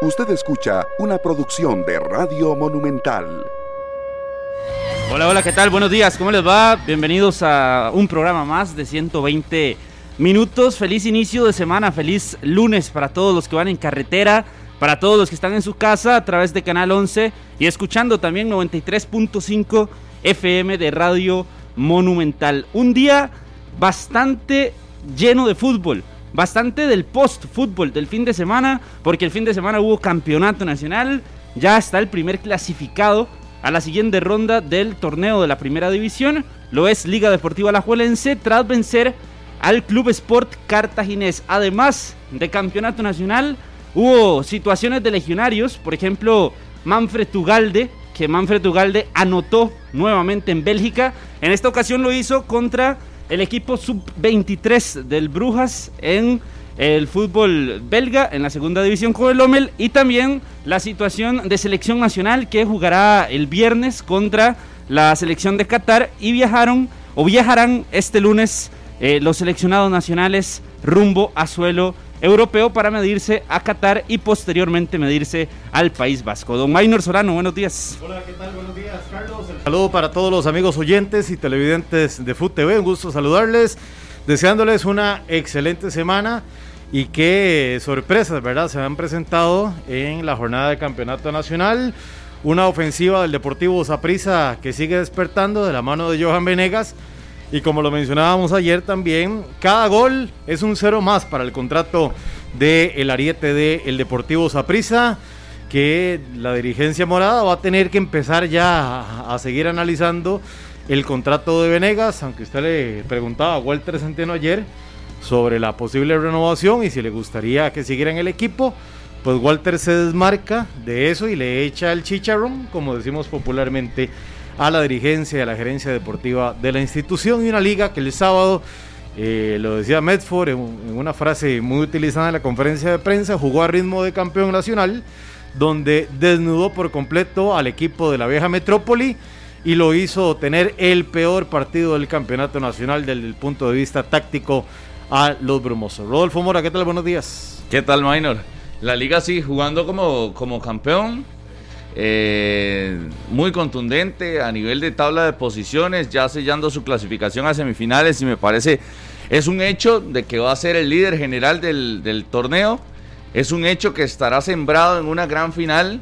Usted escucha una producción de Radio Monumental. Hola, hola, ¿qué tal? Buenos días, ¿cómo les va? Bienvenidos a un programa más de 120 minutos. Feliz inicio de semana, feliz lunes para todos los que van en carretera, para todos los que están en su casa a través de Canal 11 y escuchando también 93.5 FM de Radio Monumental. Un día bastante lleno de fútbol bastante del post-fútbol del fin de semana, porque el fin de semana hubo campeonato nacional, ya está el primer clasificado a la siguiente ronda del torneo de la primera división, lo es Liga Deportiva Alajuelense, tras vencer al Club Sport Cartaginés. Además de campeonato nacional, hubo situaciones de legionarios, por ejemplo, Manfred Tugalde, que Manfred Tugalde anotó nuevamente en Bélgica, en esta ocasión lo hizo contra el equipo sub-23 del Brujas en el fútbol belga en la segunda división con el Omel y también la situación de selección nacional que jugará el viernes contra la selección de Qatar y viajaron o viajarán este lunes eh, los seleccionados nacionales rumbo a suelo europeo para medirse a Qatar y posteriormente medirse al País Vasco. Don Maynor Solano, buenos días. Hola, ¿qué tal? Buenos días, Carlos. Un saludo para todos los amigos oyentes y televidentes de Food TV. Un gusto saludarles, deseándoles una excelente semana y qué sorpresas, ¿verdad? Se han presentado en la jornada de campeonato nacional. Una ofensiva del Deportivo Zaprisa que sigue despertando de la mano de Johan Venegas y como lo mencionábamos ayer también, cada gol es un cero más para el contrato del el ariete de el Deportivo Saprissa, que la dirigencia morada va a tener que empezar ya a, seguir analizando el contrato de Venegas, aunque usted le preguntaba a Walter Centeno ayer sobre la posible renovación y si le gustaría que siguiera en el equipo, pues Walter se desmarca de eso y le echa el chicharrón, como decimos popularmente a la dirigencia y a la gerencia deportiva de la institución y una liga que el sábado, eh, lo decía Medford en, una frase muy utilizada en la conferencia de prensa, jugó a ritmo de campeón nacional, donde desnudó por completo al equipo de la vieja metrópoli y lo hizo tener el peor partido del campeonato nacional desde el punto de vista táctico a los brumosos. Rodolfo Mora, ¿qué tal? Buenos días. ¿Qué tal, Minor? La liga sí, jugando como, como campeón, eh, muy contundente a nivel de tabla de posiciones, ya sellando su clasificación a semifinales y me parece es un hecho de que va a ser el líder general del, torneo, es un hecho que estará sembrado en una gran final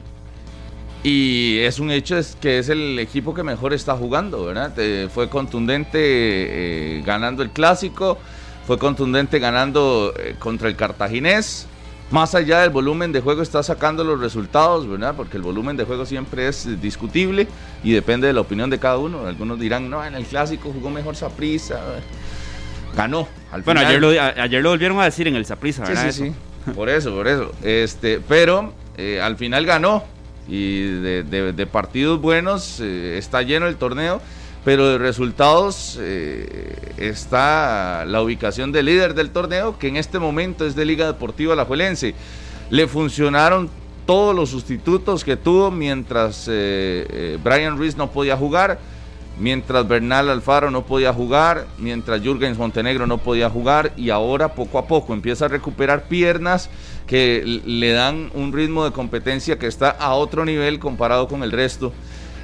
y es un hecho que es el equipo que mejor está jugando. Eh, fue contundente eh, ganando el clásico, fue contundente ganando contra el cartaginés más allá del volumen de juego está sacando los resultados, ¿verdad? Porque el volumen de juego siempre es discutible y depende de la opinión de cada uno. Algunos dirán, no, en el clásico jugó mejor Saprisa. Ganó. Al bueno, ayer lo, ayer lo volvieron a decir en el Saprisa, ¿verdad? Sí, sí, sí. Por eso, por eso. Este, pero eh, al final ganó y de, partidos buenos eh, está lleno el torneo pero de resultados eh, está la ubicación del líder del torneo, que en este momento es de Liga Deportiva La Juelense. Le funcionaron todos los sustitutos que tuvo mientras eh, eh, Brian Ruiz no podía jugar, mientras Bernal Alfaro no podía jugar, mientras Jürgens Montenegro no podía jugar y ahora poco a poco empieza a recuperar piernas que le dan un ritmo de competencia que está a otro nivel comparado con el resto.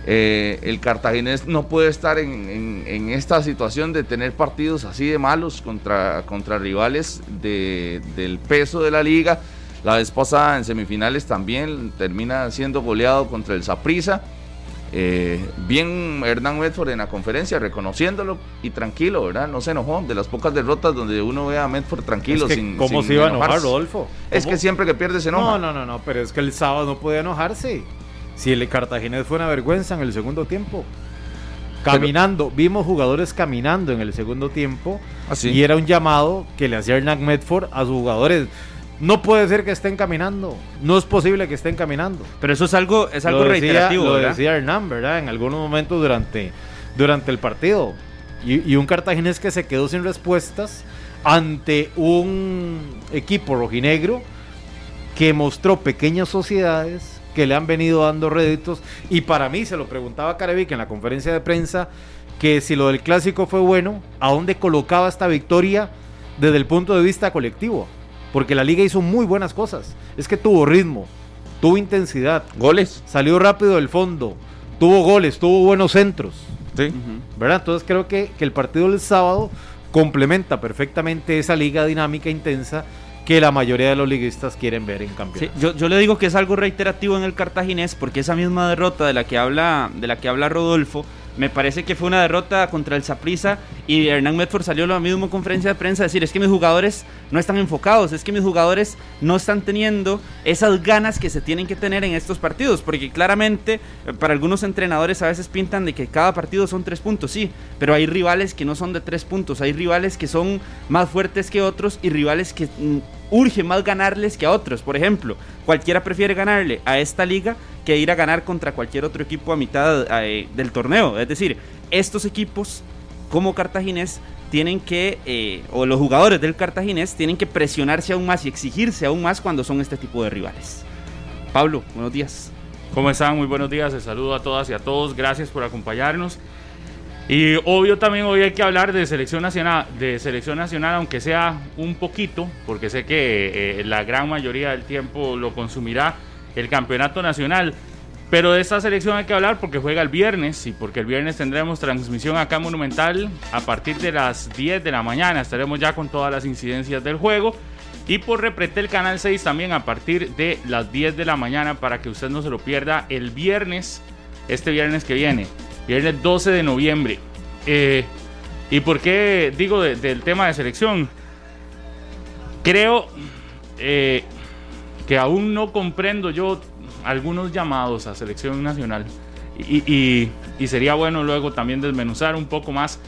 Eh, el cartaginés no puede estar en, esta situación de tener partidos así de malos contra, contra rivales del peso de la liga. La vez pasada en semifinales también termina siendo goleado contra el Saprissa. Eh, bien Hernán Medford en la conferencia reconociéndolo y tranquilo, ¿verdad? No se enojó. De las pocas derrotas donde uno ve a Medford tranquilo. sin, ¿Cómo se iba a enojar, Rodolfo? Es que siempre que pierde se enoja. No, no, no, no, pero es que el sábado no podía enojarse. Si el Cartaginés fue una vergüenza en el segundo tiempo. Caminando, vimos jugadores caminando en el segundo tiempo ¿Ah, y era un llamado que le hacía Hernán Medford a sus jugadores. No puede ser que estén caminando, no es posible que estén caminando. Pero eso es algo, es algo reiterativo. Lo decía Hernán, ¿verdad? En algunos momentos durante, durante el partido. Y, y un cartaginés que se quedó sin respuestas ante un equipo rojinegro que mostró pequeñas sociedades, que le han venido dando réditos. Y para mí, se lo preguntaba Carevic en la conferencia de prensa, que si lo del clásico fue bueno, ¿a dónde colocaba esta victoria desde el punto de vista colectivo? Porque la liga hizo muy buenas cosas. Es que tuvo ritmo, tuvo intensidad, Goles. salió rápido del fondo, tuvo goles, tuvo buenos centros, Sí. ¿verdad? Entonces creo que, que el partido del sábado complementa perfectamente esa liga dinámica intensa que la mayoría de los liguistas quieren ver en campeonato. yo, yo le digo que es algo reiterativo en el cartaginés porque esa misma derrota de la que habla, de la que habla Rodolfo, me parece que fue una derrota contra el Saprissa y Hernán Medford salió a la misma conferencia de prensa a decir, es que mis jugadores no están enfocados, es que mis jugadores no están teniendo esas ganas que se tienen que tener en estos partidos, porque claramente eh, para algunos entrenadores a veces pintan de que cada partido son tres puntos, sí, pero hay rivales que no son de tres puntos, hay rivales que son más fuertes que otros y rivales que mm, urge más ganarles que a otros. Por ejemplo, cualquiera prefiere ganarle a esta liga que ir a ganar contra cualquier otro equipo a mitad eh, del torneo. Es decir, estos equipos como Cartaginés tienen que, eh, o los jugadores del Cartaginés tienen que presionarse aún más y exigirse aún más cuando son este tipo de rivales. Pablo, buenos días. ¿Cómo están? Muy buenos días. Les saludo a todas y a todos. Gracias por acompañarnos. Y obvio también hoy hay que hablar de selección nacional, de selección nacional, aunque sea un poquito, porque sé que eh, la gran mayoría del tiempo lo consumirá el campeonato nacional. Pero de esta selección hay que hablar porque juega el viernes y porque el viernes tendremos transmisión acá en Monumental a partir de las 10 de la mañana. Estaremos ya con todas las incidencias del juego. Y por Repretel Canal 6 también a partir de las 10 de la mañana para que usted no se lo pierda el viernes, este viernes que viene, viernes 12 de noviembre. Eh, ¿Y por qué digo de- del tema de selección? Creo eh, que aún no comprendo yo algunos llamados a selección nacional. Y, y- y sería bueno luego también desmenuzar un poco más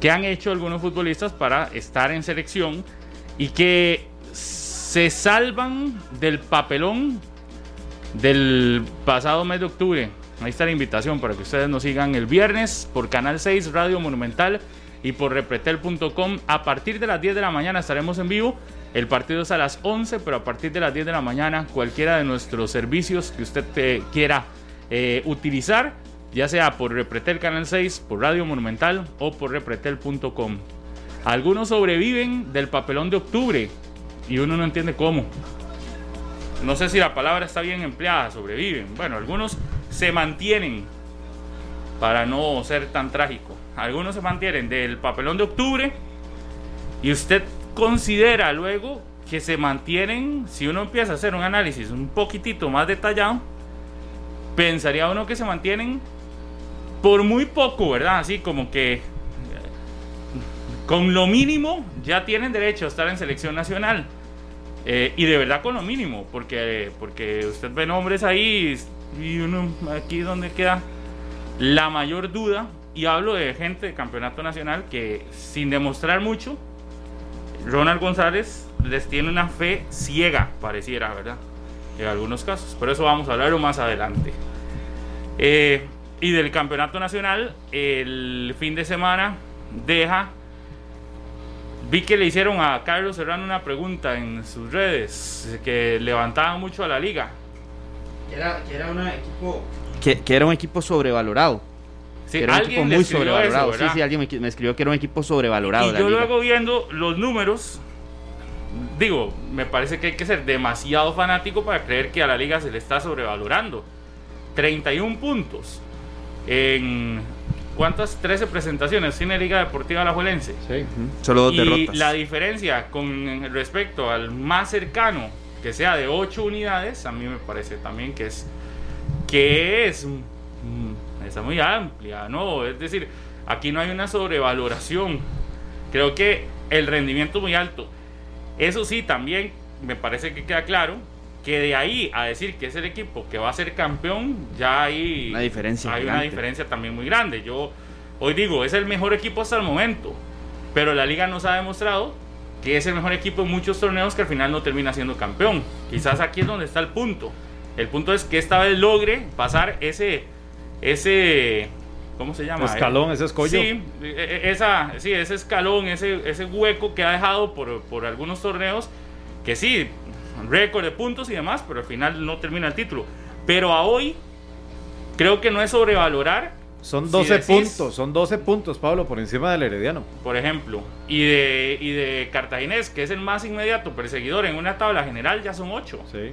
qué han hecho algunos futbolistas para estar en selección y que se salvan del papelón del pasado mes de octubre. Ahí está la invitación para que ustedes nos sigan el viernes por Canal 6 Radio Monumental y por repretel.com. A partir de las 10 de la mañana estaremos en vivo. El partido es a las 11, pero a partir de las 10 de la mañana cualquiera de nuestros servicios que usted eh, quiera eh, utilizar, ya sea por Repretel Canal 6, por Radio Monumental o por repretel.com. Algunos sobreviven del papelón de octubre y uno no entiende cómo. No sé si la palabra está bien empleada, sobreviven. Bueno, algunos se mantienen para no ser tan trágico. Algunos se mantienen del papelón de octubre y usted considera luego que se mantienen, si uno empieza a hacer un análisis un poquitito más detallado, pensaría uno que se mantienen por muy poco, ¿verdad? Así como que con lo mínimo ya tienen derecho a estar en selección nacional. Eh, y de verdad con lo mínimo, porque, porque usted ve nombres ahí y uno aquí donde queda la mayor duda. Y hablo de gente de campeonato nacional que sin demostrar mucho, Ronald González les tiene una fe ciega, pareciera, ¿verdad? En algunos casos. Por eso vamos a hablarlo más adelante. Eh, y del campeonato nacional, el fin de semana deja Vi que le hicieron a Carlos Serrano una pregunta en sus redes que levantaban mucho a la liga. Que era, un equipo... Que, que era un equipo sobrevalorado. Sí, que era un equipo muy sobrevalorado. eso, sí, sí, alguien me, me escribió que era un equipo sobrevalorado. Y yo liga. luego viendo los números, digo, me parece que hay que ser demasiado fanático para creer que a la liga se le está sobrevalorando. 31 puntos en ¿cuántas? 13 presentaciones tiene Liga Deportiva Alajuelense. Sí. Solo dos y derrotas. la diferencia con respecto al más cercano, que sea de 8 unidades, a mí me parece también que es que es mm, está muy amplia, ¿no? Es decir, aquí no hay una sobrevaloración. Creo que el rendimiento muy alto. Eso sí, también me parece que queda claro que de ahí a decir que es el equipo que va a ser campeón, ya hay Una diferencia Hay una diferencia también muy grande. Yo hoy digo, es el mejor equipo hasta el momento, pero la liga nos ha demostrado que es el mejor equipo en muchos torneos que al final no termina siendo campeón. Quizás aquí es donde está el punto. El punto es que esta vez logre pasar ese ese ¿cómo se llama? Escalón, ese escollo. Sí, e- e- esa, sí, ese escalón, ese, ese hueco que ha dejado por, por algunos torneos, que sí, récord de puntos y demás, pero al final no termina el título. Pero a hoy, creo que no es sobrevalorar, Son Si 12 decís- puntos, son 12 puntos, Pablo, por encima del Herediano. por ejemplo, y de, y de Cartaginés, que es el más inmediato perseguidor en una tabla general, ya son 8. Sí.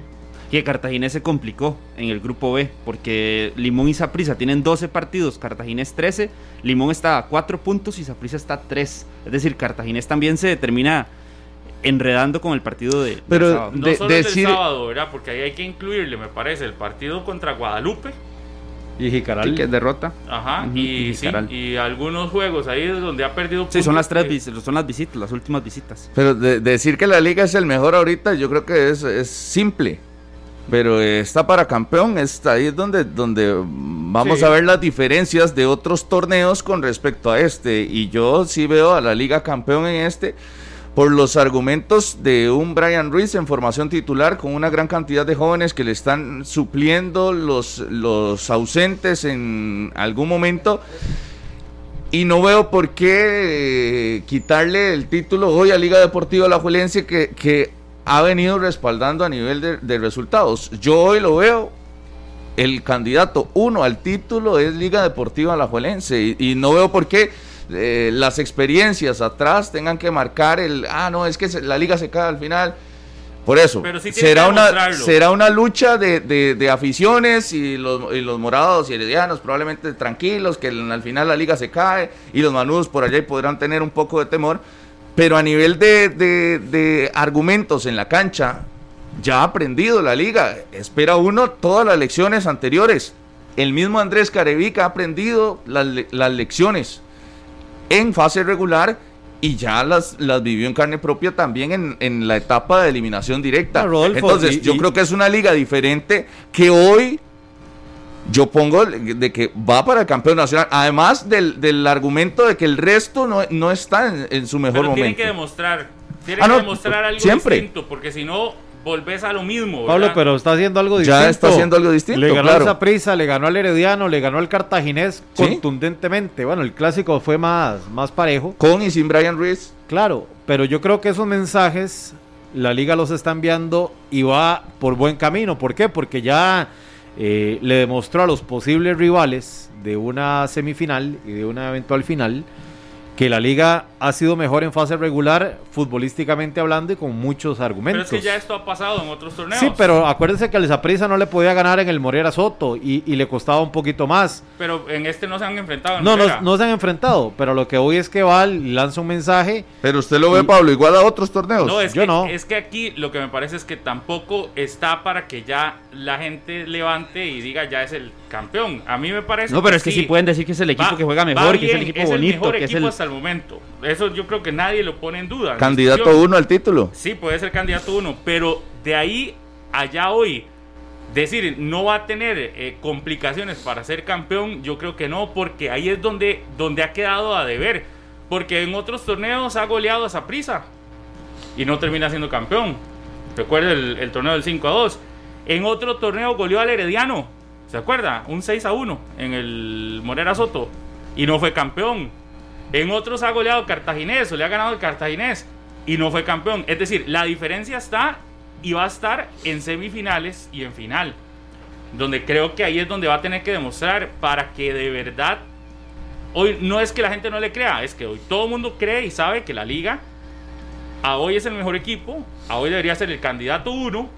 que Cartaginés se complicó en el grupo B, porque Limón y Saprissa tienen 12 partidos, Cartaginés 13, Limón está a 4 puntos y Saprissa está a 3. Es decir, Cartaginés también se termina enredando con el partido de, Pero del sábado. No de- solo decir- el sábado, ¿verdad? Porque ahí hay que incluirle, me parece, el partido contra Guadalupe. Y Jicaral. Sí, que es derrota. Ajá. Y, y sí, Jicaral. y algunos juegos ahí donde ha perdido Sí, son las tres que- son las visitas, las últimas visitas. Pero de- decir que la liga es el mejor ahorita, yo creo que es, es simple. Pero está para campeón, está ahí es donde, donde vamos Sí. a ver las diferencias de otros torneos con respecto a este. Y yo sí veo a la liga campeón en este por los argumentos de un Brian Ruiz en formación titular con una gran cantidad de jóvenes que le están supliendo los, los ausentes en algún momento. Y no veo por qué eh, quitarle el título hoy a Liga Deportiva Alajuelense que, que ha venido respaldando a nivel de, de resultados. Yo hoy lo veo, el candidato uno al título es Liga Deportiva Alajuelense y, y no veo por qué eh, las experiencias atrás tengan que marcar el, ah, no, es que se- la liga se cae al final. Por eso, Pero sí será, una, será una lucha de, de- de aficiones y los, y los morados y heredianos probablemente tranquilos, que al al final la liga se cae y los manudos por allá y podrán tener un poco de temor. Pero a nivel de, de- argumentos en la cancha, ya ha aprendido la liga. Espera uno todas las lecciones anteriores. El mismo Andrés Carevica ha aprendido las, las lecciones en fase regular y ya las, las vivió en carne propia también en, en la etapa de eliminación directa. Ah, Rodolfo, Entonces, y- yo y- creo que es una liga diferente que hoy yo pongo de que va para el campeón nacional. Además del, del argumento de que el resto no, no está en, en su mejor Pero momento. tiene que demostrar. Tiene Ah, que demostrar algo siempre. distinto, porque si no, volvés a lo mismo. Pablo, pero está haciendo algo Ya distinto. está haciendo algo distinto, Le ganó claro. al Saprissa, le ganó al Herediano, le ganó al Cartaginés Sí. contundentemente. Bueno, el clásico fue más, más parejo. Con y sin Brian Ruiz. Claro, pero yo creo que esos mensajes la liga los está enviando y va por buen camino. ¿Por qué? Porque ya eh, le demostró a los posibles rivales de una semifinal y de una eventual final que la liga ha sido mejor en fase regular, futbolísticamente hablando y con muchos Pero argumentos. es que ya esto ha pasado en otros torneos. Sí, pero acuérdense que el Zaprisa no le podía ganar en el Morera Soto y, y le costaba un poquito más. Pero en este no se han enfrentado. en No, no, no se han enfrentado, pero lo que hoy es que va y lanza un mensaje. Pero usted lo ve, Y- Pablo, igual a otros torneos. No, es Yo que, no. es que aquí lo que me parece es que tampoco está para que ya la gente levante y diga ya es el campeón. A mí me parece. No, pero es que sí pueden decir que es el equipo va- que juega mejor, que es el equipo bonito, mejor que es equipo el... hasta el momento. Eso yo creo que nadie lo pone en duda. Candidato uno al título. Sí, puede ser candidato uno, pero de ahí allá hoy, decir no va a tener eh, complicaciones para ser campeón, yo creo que no, porque ahí es donde, donde ha quedado a deber. Porque en otros torneos ha goleado a Saprisa y no termina siendo campeón. Recuerda el, el torneo del 5 a 2. En otro torneo goleó al Herediano, ¿se acuerda? Un 6 a 1 en el Morera Soto y no fue campeón. En otros ha goleado Cartaginés o le ha ganado el Cartaginés y no fue campeón. Es decir, la diferencia está y va a estar en semifinales y en final. Donde creo que ahí es donde va a tener que demostrar para que de verdad. Hoy no es que la gente no le crea, es que hoy todo el mundo cree y sabe que la liga a hoy es el mejor equipo, a hoy debería ser el candidato uno,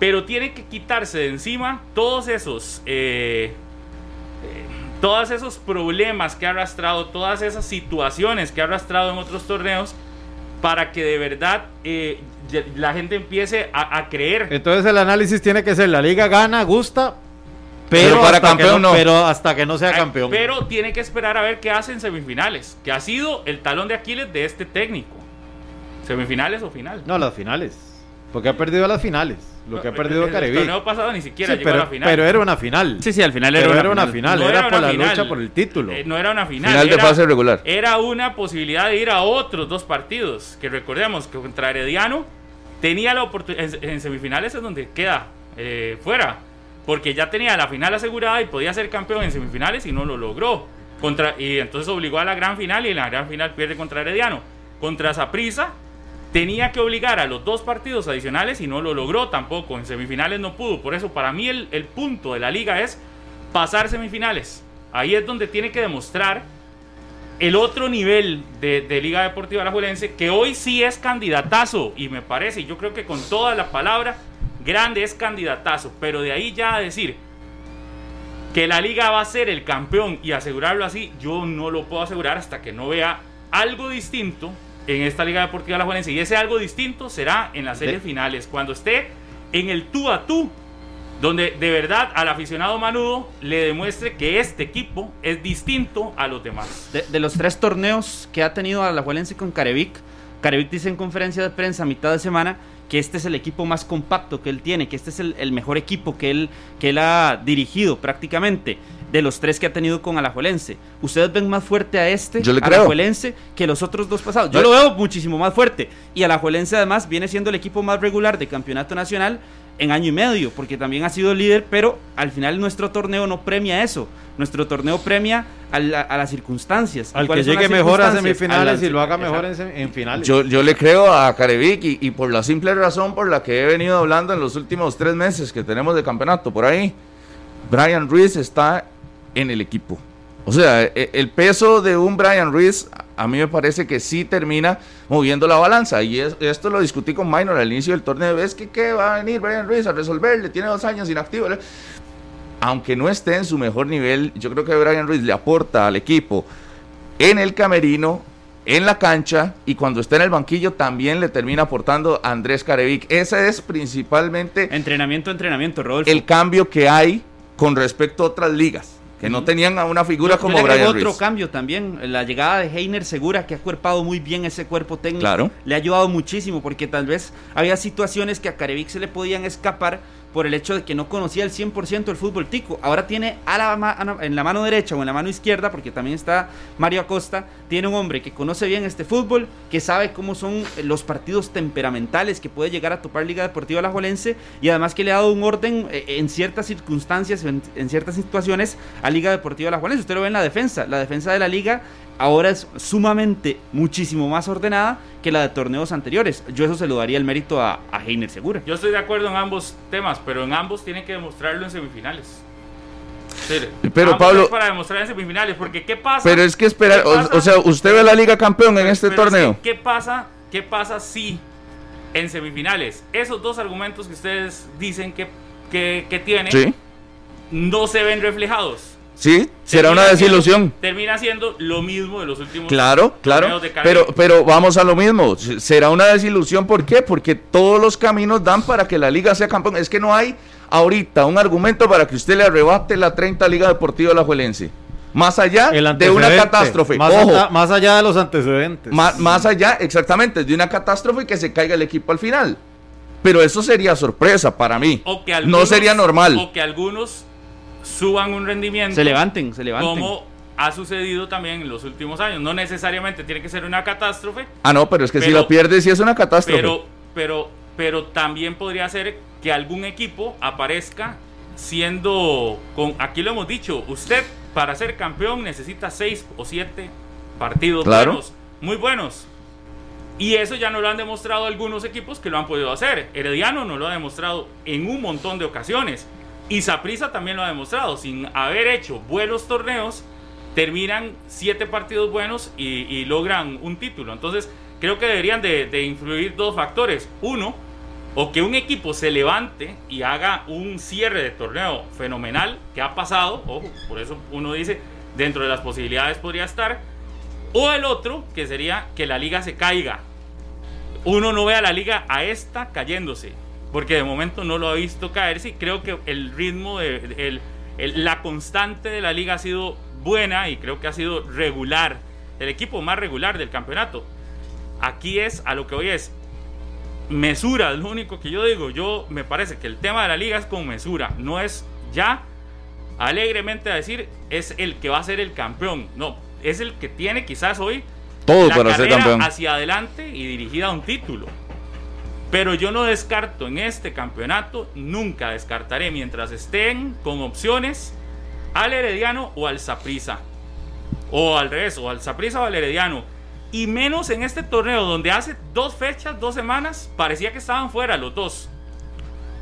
pero tiene que quitarse de encima todos esos eh, todos esos problemas que ha arrastrado, todas esas situaciones que ha arrastrado en otros torneos, para que de verdad eh, la gente empiece a, a creer. Entonces el análisis tiene que ser la liga gana, gusta, pero, Pero para hasta, campeón que no. pero hasta que no sea campeón. Pero tiene que esperar a ver qué hace en semifinales, que ha sido el talón de Aquiles de este técnico. Semifinales o final. No, las finales. Porque ha perdido las finales. Lo que ha perdido el- El torneo pasado ni siquiera Sí, llegó pero, a la final. pero era una final. Sí, sí, al final Pero era, era una final, No era, era por una la final. lucha por el título. Eh, no era una final. Final de era- fase regular. Era una posibilidad de ir a otros dos partidos. Que recordemos que contra Herediano tenía la oportunidad. En, en semifinales es donde queda eh, fuera. Porque ya tenía la final asegurada y podía ser campeón en semifinales y no lo logró. Contra, y entonces obligó a la gran final y en la gran final pierde contra Herediano. Contra Saprisa tenía que obligar a los dos partidos adicionales y no lo logró tampoco. En semifinales no pudo. Por eso para mí el, el punto de la liga es pasar semifinales. Ahí es donde tiene que demostrar el otro nivel de, de Liga Deportiva Alajuelense, que hoy sí es candidatazo, y me parece, y yo creo que con toda la palabra, grande, es candidatazo, pero de ahí ya a decir que la liga va a ser el campeón y asegurarlo así, yo no lo puedo asegurar hasta que no vea algo distinto en esta Liga Deportiva La Juelense. Y ese algo distinto será en las series finales, cuando esté en el tú a tú, donde de verdad al aficionado manudo le demuestre que este equipo es distinto a los demás. De, de los tres torneos que ha tenido a la Juelense con Carevic, Carevic dice en conferencia de prensa a mitad de semana que este es el equipo más compacto que él tiene, que este es el, el mejor equipo que él, que él ha dirigido prácticamente de los tres que ha tenido con Alajuelense. ¿Ustedes ven más fuerte a este Yo le creo. Alajuelense que los otros dos pasados? Yo lo veo muchísimo más fuerte. Y Alajuelense además viene siendo el equipo más regular de campeonato nacional en año y medio, porque también ha sido líder, pero al final nuestro torneo no premia eso. Nuestro torneo premia a, la- a las circunstancias. ¿Y Al que llegue mejor a semifinales y lo haga mejor en finales. Yo, yo le creo a Carevic y, y por la simple razón por la que he venido hablando en los últimos tres meses que tenemos de campeonato por ahí. Brian Ruiz está en el equipo. O sea, e- el peso de un Brian Ruiz a mí me parece que sí termina moviendo la balanza. Y es- esto lo discutí con Minor al inicio del torneo. Es que ¿qué va a venir Brian Ruiz a resolverle? Tiene dos años inactivo. Aunque no esté en su mejor nivel, yo creo que Brian Ruiz le aporta al equipo en el camerino, en la cancha y cuando está en el banquillo también le termina aportando a Andrés Carevic. Ese es principalmente Entrenamiento, entrenamiento, Rodolfo. el cambio que hay con respecto a otras ligas, que no tenían a una figura Yo- como otro cambio también, la llegada de Heiner Segura, que ha cuerpado muy bien ese cuerpo técnico, Claro. le ha ayudado muchísimo, porque tal vez había situaciones que a Carevic se le podían escapar por el hecho de que no conocía el 100% el fútbol tico. Ahora tiene a la en la mano derecha o en la mano izquierda, porque también está Mario Acosta, tiene un hombre que conoce bien este fútbol, que sabe cómo son los partidos temperamentales que puede llegar a topar Liga Deportiva Alajuelense y además que le ha dado un orden eh, en ciertas circunstancias, en, en ciertas situaciones a Liga Deportiva Alajuelense. Usted lo ve en la defensa, la defensa de la liga ahora es sumamente muchísimo más ordenada que la de torneos anteriores. Yo eso se lo daría el mérito a, a Heiner Segura. Yo estoy de acuerdo en ambos temas, pero en ambos tienen que demostrarlo en semifinales. Sí, Pero, Pablo- es para demostrar en semifinales, porque ¿qué pasa? Pero es que esperar, ¿Qué o, o sea, usted ve la liga campeón en este es torneo. que, ¿Qué pasa? ¿Qué pasa si en semifinales esos dos argumentos que ustedes dicen que, que, que tiene Sí, no se ven reflejados? Sí, será Termina una siendo- desilusión. termina siendo lo mismo de los últimos Claro, claro. de. Pero, pero vamos a lo mismo. Será una desilusión. ¿Por qué? Porque todos los caminos dan para que la liga sea campeón. Es que no hay ahorita un argumento para que usted le arrebate la 30 Liga Deportiva La Juelense. Más allá de una catástrofe. Más, Ojo, allá, más allá de los antecedentes. ma- más allá, exactamente, de una catástrofe y que se caiga el equipo al final. Pero eso sería sorpresa para mí. O que no sería normal. O que algunos suban un rendimiento. Se levanten, se levanten. Como ha sucedido también en los últimos años. No necesariamente tiene que ser una catástrofe, Ah, no, pero es que si lo pierde, sí es una catástrofe. pero, pero, pero también podría ser que algún equipo aparezca siendo, con, aquí lo hemos dicho, usted para ser campeón necesita seis o siete partidos Claro. buenos, muy buenos. Y eso ya no lo han demostrado algunos equipos que lo han podido hacer. Herediano no lo ha demostrado en un montón de ocasiones. Y Saprissa también lo ha demostrado. Sin haber hecho buenos torneos, terminan siete partidos buenos y, logran un título. Entonces, creo que deberían de, de influir dos factores. Uno, o que un equipo se levante y haga un cierre de torneo fenomenal, que ha pasado, ojo, por eso uno dice, dentro de las posibilidades podría estar. O el otro, que sería que la liga se caiga. Uno no ve a la liga a esta cayéndose, porque de momento no lo ha visto caerse y creo que el ritmo, de, el- el- la constante de la liga ha sido buena y creo que ha sido regular, el equipo más regular del campeonato. Aquí es, a lo que hoy es, mesura, es lo único que yo digo. Yo me parece que el tema de la liga es con mesura, no es ya alegremente a decir es el que va a ser el campeón. No, es el que tiene quizás hoy Todo la para ser campeón. hacia adelante y dirigida a un título. Pero yo no descarto en este campeonato, nunca descartaré mientras estén con opciones al Herediano o al Saprissa. O al revés, o al Saprissa o al Herediano. Y menos en este torneo donde hace dos fechas, dos semanas, parecía que estaban fuera los dos.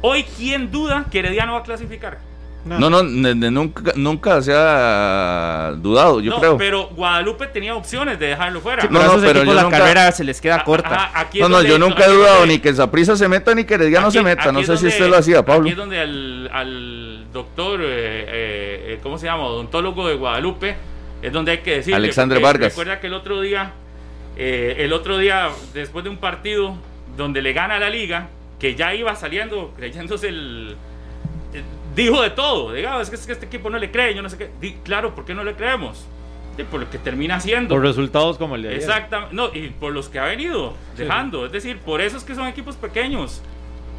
Hoy, ¿quién duda que Herediano va a clasificar? No, no, de- de nunca, nunca se ha dudado, yo no, creo. pero Guadalupe tenía opciones de dejarlo fuera. Sí, No, pero no, pero yo la nunca- carrera se les queda Ah, corta. aquí No, no, donde- yo nunca he dudado donde- ni que Saprisa se meta ni que Herediano aquí- se meta. No sé si usted lo hacía, Pablo. Aquí es donde al, al doctor, eh, eh, eh, ¿cómo se llama? Odontólogo de Guadalupe, es donde hay que decir. Alexandre Vargas. Recuerda que el otro día, eh, el otro día, después de un partido donde le gana la liga, que ya iba saliendo creyéndose el. Dijo de todo. Diga, es que, es que este equipo no le cree, yo no sé qué. Di, claro, ¿por qué no le creemos? Sí, por lo que termina haciendo. Por resultados como el de ayer. Exactamente, no, y por los que ha venido dejando, es decir, por eso es que son equipos pequeños.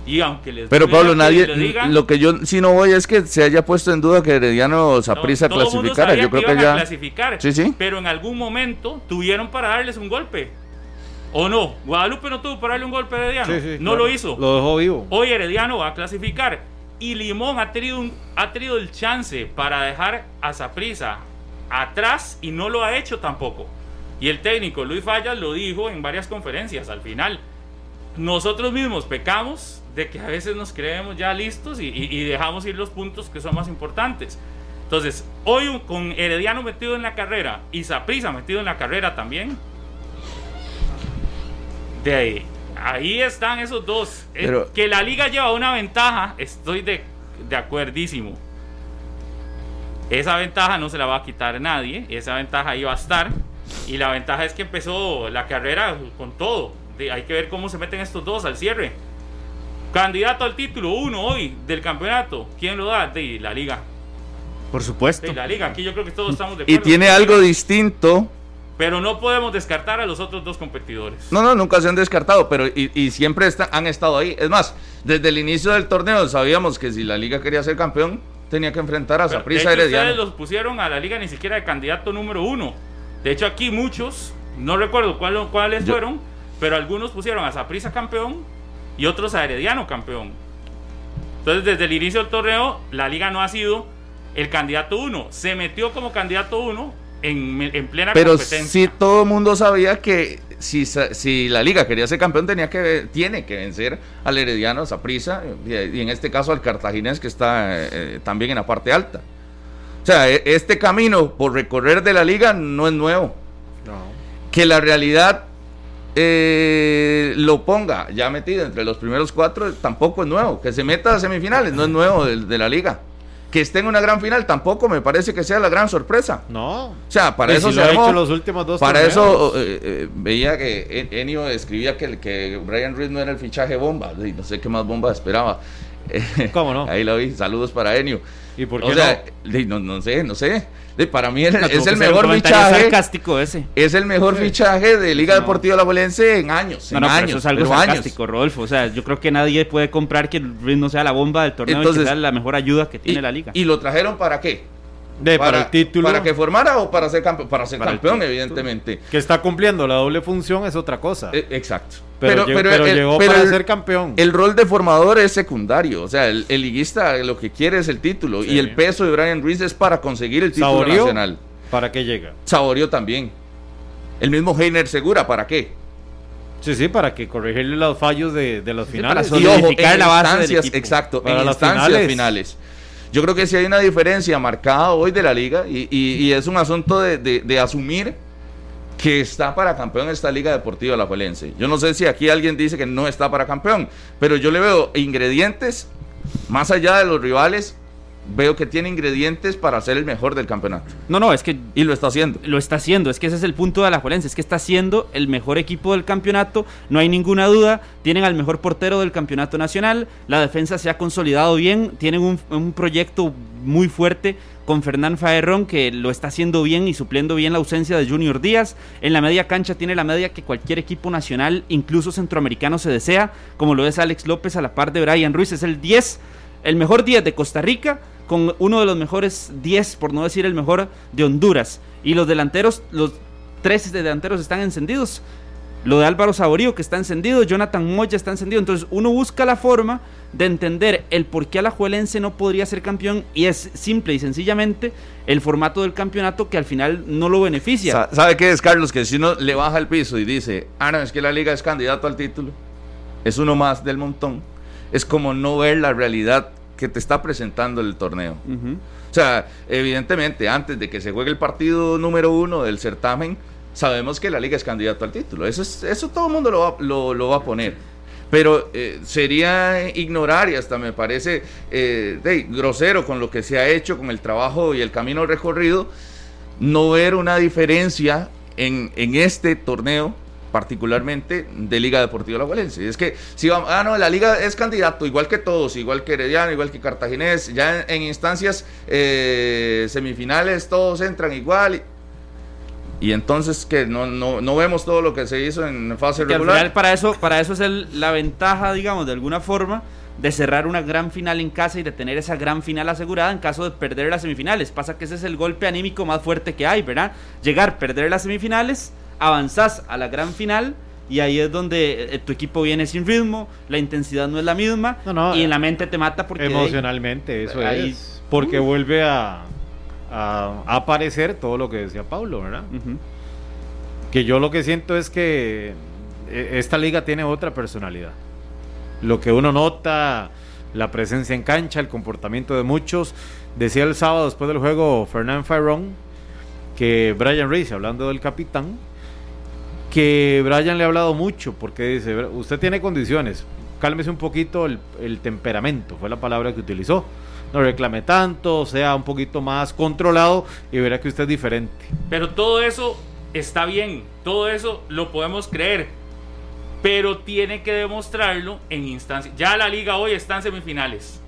Y aunque les Pero Pablo, que nadie, lo digan, lo que yo sí no voy es que se haya puesto en duda que Herediano no, Saprisa mundo clasificara. Yo creo que a ya. clasificar, Sí, sí. pero en algún momento tuvieron para darles un golpe. ¿O no? Guadalupe no tuvo para darle un golpe a Herediano. Sí, sí, no claro. lo hizo. Lo dejó vivo. Hoy Herediano va a clasificar. Y Limón ha tenido, un- ha tenido el chance para dejar a Saprisa atrás y no lo ha hecho tampoco. Y el técnico Luis Fallas lo dijo en varias conferencias. Al final, nosotros mismos pecamos de que a veces nos creemos ya listos y, y- y dejamos ir los puntos que son más importantes. Entonces, hoy con Herediano metido en la carrera y Saprisa metido en la carrera también, de ahí, ahí están esos dos. Eh, que la liga lleva una ventaja, estoy de, de acuerdísimo. Esa ventaja no se la va a quitar nadie, esa ventaja ahí va a estar. Y la ventaja es que empezó la carrera con todo. De- hay que ver cómo se meten estos dos al cierre. Candidato al título uno hoy del campeonato. ¿Quién lo da? De la liga. Por supuesto. De la liga. Aquí yo creo que todos estamos de Y acuerdo. tiene algo distinto. Pero no podemos descartar a los otros dos competidores. No, no, nunca se han descartado, pero y, y siempre está- han estado ahí. Es más, desde el inicio del torneo sabíamos que si la liga quería ser campeón, tenía que enfrentar a Saprissa Herediano. ustedes los pusieron a la liga ni siquiera de candidato número uno. De hecho, aquí muchos, no recuerdo cuál- cuáles Yo- fueron, pero algunos pusieron a Saprissa campeón y otros a Herediano campeón. Entonces, desde el inicio del torneo, la liga no ha sido el candidato uno. Se metió como candidato uno en, en plena Pero competencia. sí todo el mundo sabía que si, si la liga quería ser campeón tenía que tiene que vencer al Herediano, Saprissa y, y en este caso al Cartaginés que está eh, también en la parte alta. O sea, e- este camino por recorrer de la liga no es nuevo. No. Que la realidad eh, lo ponga ya metido entre los primeros cuatro tampoco es nuevo. Que se meta a semifinales no es nuevo de, de la liga. Que esté en una gran final tampoco me parece que sea la gran sorpresa. No. O sea, para eso si se lo armó. hecho los últimos dos Para torneos. eso eh, eh, veía que En- Enio escribía que, que Brian Reed no era el fichaje bomba. Y no sé qué más bomba esperaba. ¿Cómo no? Ahí lo vi. Saludos para Enio. ¿Y por O qué sea, de- no? No, sé, no sé. De- para mí el- No, es el mejor fichaje. sarcástico ese. Es el mejor fichaje de Liga Deportiva La en años. No, en no, pero años. eso es algo pero años. sarcástico, Rodolfo. O sea, yo creo que nadie puede comprar que el Ruiz no sea la bomba del torneo y Entonces- que sea la mejor ayuda que tiene Y, la liga. y lo trajeron para qué? De, para, el título. ¿Para que formara o para ser campeón? Para ser Para el campeón, evidentemente. que está cumpliendo la doble función es otra cosa. Eh, exacto. pero, llegó- pero el- llegó pero para el- ser campeón. El rol de formador es secundario. O sea, el, el liguista lo que quiere es el título. Sí. Y el peso de Brian Ruiz es para conseguir el título Saborío, nacional. ¿Para qué llega? Saborío también. El mismo Heiner Segura, ¿para qué? Sí, sí, para que corregirle los fallos de, de los Sí, finales. para Y ojo, en la base del instancias, equipo. exacto, Para en las instancias finales. finales. Yo creo que sí hay una diferencia marcada hoy de la liga y, es un asunto de, asumir que está para campeón esta Liga Deportiva La Yo no sé si aquí alguien dice que no está para campeón, pero yo le veo ingredientes, más allá de los rivales, veo que tiene ingredientes para ser el mejor del campeonato. No, no, es que Y lo está haciendo. lo está haciendo, es que ese es el punto de Alajuelense, es que está siendo el mejor equipo del campeonato, no hay ninguna duda, tienen al mejor portero del campeonato nacional, la defensa se ha consolidado bien, tienen un, un proyecto muy fuerte con Fernán Faerrón que lo está haciendo bien y supliendo bien la ausencia de Junior Díaz, en la media cancha tiene la media que cualquier equipo nacional, incluso centroamericano se desea, como lo es Alex López a la par de Brian Ruiz, es el 10, el mejor 10 de Costa Rica, con uno de los mejores 10, por no decir el mejor, de Honduras. Y los delanteros, los tres delanteros están encendidos. Lo de Álvaro Saborío que está encendido, Jonathan Moya está encendido. Entonces uno busca la forma de entender el por qué Alajuelense no podría ser campeón y es simple y sencillamente el formato del campeonato que al final no lo beneficia. Sa- ¿Sabe qué es, Carlos? Que si uno le baja el piso y dice, ah, no, es que la liga es candidato al título, es uno más del montón, es como no ver la realidad que te está presentando el torneo. O sea, evidentemente, antes de que se juegue el partido número uno del certamen, sabemos que la liga es candidato al título. Eso, es, eso todo el mundo lo va, lo, va a poner. Pero eh, sería ignorar y hasta me parece eh, grosero con lo que se ha hecho, con el trabajo y el camino recorrido, no ver una diferencia en, en este torneo particularmente de Liga Deportiva La Valencia. Es que si vamos, ah, no, la Liga es candidato, igual que todos, igual que Herediano, igual que Cartaginés, ya en, instancias eh, semifinales todos entran igual. Y, entonces que no, no, no, vemos todo lo que se hizo en fase regular. para eso, para eso es la ventaja, digamos, de alguna forma, de cerrar una gran final en casa y de tener esa gran final asegurada en caso de perder las semifinales. Pasa que ese es el golpe anímico más fuerte que hay, ¿verdad? Llegar, perder las semifinales avanzás a la gran final y ahí es donde eh, tu equipo viene sin ritmo, la intensidad no es la misma y en la mente te mata porque... Emocionalmente, eso es. Porque uh. vuelve a, a, aparecer todo lo que decía Pablo, ¿verdad? Que yo lo que siento es que eh, esta liga tiene otra personalidad. Lo que uno nota, la presencia en cancha, el comportamiento de muchos. Decía el sábado después del juego Fernán Farrón que Brian Reese, hablando del capitán, que Brian le ha hablado mucho, porque dice, usted tiene condiciones, cálmese un poquito el, temperamento, fue la palabra que utilizó. No reclame tanto, sea un poquito más controlado y verá que usted es diferente. Pero todo eso está bien, todo eso lo podemos creer, pero tiene que demostrarlo en instancias. Ya la liga hoy está en semifinales.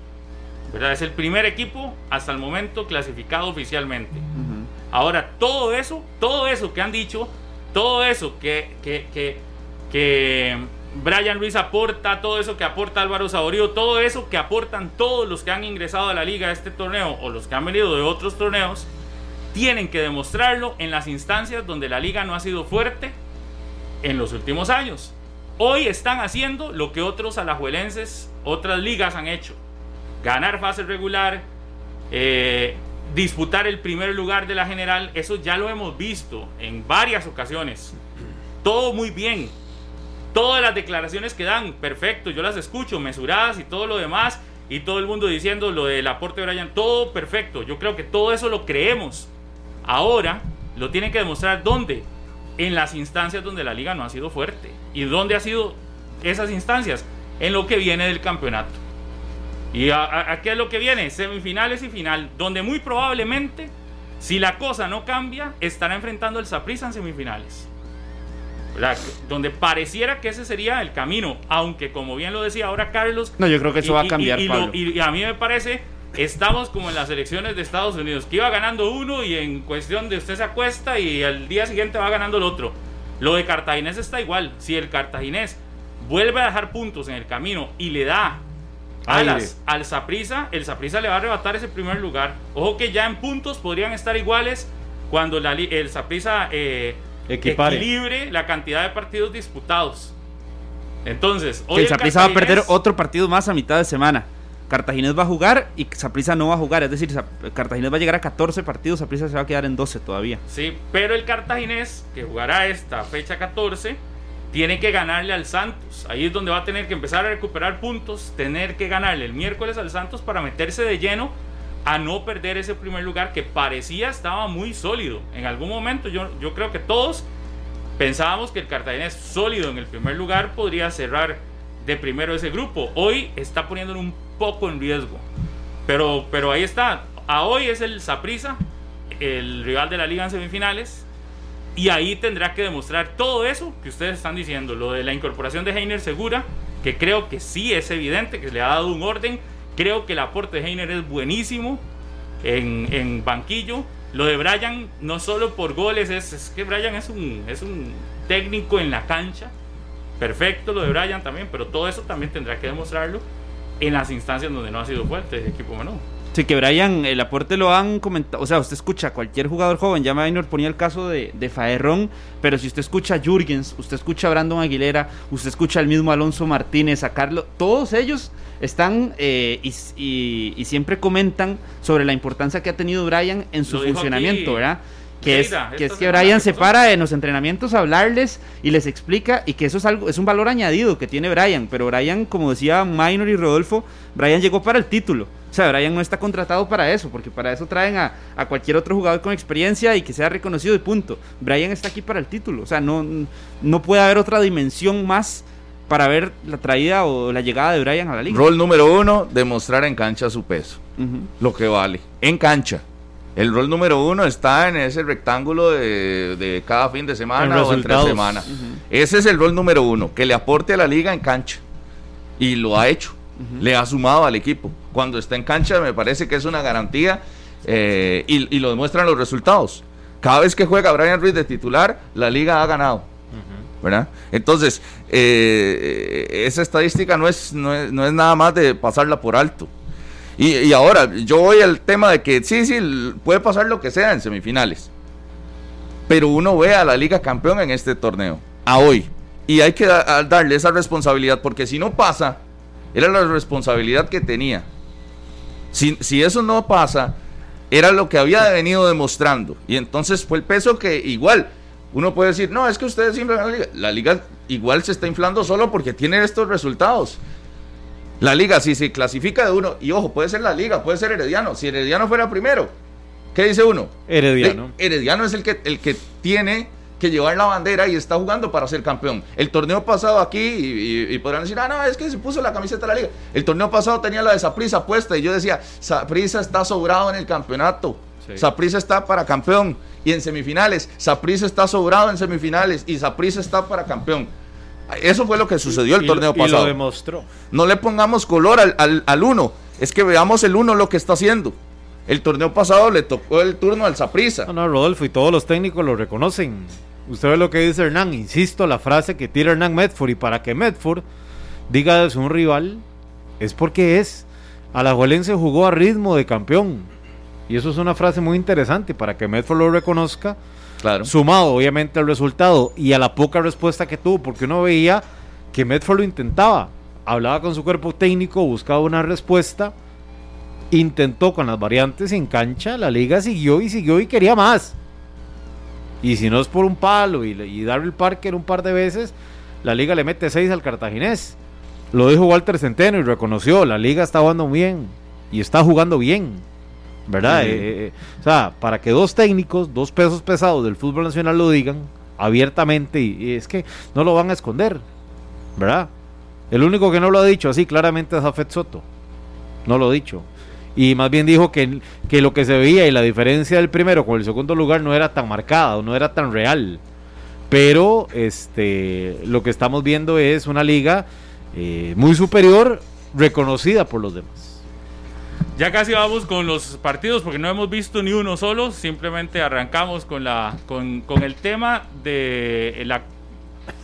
¿verdad? Es el primer equipo hasta el momento clasificado oficialmente. Ahora, todo eso, todo eso que han dicho, todo eso que, que, que, Brian Ruiz aporta, todo eso que aporta Álvaro Saborío, todo eso que aportan todos los que han ingresado a la liga de este torneo o los que han venido de otros torneos, tienen que demostrarlo en las instancias donde la liga no ha sido fuerte en los últimos años. Hoy están haciendo lo que otros alajuelenses, otras ligas han hecho. Ganar fase regular, eh, disputar el primer lugar de la general, eso ya lo hemos visto en varias ocasiones. Todo muy bien. Todas las declaraciones que dan, perfecto, yo las escucho, mesuradas y todo lo demás, y todo el mundo diciendo lo del aporte de Brian, todo perfecto. Yo creo que todo eso lo creemos. Ahora lo tienen que demostrar dónde? En las instancias donde la liga no ha sido fuerte. ¿Y dónde ha sido esas instancias? En lo que viene del campeonato. ¿Y a, qué es lo que viene? Semifinales y final, donde muy probablemente, si la cosa no cambia, estará enfrentando el Saprissa en semifinales. Donde pareciera que ese sería el camino, aunque como bien lo decía ahora Carlos... No, yo creo que eso va a cambiar. Y, a mí me parece, estamos como en las elecciones de Estados Unidos, que iba ganando uno y en cuestión de usted se acuesta y al día siguiente va ganando el otro. Lo de Cartaginés está igual. Si el Cartaginés vuelve a dejar puntos en el camino y le da Alas, al Saprisa, el Saprisa le va a arrebatar ese primer lugar. Ojo que ya en puntos podrían estar iguales cuando la, el Saprisa eh, equilibre la cantidad de partidos disputados. Entonces, hoy el Saprisa va a perder otro partido más a mitad de semana. Cartaginés va a jugar y Saprisa no va a jugar. Es decir, Cartaginés va a llegar a 14 partidos, Saprisa se va a quedar en 12 todavía. Sí, pero el Cartaginés, que jugará esta fecha 14, tiene que ganarle al Santos. Ahí es donde va a tener que empezar a recuperar puntos, tener que ganarle el miércoles al Santos para meterse de lleno a no perder ese primer lugar que parecía estaba muy sólido. En algún momento yo, yo creo que todos pensábamos que el Cartaginés sólido en el primer lugar podría cerrar de primero ese grupo. Hoy está poniéndolo un poco en riesgo. Pero, pero ahí está. A hoy es el Saprisa, el rival de la liga en semifinales. Y ahí tendrá que demostrar todo eso que ustedes están diciendo, lo de la incorporación de Heiner segura, que creo que sí es evidente, que le ha dado un orden. Creo que el aporte de Heiner es buenísimo en, banquillo. Lo de Brian, no solo por goles, es, es, que Brian es un, es un técnico en la cancha. Perfecto lo de Brian también, pero todo eso también tendrá que demostrarlo en las instancias donde no ha sido fuerte el equipo menor. Sí, que Brian, el aporte lo han comentado. O sea, usted escucha a cualquier jugador joven. Ya Maynor ponía el caso de, de Faerrón. Pero si usted escucha a Jürgens, usted escucha a Brandon Aguilera, usted escucha al mismo Alonso Martínez, a Carlos. Todos ellos están eh, y, siempre comentan sobre la importancia que ha tenido Brian en su funcionamiento, ¿verdad? Que es, que, es que Brian se para en los entrenamientos a hablarles y les explica y que eso es algo es un valor añadido que tiene Brian, pero Brian, como decía Minor y Rodolfo, Brian llegó para el título. O sea, Brian no está contratado para eso, porque para eso traen a, a cualquier otro jugador con experiencia y que sea reconocido y punto. Brian está aquí para el título, o sea, no, no puede haber otra dimensión más para ver la traída o la llegada de Brian a la liga. Rol número uno, demostrar en cancha su peso, lo que vale, en cancha. El rol número uno está en ese rectángulo de, de cada fin de En semana o entre semana. Ese es el rol número uno, que le aporte a la liga en cancha. Y lo ha hecho. Le ha sumado al equipo. Cuando está en cancha me parece que es una garantía eh, y, y lo demuestran los resultados. Cada vez que juega Brian Ruiz de titular, la liga ha ganado. ¿verdad? Entonces, eh, esa estadística no es, no, es, no es nada más de pasarla por alto. Y, ahora, yo voy al tema de que sí, sí, puede pasar lo que sea en semifinales. Pero uno ve a la liga campeón en este torneo, a hoy. Y hay que darle esa responsabilidad, porque si no pasa, era la responsabilidad que tenía. Si, si eso no pasa, era lo que había venido demostrando. Y entonces fue el peso que igual uno puede decir, no, es que ustedes inflan la liga. La liga igual se está inflando solo porque tiene estos resultados. La liga, si se clasifica de uno, y ojo, puede ser la liga, puede ser Herediano. Si Herediano fuera primero, ¿qué dice uno? Herediano. Herediano es el que, el que tiene que llevar la bandera y está jugando para ser campeón. El torneo pasado aquí, y, y- y podrán decir, ah, no, es que se puso la camiseta de la liga. El torneo pasado tenía la de Saprisa puesta y yo decía, Saprisa está sobrado en el campeonato. Sí. Saprisa está para campeón. Y en semifinales, Saprisa está sobrado en semifinales y Saprisa está para campeón. Eso fue lo que sucedió el Y- torneo y pasado. lo demostró. No le pongamos color al, al, al uno. Es que veamos el uno lo que está haciendo. El torneo pasado le tocó el turno al Saprisa. No, no, Rodolfo, y todos los técnicos lo reconocen. Usted ve lo que dice Hernán, insisto, la frase que tira Hernán Medford, y para que Medford diga de su rival, es porque es. Alajuelense jugó a ritmo de campeón. Y eso es una frase muy interesante para que Medford lo reconozca, Sumado obviamente al resultado y a la poca respuesta que tuvo, porque uno veía que Medford lo intentaba. Hablaba con su cuerpo técnico, buscaba una respuesta, intentó con las variantes en cancha, la liga siguió y siguió y quería más. Y si no es por un palo y, y Parker un par de veces, la liga le mete 6 al cartaginés. Lo dijo Walter Centeno y reconoció, la liga está jugando bien y está jugando bien. ¿Verdad? Sí. Eh, eh, o sea, para que dos técnicos, dos pesos pesados del fútbol nacional lo digan abiertamente, y, y es que no lo van a esconder. ¿Verdad? El único que no lo ha dicho así claramente es Jafet Soto. No lo ha dicho. Y más bien dijo que, que lo que se veía y la diferencia del primero con el segundo lugar no era tan marcada no era tan real. Pero este lo que estamos viendo es una liga eh, muy superior, reconocida por los demás. Ya casi vamos con los partidos porque no hemos visto ni uno solo. Simplemente arrancamos con, la, con, con el tema de la-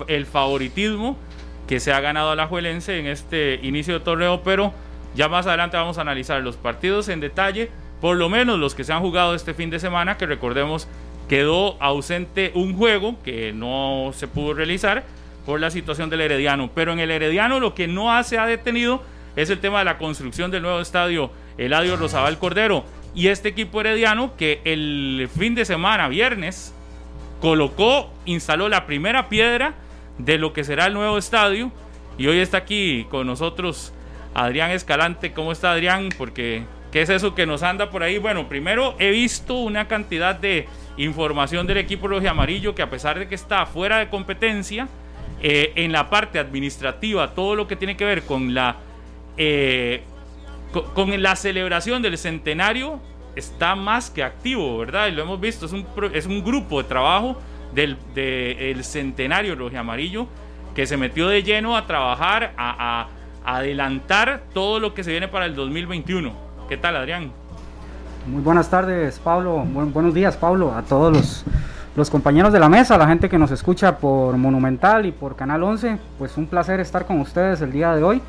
el favoritismo que se ha ganado a la Juelense en este inicio de torneo. Pero ya más adelante vamos a analizar los partidos en detalle. Por lo menos los que se han jugado este fin de semana, que recordemos quedó ausente un juego que no se pudo realizar por la situación del Herediano. Pero en el Herediano lo que no se ha detenido es el tema de la construcción del nuevo estadio Eladio Rosabal Cordero. Y este equipo herediano que el fin de semana, viernes, colocó, instaló la primera piedra de lo que será el nuevo estadio. Y hoy está aquí con nosotros Adrián Escalante. ¿Cómo está Adrián? Porque, ¿qué es eso que nos anda por ahí? Bueno, primero he visto una cantidad de información del equipo rojo amarillo que a pesar de que está fuera de competencia, eh, en la parte administrativa, todo lo que tiene que ver con la eh, co- con, la celebración del centenario está más que activo, ¿verdad? Y lo hemos visto, es un, es un grupo de trabajo del de- el centenario rojo amarillo que se metió de lleno a trabajar, a, a adelantar todo lo que se viene para el 2021. ¿Qué tal, Adrián? Muy buenas tardes, Pablo. Buen- buenos días, Pablo, a todos los, los compañeros de la mesa, a la gente que nos escucha por Monumental y por Canal 11. Pues un placer estar con ustedes el día de hoy.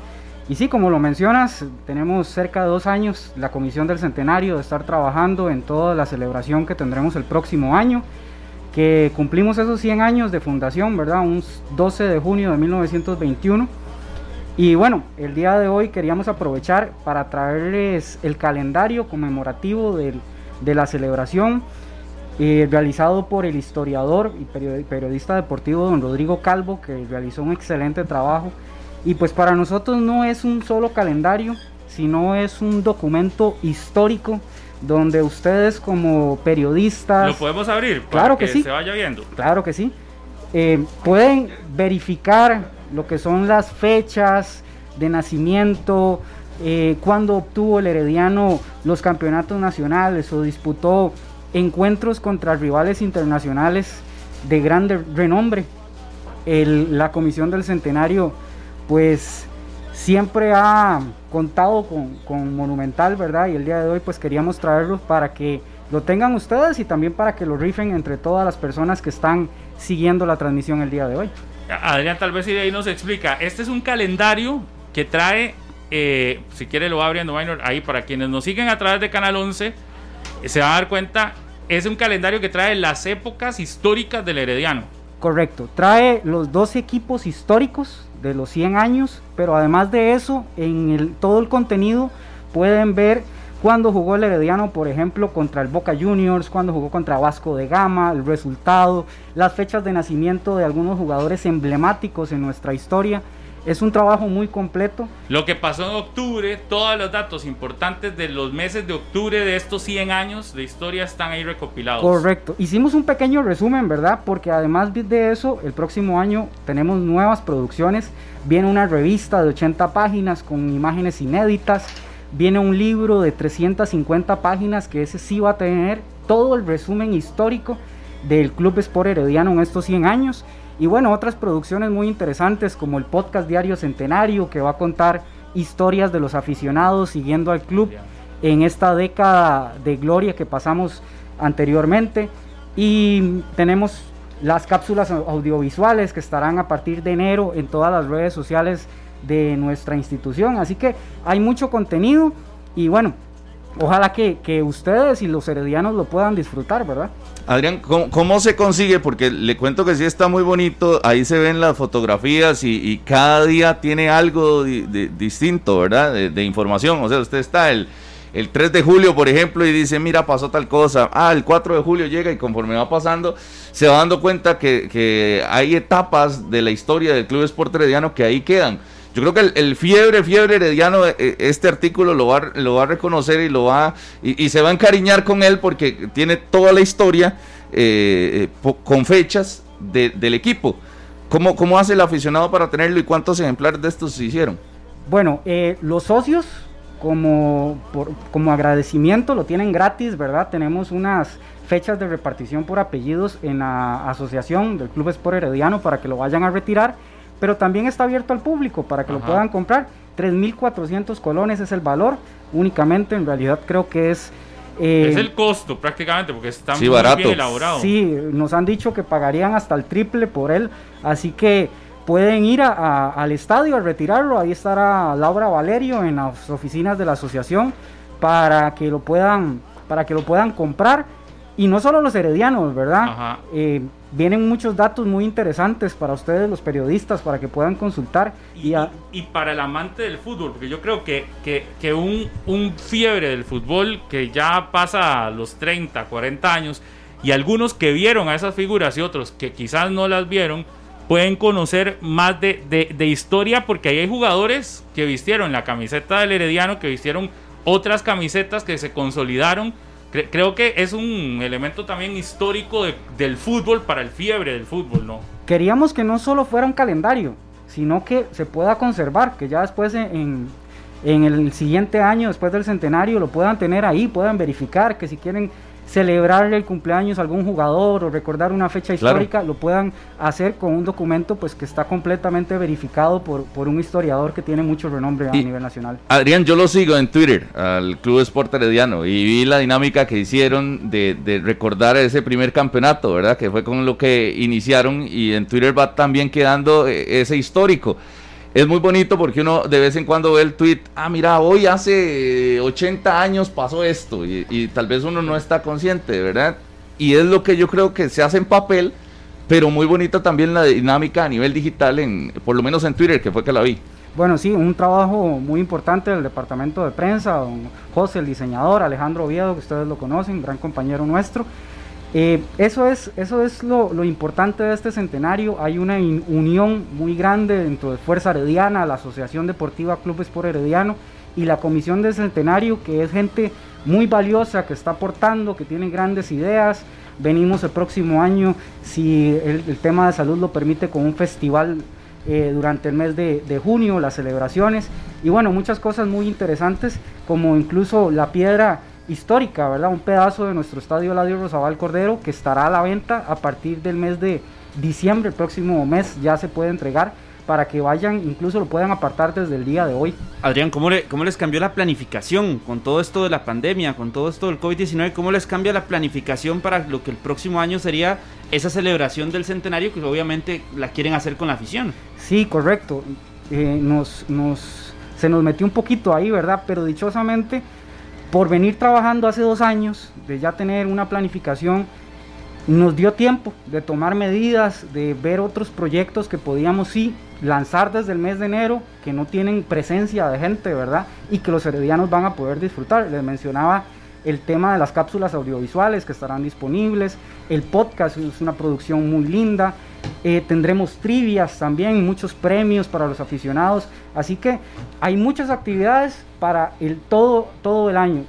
Y sí, como lo mencionas, tenemos cerca de dos años la Comisión del Centenario de estar trabajando en toda la celebración que tendremos el próximo año, que cumplimos esos 100 años de fundación, ¿verdad? Un 12 de junio de 1921. Y bueno, el día de hoy queríamos aprovechar para traerles el calendario conmemorativo de la celebración eh, realizado por el historiador y periodi- periodista deportivo don Rodrigo Calvo, que realizó un excelente trabajo. Y pues para nosotros no es un solo calendario, sino es un documento histórico donde ustedes como periodistas... ¿Lo podemos abrir? Para Claro que sí. se vaya viendo. Claro que sí. Eh, pueden verificar lo que son las fechas de nacimiento, eh, cuando obtuvo el Herediano los campeonatos nacionales o disputó encuentros contra rivales internacionales de grande renombre. El- la Comisión del Centenario, pues siempre ha contado con, con Monumental, ¿verdad? Y el día de hoy, pues queríamos traerlos para que lo tengan ustedes y también para que lo rifen entre todas las personas que están siguiendo la transmisión el día de hoy. Adrián tal vez ahí nos explica. Este es un calendario que trae, eh, si quiere lo Minor, ahí para quienes nos siguen a través de Canal 11, eh, se van a dar cuenta, es un calendario que trae las épocas históricas del Herediano. Correcto, trae los dos equipos históricos de los 100 años, pero además de eso, en el, todo el contenido pueden ver cuando jugó el Herediano, por ejemplo, contra el Boca Juniors, cuando jugó contra Vasco de Gama, el resultado, las fechas de nacimiento de algunos jugadores emblemáticos en nuestra historia. Es un trabajo muy completo. Lo que pasó en octubre, todos los datos importantes de los meses de octubre de estos 100 años de historia están ahí recopilados. Correcto. Hicimos un pequeño resumen, ¿verdad? Porque además de eso, el próximo año tenemos nuevas producciones. Viene una revista de 80 páginas con imágenes inéditas. Viene un libro de 350 páginas que ese sí va a tener todo el resumen histórico del Club Sport Herediano en estos 100 años. Y bueno, otras producciones muy interesantes como el podcast Diario Centenario que va a contar historias de los aficionados siguiendo al club en esta década de gloria que pasamos anteriormente. Y tenemos las cápsulas au- audiovisuales que estarán a partir de enero en todas las redes sociales de nuestra institución. Así que hay mucho contenido y bueno, ojalá que, que ustedes y los heredianos lo puedan disfrutar, ¿verdad? Adrián, ¿cómo, cómo se consigue? Porque le cuento que sí está muy bonito, ahí se ven las fotografías y, cada día tiene algo di- di- distinto, ¿verdad? De, información. O sea, usted está el, el 3 de julio, por ejemplo, y dice, mira, pasó tal cosa. Ah, el 4 de julio llega y conforme va pasando, se va dando cuenta que, que hay etapas de la historia del Club Sport Herediano que ahí quedan. Yo creo que el, el fiebre, fiebre herediano, eh, eh, este artículo lo va, lo va a reconocer y lo va y, y se va a encariñar con él porque tiene toda la historia eh, con fechas de- del equipo. ¿Cómo, ¿Cómo hace el aficionado para tenerlo y cuántos ejemplares de estos se hicieron? Bueno, los socios, como, por- como agradecimiento, lo tienen gratis, ¿verdad? Tenemos unas fechas de repartición por apellidos en la asociación del Club Sport Herediano para que lo vayan a retirar, pero también está abierto al público para que lo puedan comprar. 3.400 colones es el valor, únicamente, en realidad creo que es... eh, Es el costo prácticamente porque está Sí, muy barato. bien elaborado. Sí, nos han dicho que pagarían hasta el triple por él, así que pueden ir a- a- al estadio a retirarlo, ahí estará Laura Valerio en las oficinas de la asociación para que lo puedan, para que lo puedan comprar y no solo los heredianos, ¿verdad? Ajá. Eh, vienen muchos datos muy interesantes para ustedes los periodistas para que puedan consultar y, Y, a- y para el amante del fútbol, porque yo creo que, que, que un, un fiebre del fútbol que ya pasa a los 30, 40 años, y algunos que vieron a esas figuras y otros que quizás no las vieron, pueden conocer más de, de- de historia, porque ahí hay jugadores que vistieron la camiseta del Herediano, que vistieron otras camisetas que se consolidaron. Cre- creo que es un elemento también histórico de- del fútbol para el fiebre del fútbol, ¿no? queríamos que no solo fuera un calendario, sino que se pueda conservar, que ya después en- en el siguiente año, después del centenario, lo puedan tener ahí, puedan verificar que si quieren celebrarle el cumpleaños a algún jugador o recordar una fecha Claro. histórica, lo puedan hacer con un documento pues que está completamente verificado por, por un historiador que tiene mucho renombre a nivel nacional. Adrián, yo lo sigo en Twitter, al Club Sport Herediano, y vi la dinámica que hicieron de, de recordar ese primer campeonato, ¿verdad? Que fue con lo que iniciaron, y en Twitter va también quedando eh, ese histórico. Es muy bonito porque uno de vez en cuando ve el tweet, ah, mira, hoy hace 80 años pasó esto, y, tal vez uno no está consciente, ¿verdad? Y es lo que yo creo que se hace en papel, pero muy bonito también la dinámica a nivel digital, en, por lo menos en Twitter, que fue que la vi. Bueno, sí, un trabajo muy importante del departamento de prensa, don José, el diseñador, Alejandro Oviedo, que ustedes lo conocen, gran compañero nuestro. Eh, eso es, eso es lo, importante de este centenario. Hay una unión muy grande dentro de Fuerza Herediana, la Asociación Deportiva Club Sport Herediano, y la comisión de centenario, que es gente muy valiosa, que está aportando, que tiene grandes ideas. Venimos el próximo año, si el, tema de salud lo permite, con un festival eh, durante el mes de, de, junio, las celebraciones y bueno, muchas cosas muy interesantes, como incluso la piedra histórica, ¿verdad? Un pedazo de nuestro estadio Ladio Rosabal Cordero que estará a la venta a partir del mes de diciembre, el próximo mes ya se puede entregar para que vayan, incluso lo puedan apartar desde el día de hoy. Adrián, ¿cómo, le, ¿cómo les cambió la planificación con todo esto de la pandemia, con todo esto del COVID-19? ¿Cómo les cambia la planificación para lo que el próximo año sería esa celebración del centenario que obviamente la quieren hacer con la afición? Sí, correcto. Eh, nos, nos, se nos metió un poquito ahí, ¿verdad? Pero dichosamente, por venir trabajando hace dos años, de ya tener una planificación, nos dio tiempo de tomar medidas, de ver otros proyectos que podíamos sí lanzar desde el mes de enero, que no tienen presencia de gente, ¿verdad? Y que los heredianos van a poder disfrutar. Les mencionaba el tema de las cápsulas audiovisuales que estarán disponibles, el podcast es una producción muy linda, eh, tendremos trivias también, muchos premios para los aficionados, así que hay muchas actividades para el todo, todo el año.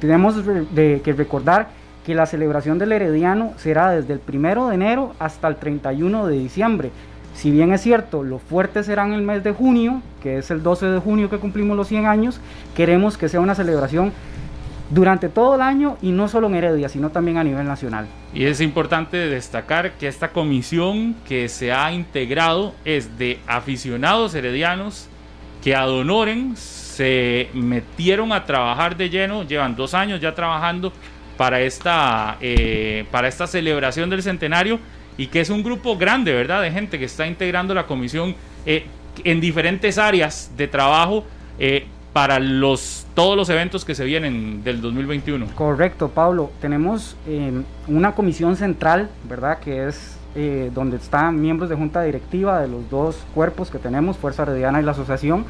Tenemos que recordar que la celebración del Herediano será desde el primero de enero hasta el 31 de diciembre. Si bien es cierto, lo fuerte será en el mes de junio, que es el 12 de junio que cumplimos los 100 años, queremos que sea una celebración durante todo el año y no solo en Heredia, sino también a nivel nacional. Y es importante destacar que esta comisión que se ha integrado es de aficionados heredianos que a Donoren se metieron a trabajar de lleno, llevan dos años ya trabajando para esta, eh, para esta celebración del centenario y que es un grupo grande, ¿verdad? De gente que está integrando la comisión eh, en diferentes áreas de trabajo eh, para los, todos los eventos que se vienen del 2021. Correcto, Pablo. Tenemos una comisión central, ¿verdad? Que es donde están miembros de junta directiva de los dos cuerpos que tenemos, Fuerza Herediana y la Asociación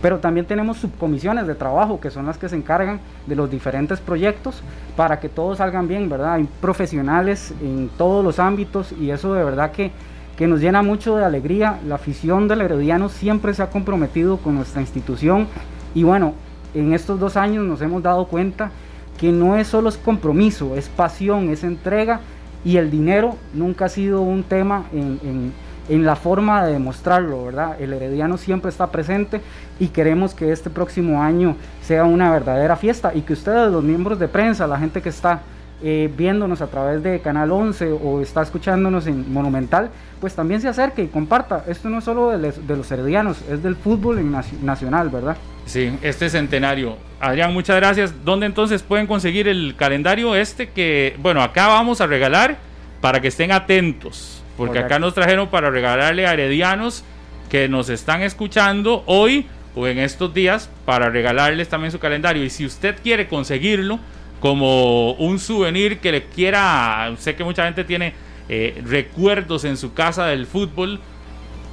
pero también tenemos subcomisiones de trabajo que son las que se encargan de los diferentes proyectos para que todos salgan bien, ¿verdad? Hay profesionales en todos los ámbitos y eso de verdad que, que nos llena mucho de alegría. La afición del Herediano siempre se ha comprometido con nuestra institución y bueno, en estos dos años nos hemos dado cuenta que no es solo compromiso, es pasión, es entrega y el dinero nunca ha sido un tema en en la forma de demostrarlo, ¿verdad? El Herediano siempre está presente y queremos que este próximo año sea una verdadera fiesta y que ustedes, los miembros de prensa, la gente que está eh, viéndonos a través de Canal 11 o está escuchándonos en Monumental, pues también se acerque y comparta. Esto no es solo de, los heredianos, es del fútbol nacional, ¿verdad? Sí, este centenario. Adrián, muchas gracias. ¿Dónde entonces pueden conseguir el calendario este que, bueno, acá vamos a regalar para que estén atentos? Porque acá nos trajeron para regalarle a heredianos que nos están escuchando hoy o en estos días para regalarles también su calendario. Y si usted quiere conseguirlo como un souvenir que le quiera, sé que mucha gente tiene eh, recuerdos en su casa del fútbol,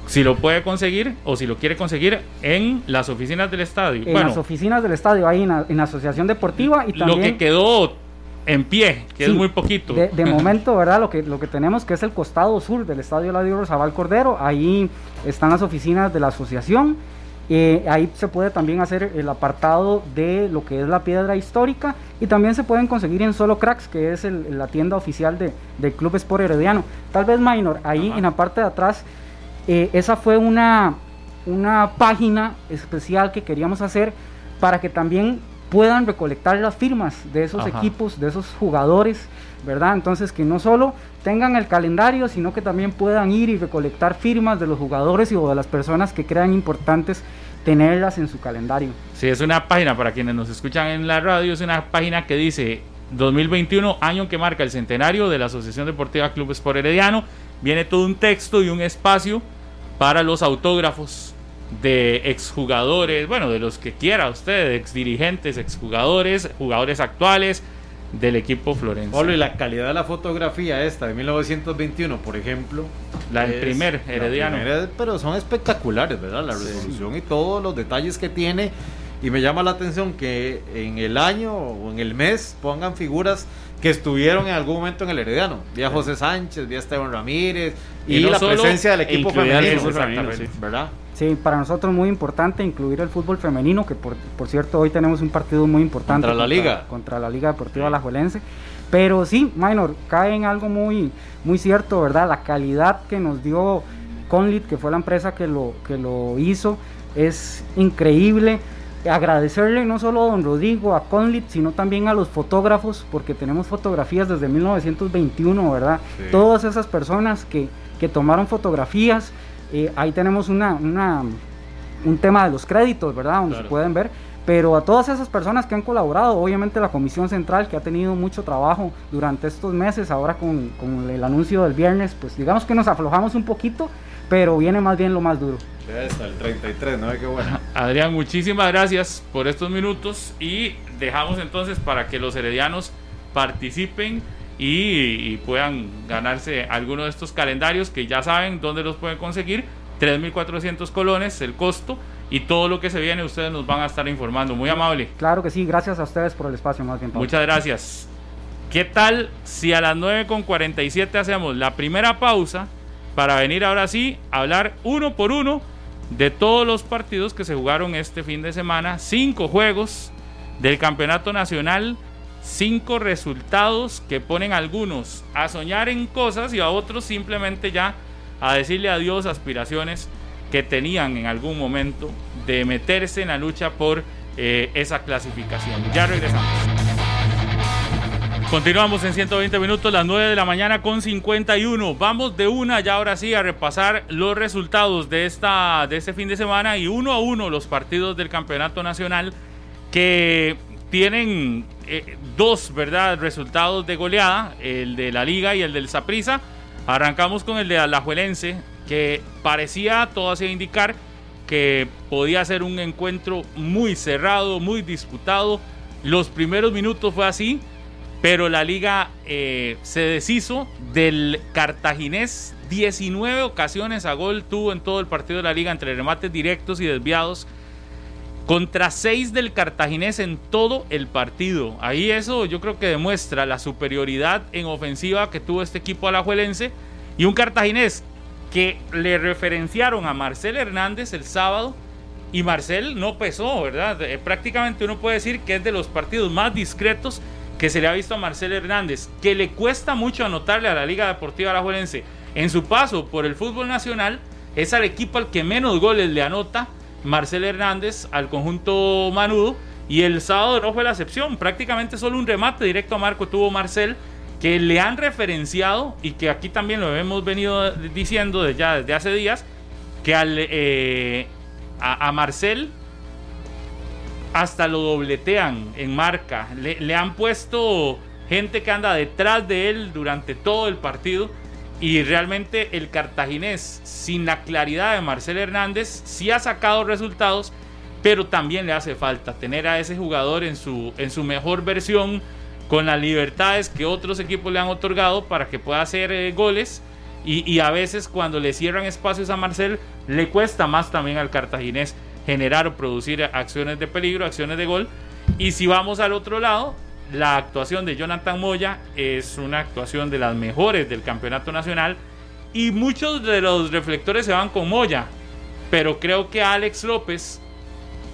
si lo puede conseguir o si lo quiere conseguir en las oficinas del estadio. En las oficinas del estadio, ahí en la, asociación deportiva y también... Lo que quedó en pie, que es muy poquito. De, momento, ¿verdad? Lo que, lo que tenemos que es el costado sur del Estadio Ladio Rosabal Cordero, ahí están las oficinas de la asociación. Eh, ahí se puede también hacer el apartado de lo que es la piedra histórica y también se pueden conseguir en Solo Cracks, que es la tienda oficial de, del Club Sport Herediano. Tal vez Minor, ahí en la parte de atrás, eh, esa fue una, una página especial que queríamos hacer para que también puedan recolectar las firmas de esos equipos, de esos jugadores, ¿verdad? Entonces que no solo tengan el calendario, sino que también puedan ir y recolectar firmas de los jugadores y o de las personas que crean importantes tenerlas en su calendario. Sí, es una página para quienes nos escuchan en la radio, es una página que dice 2021, año que marca el centenario de la Asociación Deportiva Club Sport Herediano. Viene todo un texto y un espacio para los autógrafos de exjugadores, bueno, de los que quiera usted, ex dirigentes, exjugadores, jugadores actuales del equipo Florencia. Pablo, y la calidad de la fotografía esta de 1921, por ejemplo. La del primer herediano. pero son espectaculares, ¿verdad? La resolución y todos los detalles que tiene. Y me llama la atención que en el año o en el mes pongan figuras que estuvieron en algún momento en el Herediano. Vi José Sánchez, vi Esteban Ramírez y, la presencia del equipo femenino, ¿verdad? Sí, para nosotros muy importante incluir el fútbol femenino, que por, por cierto hoy tenemos un partido muy importante. Contra la Liga. Contra la Liga Deportiva Alajuelense. Pero sí, Minor, cae en algo muy, muy cierto, ¿verdad? La calidad que nos dio Conlit, que fue la empresa que lo, que lo hizo, es increíble. Agradecerle no solo a don Rodrigo, a Conlit, sino también a los fotógrafos, porque tenemos fotografías desde 1921, ¿verdad? Sí. Todas esas personas que, que tomaron fotografías, eh, ahí tenemos una, una, un tema de los créditos, ¿verdad? Donde Claro. se pueden ver. Pero a todas esas personas que han colaborado, obviamente la Comisión Central que ha tenido mucho trabajo durante estos meses, ahora con, con el anuncio del viernes, pues digamos que nos aflojamos un poquito, pero viene más bien lo más duro. Ya está, el 33, ¿no? Qué bueno. Adrián, muchísimas gracias por estos minutos y dejamos entonces para que los heredianos participen y, y puedan ganarse alguno de estos calendarios que ya saben dónde los pueden conseguir. 3.400 colones el costo y todo lo que se viene ustedes nos van a estar informando. Muy amable. Claro que sí, gracias a ustedes por el espacio más bien. Pablo. Muchas gracias. ¿Qué tal si a las 9.47 hacemos la primera pausa para venir ahora sí a hablar uno por uno de todos los partidos que se jugaron este fin de semana? Cinco juegos del Campeonato Nacional, cinco resultados que ponen a algunos a soñar en cosas y a otros simplemente ya a decirle adiós a aspiraciones que tenían en algún momento de meterse en la lucha por eh, esa clasificación. Ya regresamos. Continuamos en 120 minutos, las 9 de la mañana con 51. Vamos de una ya ahora sí a repasar los resultados de, esta, de este fin de semana y uno a uno los partidos del Campeonato Nacional que tienen eh, dos ¿verdad? resultados de goleada, el de la Liga y el del Saprissa. Arrancamos con el de Alajuelense, que parecía todo hacía indicar que podía ser un encuentro muy cerrado, muy disputado. Los primeros minutos fue así, pero la liga eh, se deshizo del cartaginés. 19 ocasiones a gol tuvo en todo el partido de la liga entre remates directos y desviados. Contra 6 del cartaginés en todo el partido. Ahí eso yo creo que demuestra la superioridad en ofensiva que tuvo este equipo alajuelense. Y un cartaginés que le referenciaron a Marcel Hernández el sábado. Y Marcel no pesó, ¿verdad? Eh, prácticamente uno puede decir que es de los partidos más discretos que se le ha visto a Marcel Hernández, que le cuesta mucho anotarle a la Liga Deportiva Alajuelense. En su paso por el fútbol nacional, es al equipo al que menos goles le anota Marcel Hernández al conjunto Manudo. Y el sábado no fue la excepción, prácticamente solo un remate directo a Marco tuvo Marcel, que le han referenciado y que aquí también lo hemos venido diciendo desde, ya desde hace días, que al, eh, a Marcel hasta lo dobletean en marca. Le, han puesto gente que anda detrás de él durante todo el partido. Y realmente el cartaginés, sin la claridad de Marcel Hernández, sí ha sacado resultados, pero también le hace falta tener a ese jugador en su, en su mejor versión, con las libertades que otros equipos le han otorgado para que pueda hacer eh, goles. Y a veces cuando le cierran espacios a Marcel, le cuesta más también al cartaginés generar o producir acciones de peligro, acciones de gol. Y si vamos al otro lado, la actuación de Jonathan Moya es una actuación de las mejores del campeonato nacional y muchos de los reflectores se van con Moya, pero creo que Alex López,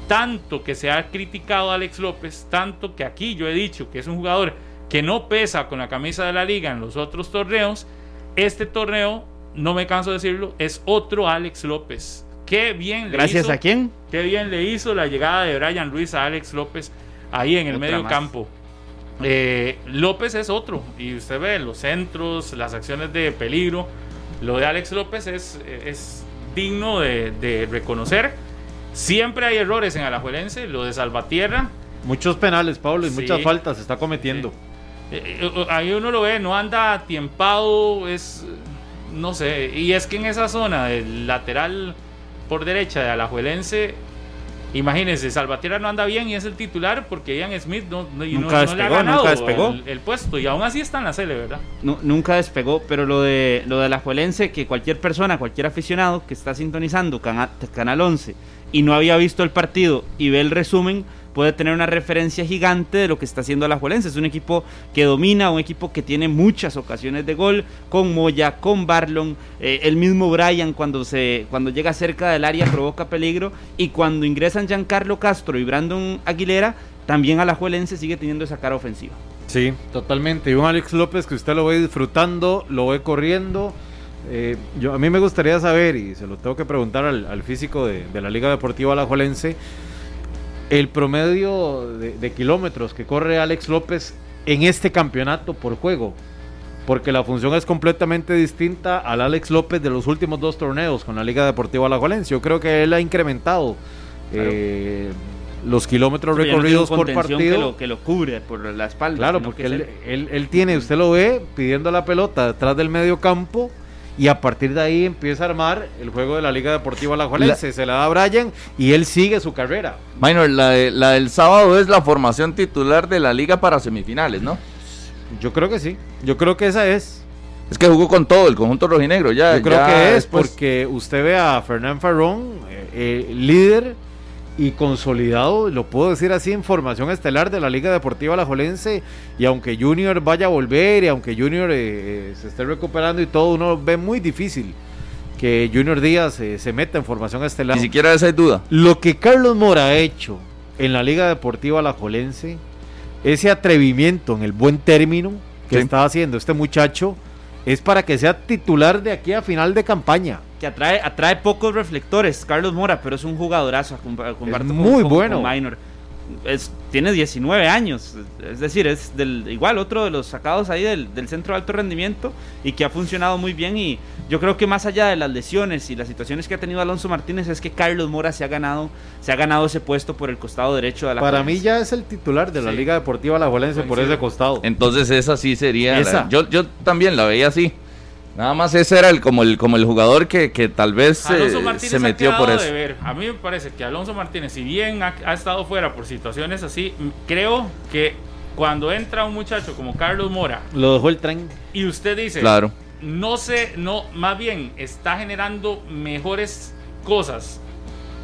tanto que se ha criticado Alex López, tanto que aquí yo he dicho que es un jugador que no pesa con la camisa de la liga en los otros torneos, este torneo, no me canso de decirlo, es otro Alex López. Qué bien le Gracias hizo, a quién? Qué bien le hizo la llegada de Brian Ruiz a Alex López ahí en el Otra medio más. campo. Eh, López es otro, y usted ve los centros, las acciones de peligro. Lo de Alex López es, es digno de, de reconocer. Siempre hay errores en Alajuelense, lo de Salvatierra. Muchos penales, Pablo, y Sí. muchas faltas se está cometiendo. eh, eh, ahí uno lo ve, no anda tiempado, es. No sé, y es que en esa zona del lateral por derecha de Alajuelense, imagínense, Salvatierra no anda bien y es el titular porque Ian Smith no, no- Nunca no le ha despegó, ganado nunca despegó. El, el puesto y aún así está en la Cele, ¿verdad? Nu- nunca despegó, pero lo de lo de la Juelense, que cualquier persona, cualquier aficionado que está sintonizando Cana- Canal 11 y no había visto el partido y ve el resumen, puede tener una referencia gigante de lo que está haciendo Alajuelense. Es un equipo que domina, un equipo que tiene muchas ocasiones de gol, con Moya, con Barlon, eh, el mismo Brian cuando, se, cuando llega cerca del área provoca peligro, y cuando ingresan Giancarlo Castro y Brandon Aguilera, también Alajuelense sigue teniendo esa cara ofensiva. Sí, totalmente. Y un Alex López que usted lo ve disfrutando, lo ve corriendo. Eh, yo, a mí me gustaría saber, y se lo tengo que preguntar al, físico de, la Liga Deportiva Alajuelense, el promedio de, kilómetros que corre Alex López en este campeonato por juego. Porque la función es completamente distinta al Alex López de los últimos dos torneos con la Liga Deportiva Alajuelense. Yo creo que él ha incrementado. Eh, los kilómetros recorridos por partido. Que lo, que lo cubre por la espalda. Claro, porque él, él, tiene, usted lo ve pidiendo la pelota detrás del medio campo y a partir de ahí empieza a armar el juego de la Liga Deportiva Alajuelense. Se la da a Brian y él sigue su carrera. Minor, la, la del sábado es la formación titular de la Liga para semifinales, ¿no? Yo creo que sí. Yo creo que esa es. Es que jugó con todo el conjunto rojinegro. Ya, Yo creo que es porque usted ve a Fernán Farrón, eh, eh, líder y consolidado, lo puedo decir así, en formación estelar de la Liga Deportiva Alajuelense. Y aunque Junior vaya a volver y aunque Junior eh, eh, se esté recuperando y todo, uno ve muy difícil que Junior Díaz eh, se meta en formación estelar. Ni siquiera esa es duda. Lo que Carlos Mora ha hecho en la Liga Deportiva Alajuelense, ese atrevimiento en el buen término que está haciendo este muchacho, es para que sea titular de aquí a final de campaña que atrae, atrae pocos reflectores, Carlos Mora, pero es un jugadorazo. Es muy bueno. Minor. Es, tiene 19 años, es decir, es del, igual otro de los sacados ahí del, centro de alto rendimiento y que ha funcionado muy bien y yo creo que más allá de las lesiones y las situaciones que ha tenido Alonso Martínez es que Carlos Mora se ha ganado, se ha ganado ese puesto por el costado derecho de la Para mí ya es el titular de la Liga Deportiva La Juelense por ese costado. Entonces esa sí sería, yo, yo también la veía así. Nada más ese era el como el como el jugador que, tal vez eh, se metió por eso. A mí me parece que Alonso Martínez, si bien ha, estado fuera por situaciones así, creo que cuando entra un muchacho como Carlos Mora, lo dejó el tren y usted dice, claro, no sé, no, más bien está generando mejores cosas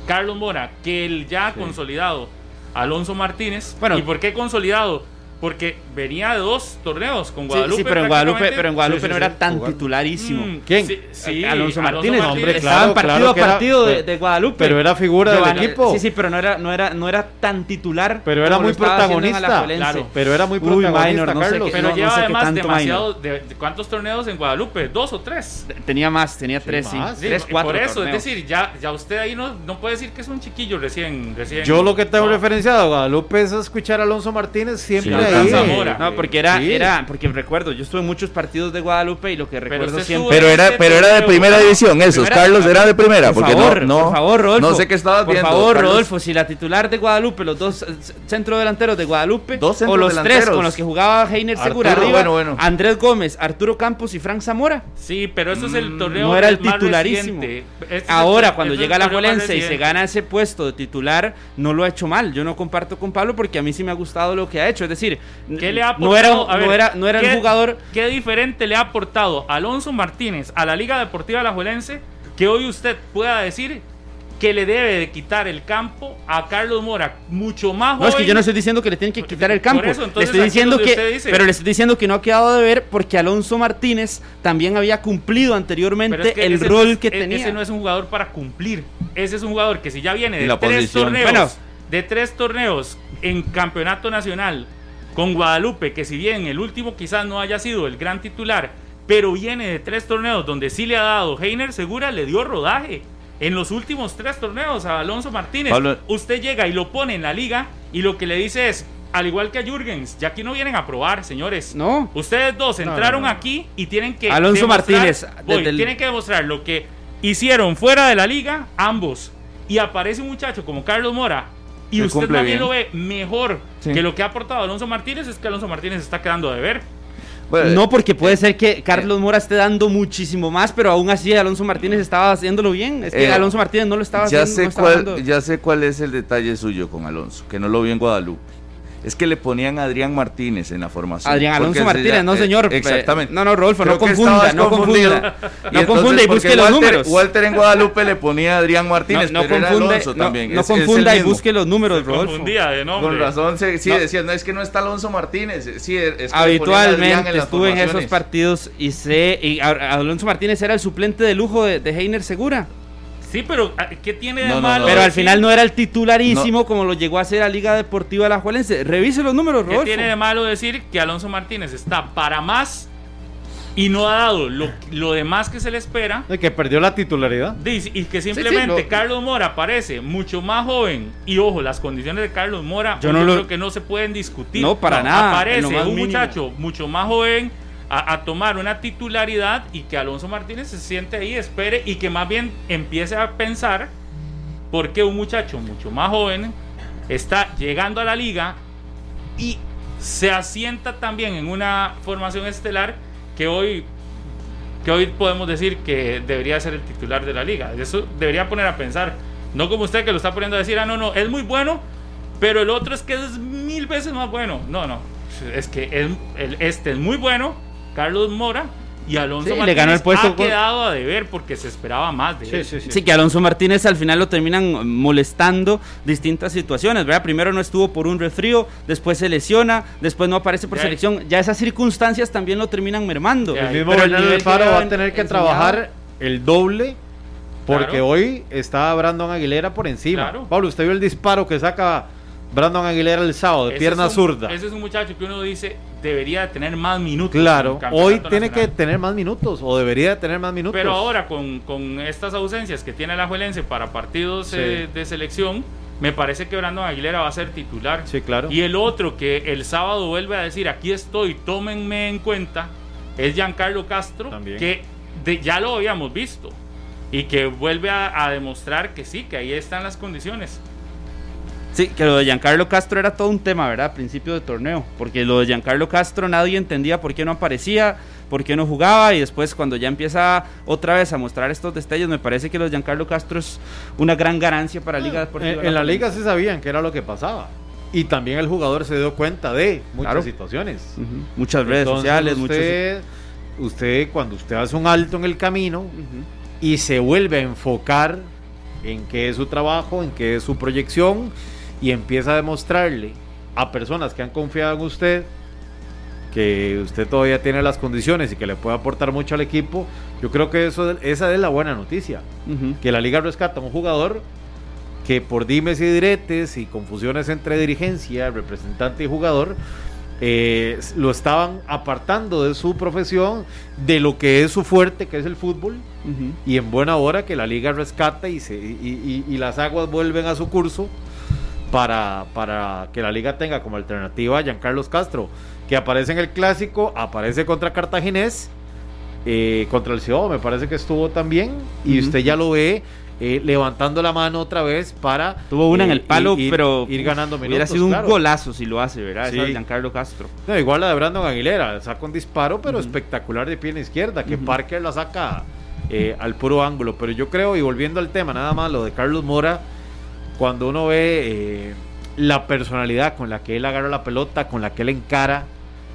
Carlos Mora que el ya consolidado Alonso Martínez. Bueno, ¿y por qué consolidado? Porque venía de dos torneos con Guadalupe. Sí, pero en Guadalupe, pero en Guadalupe no era tan titularísimo. Mm, ¿Quién? Sí, Alonso Martínez. hombre, claro, partido a partido de, Guadalupe. Pero era figura del equipo. Sí, sí, pero no era, no era, no era tan titular. Pero era muy protagonista. Claro, pero era muy protagonista, Carlos. pero lleva además demasiado. De, ¿Cuántos torneos en Guadalupe? ¿Dos o tres? Tenía más, tenía tres, sí. Tres, cuatro. Por eso, es decir, ya, ya usted ahí no, no puede decir que es un chiquillo recién. recién Yo lo que tengo referenciado a Guadalupe es escuchar a Alonso Martínez siempre no, porque era, era, porque recuerdo, yo estuve en muchos partidos de Guadalupe y lo que recuerdo siempre. Pero era, pero era de primera división esos, Carlos era de primera, por favor, no, por favor, Rodolfo. No sé qué estabas por viendo. Por favor, Rodolfo, si la titular de Guadalupe, los dos centrodelanteros de Guadalupe, o los tres con los que jugaba Heiner Segura arriba, Andrés Gómez, Arturo Campos y Frank Zamora. Sí, pero eso es el mm, torneo. No era el titularísimo. Este Ahora, cuando llega la Jolense y se gana ese puesto de titular, no lo ha hecho mal. Yo no comparto con Pablo porque a mí sí me ha gustado lo que ha hecho. Es decir, ¿qué le ha no era no era, no era el jugador. ¿Qué diferente le ha aportado Alonso Martínez a la Liga Deportiva Alajuelense que hoy usted pueda decir que le debe de quitar el campo a Carlos Mora mucho más joven. No, es que yo no estoy diciendo que le tienen que quitar el campo. le estoy diciendo que, pero le estoy diciendo que no ha quedado de ver porque Alonso Martínez también había cumplido anteriormente el rol que tenía. Ese no es un jugador para cumplir. Ese es un jugador que si ya viene de tres torneos, de tres torneos en campeonato nacional con Guadalupe, que si bien el último quizás no haya sido el gran titular, pero viene de tres torneos donde sí le ha dado Heiner Segura, le dio rodaje. En los últimos tres torneos a Alonso Martínez, usted llega y lo pone en la liga y lo que le dice es, al igual que a Jürgens, ya aquí no vienen a probar, señores. No. Ustedes dos entraron aquí y tienen que Alonso Martínez tienen que demostrar lo que hicieron fuera de la liga ambos. Y aparece un muchacho como Carlos Mora y usted también lo ve mejor que lo que ha aportado Alonso Martínez, es que Alonso Martínez está quedando de ver. no, porque puede eh, ser que Carlos Mora esté dando muchísimo más, pero aún así Alonso Martínez estaba haciéndolo bien. Es que eh, Alonso Martínez no lo estaba ya haciendo. Sé cuál, Ya sé cuál es el detalle suyo con Alonso, que no lo vi en Guadalupe. Es que le ponían a Adrián Martínez en la formación. Adrián Alonso Martínez, no eh, señor. Exactamente. No, no, Rodolfo, Creo no confunda, no confunda. Y No entonces, confunda y porque busque los Walter- números. Walter en Guadalupe le ponía a Adrián Martínez, no, no pero era confunde- Alonso no- también. no es- es el confunda y busque los números, Se Rodolfo. confundía de nombre. Con razón, se- sí, No. decían, no, es que no está Alonso Martínez. Sí, es que Habitualmente las estuve en esos partidos y sé. Y Alonso Martínez era el suplente de lujo de, de Heiner Segura. Sí, pero ah, ¿qué tiene de No, malo? no. Pero al final no era el titularísimo como lo llegó a ser la Liga Deportiva La Juelense. Revise los números, ¿Qué Rodolfo. tiene de malo decir que Alonso Martínez está para más y no ha dado lo, lo demás que se le espera? De que perdió la titularidad. Dice, Y que simplemente lo- Carlos Mora parece mucho más joven. Y ojo, las condiciones de Carlos Mora Yo yo, no lo- creo que no se pueden discutir. No, para nada, Aparece un mínimo. muchacho mucho más joven a, a tomar una titularidad y que Alonso Martínez se siente ahí, espere y que más bien empiece a pensar por qué un muchacho mucho más joven está llegando a la liga y se asienta también en una formación estelar que hoy que hoy podemos decir que debería ser el titular de la liga. Eso debería poner a pensar. No como usted que lo está poniendo a decir, ah, no, no, es muy bueno, pero el otro es que es mil veces más bueno. No, no. Es que es- el, este es muy bueno, Carlos Mora, y Alonso Sí, le Martínez ganó el puesto ha con- quedado a deber porque se esperaba más de él. Sí, que Alonso Martínez al final lo terminan molestando distintas situaciones, ¿verdad? Primero no estuvo por un resfrío, después se lesiona, después no aparece por Ya. selección. Ya esas circunstancias también lo terminan mermando. Ya. El mismo el Bernardo Alfaro que va a tener que enseñado- trabajar el doble porque Claro. hoy está Brandon Aguilera por encima. Claro. Pablo, usted vio el disparo que saca Brandon Aguilera el sábado de pierna es un- zurda. Ese es un muchacho que uno dice debería tener más minutos. Claro, el hoy tiene que tener más minutos o debería tener más minutos. Pero ahora con, con estas ausencias que tiene la Juelense para partidos Sí. eh, de selección, me parece que Brandon Aguilera va a ser titular. Sí, claro. Y el otro que el sábado vuelve a decir, aquí estoy, tómenme en cuenta, es Giancarlo Castro, También. que de- ya lo habíamos visto. Y que vuelve a, a demostrar que sí, que ahí están las condiciones. Sí, que lo de Giancarlo Castro era todo un tema, ¿verdad? A principio de torneo. Porque lo de Giancarlo Castro nadie entendía por qué no aparecía, por qué no jugaba. Y después, cuando ya empieza otra vez a mostrar estos destellos, me parece que lo de Giancarlo Castro es una gran ganancia para Liga Deportiva. En, la liga sí sabían que era lo que pasaba. Y también el jugador se dio cuenta de muchas Claro. situaciones. Muchas redes Entonces, sociales, muchos. usted, usted, cuando usted hace un alto en el camino y se vuelve a enfocar en qué es su trabajo, en qué es su proyección y empieza a demostrarle a personas que han confiado en usted que usted todavía tiene las condiciones y que le puede aportar mucho al equipo, yo creo que eso esa es la buena noticia, que la liga rescata a un jugador que por dimes y diretes y confusiones entre dirigencia, representante y jugador, eh, lo estaban apartando de su profesión, de lo que es su fuerte, que es el fútbol, y en buena hora que la liga rescata y, se, y, y- y las aguas vuelven a su curso para, para que la liga tenga como alternativa a Giancarlos Castro, que aparece en el clásico, aparece contra Cartaginés, eh, contra el Ciudad, me parece que estuvo también, y usted ya lo ve eh, levantando la mano otra vez para... Tuvo una en eh, el palo, ir- pero Ir ganando minutos. hubiera sido un golazo si lo hace, ¿verdad? Sí. Esa de Giancarlo Castro. No, igual la de Brandon Aguilera, saca un disparo, pero espectacular de pie en la izquierda, que. Parker la saca eh, al puro ángulo. Pero yo creo, y volviendo al tema, nada más lo de Carlos Mora, cuando uno ve eh, la personalidad con la que él agarra la pelota, con la que él encara,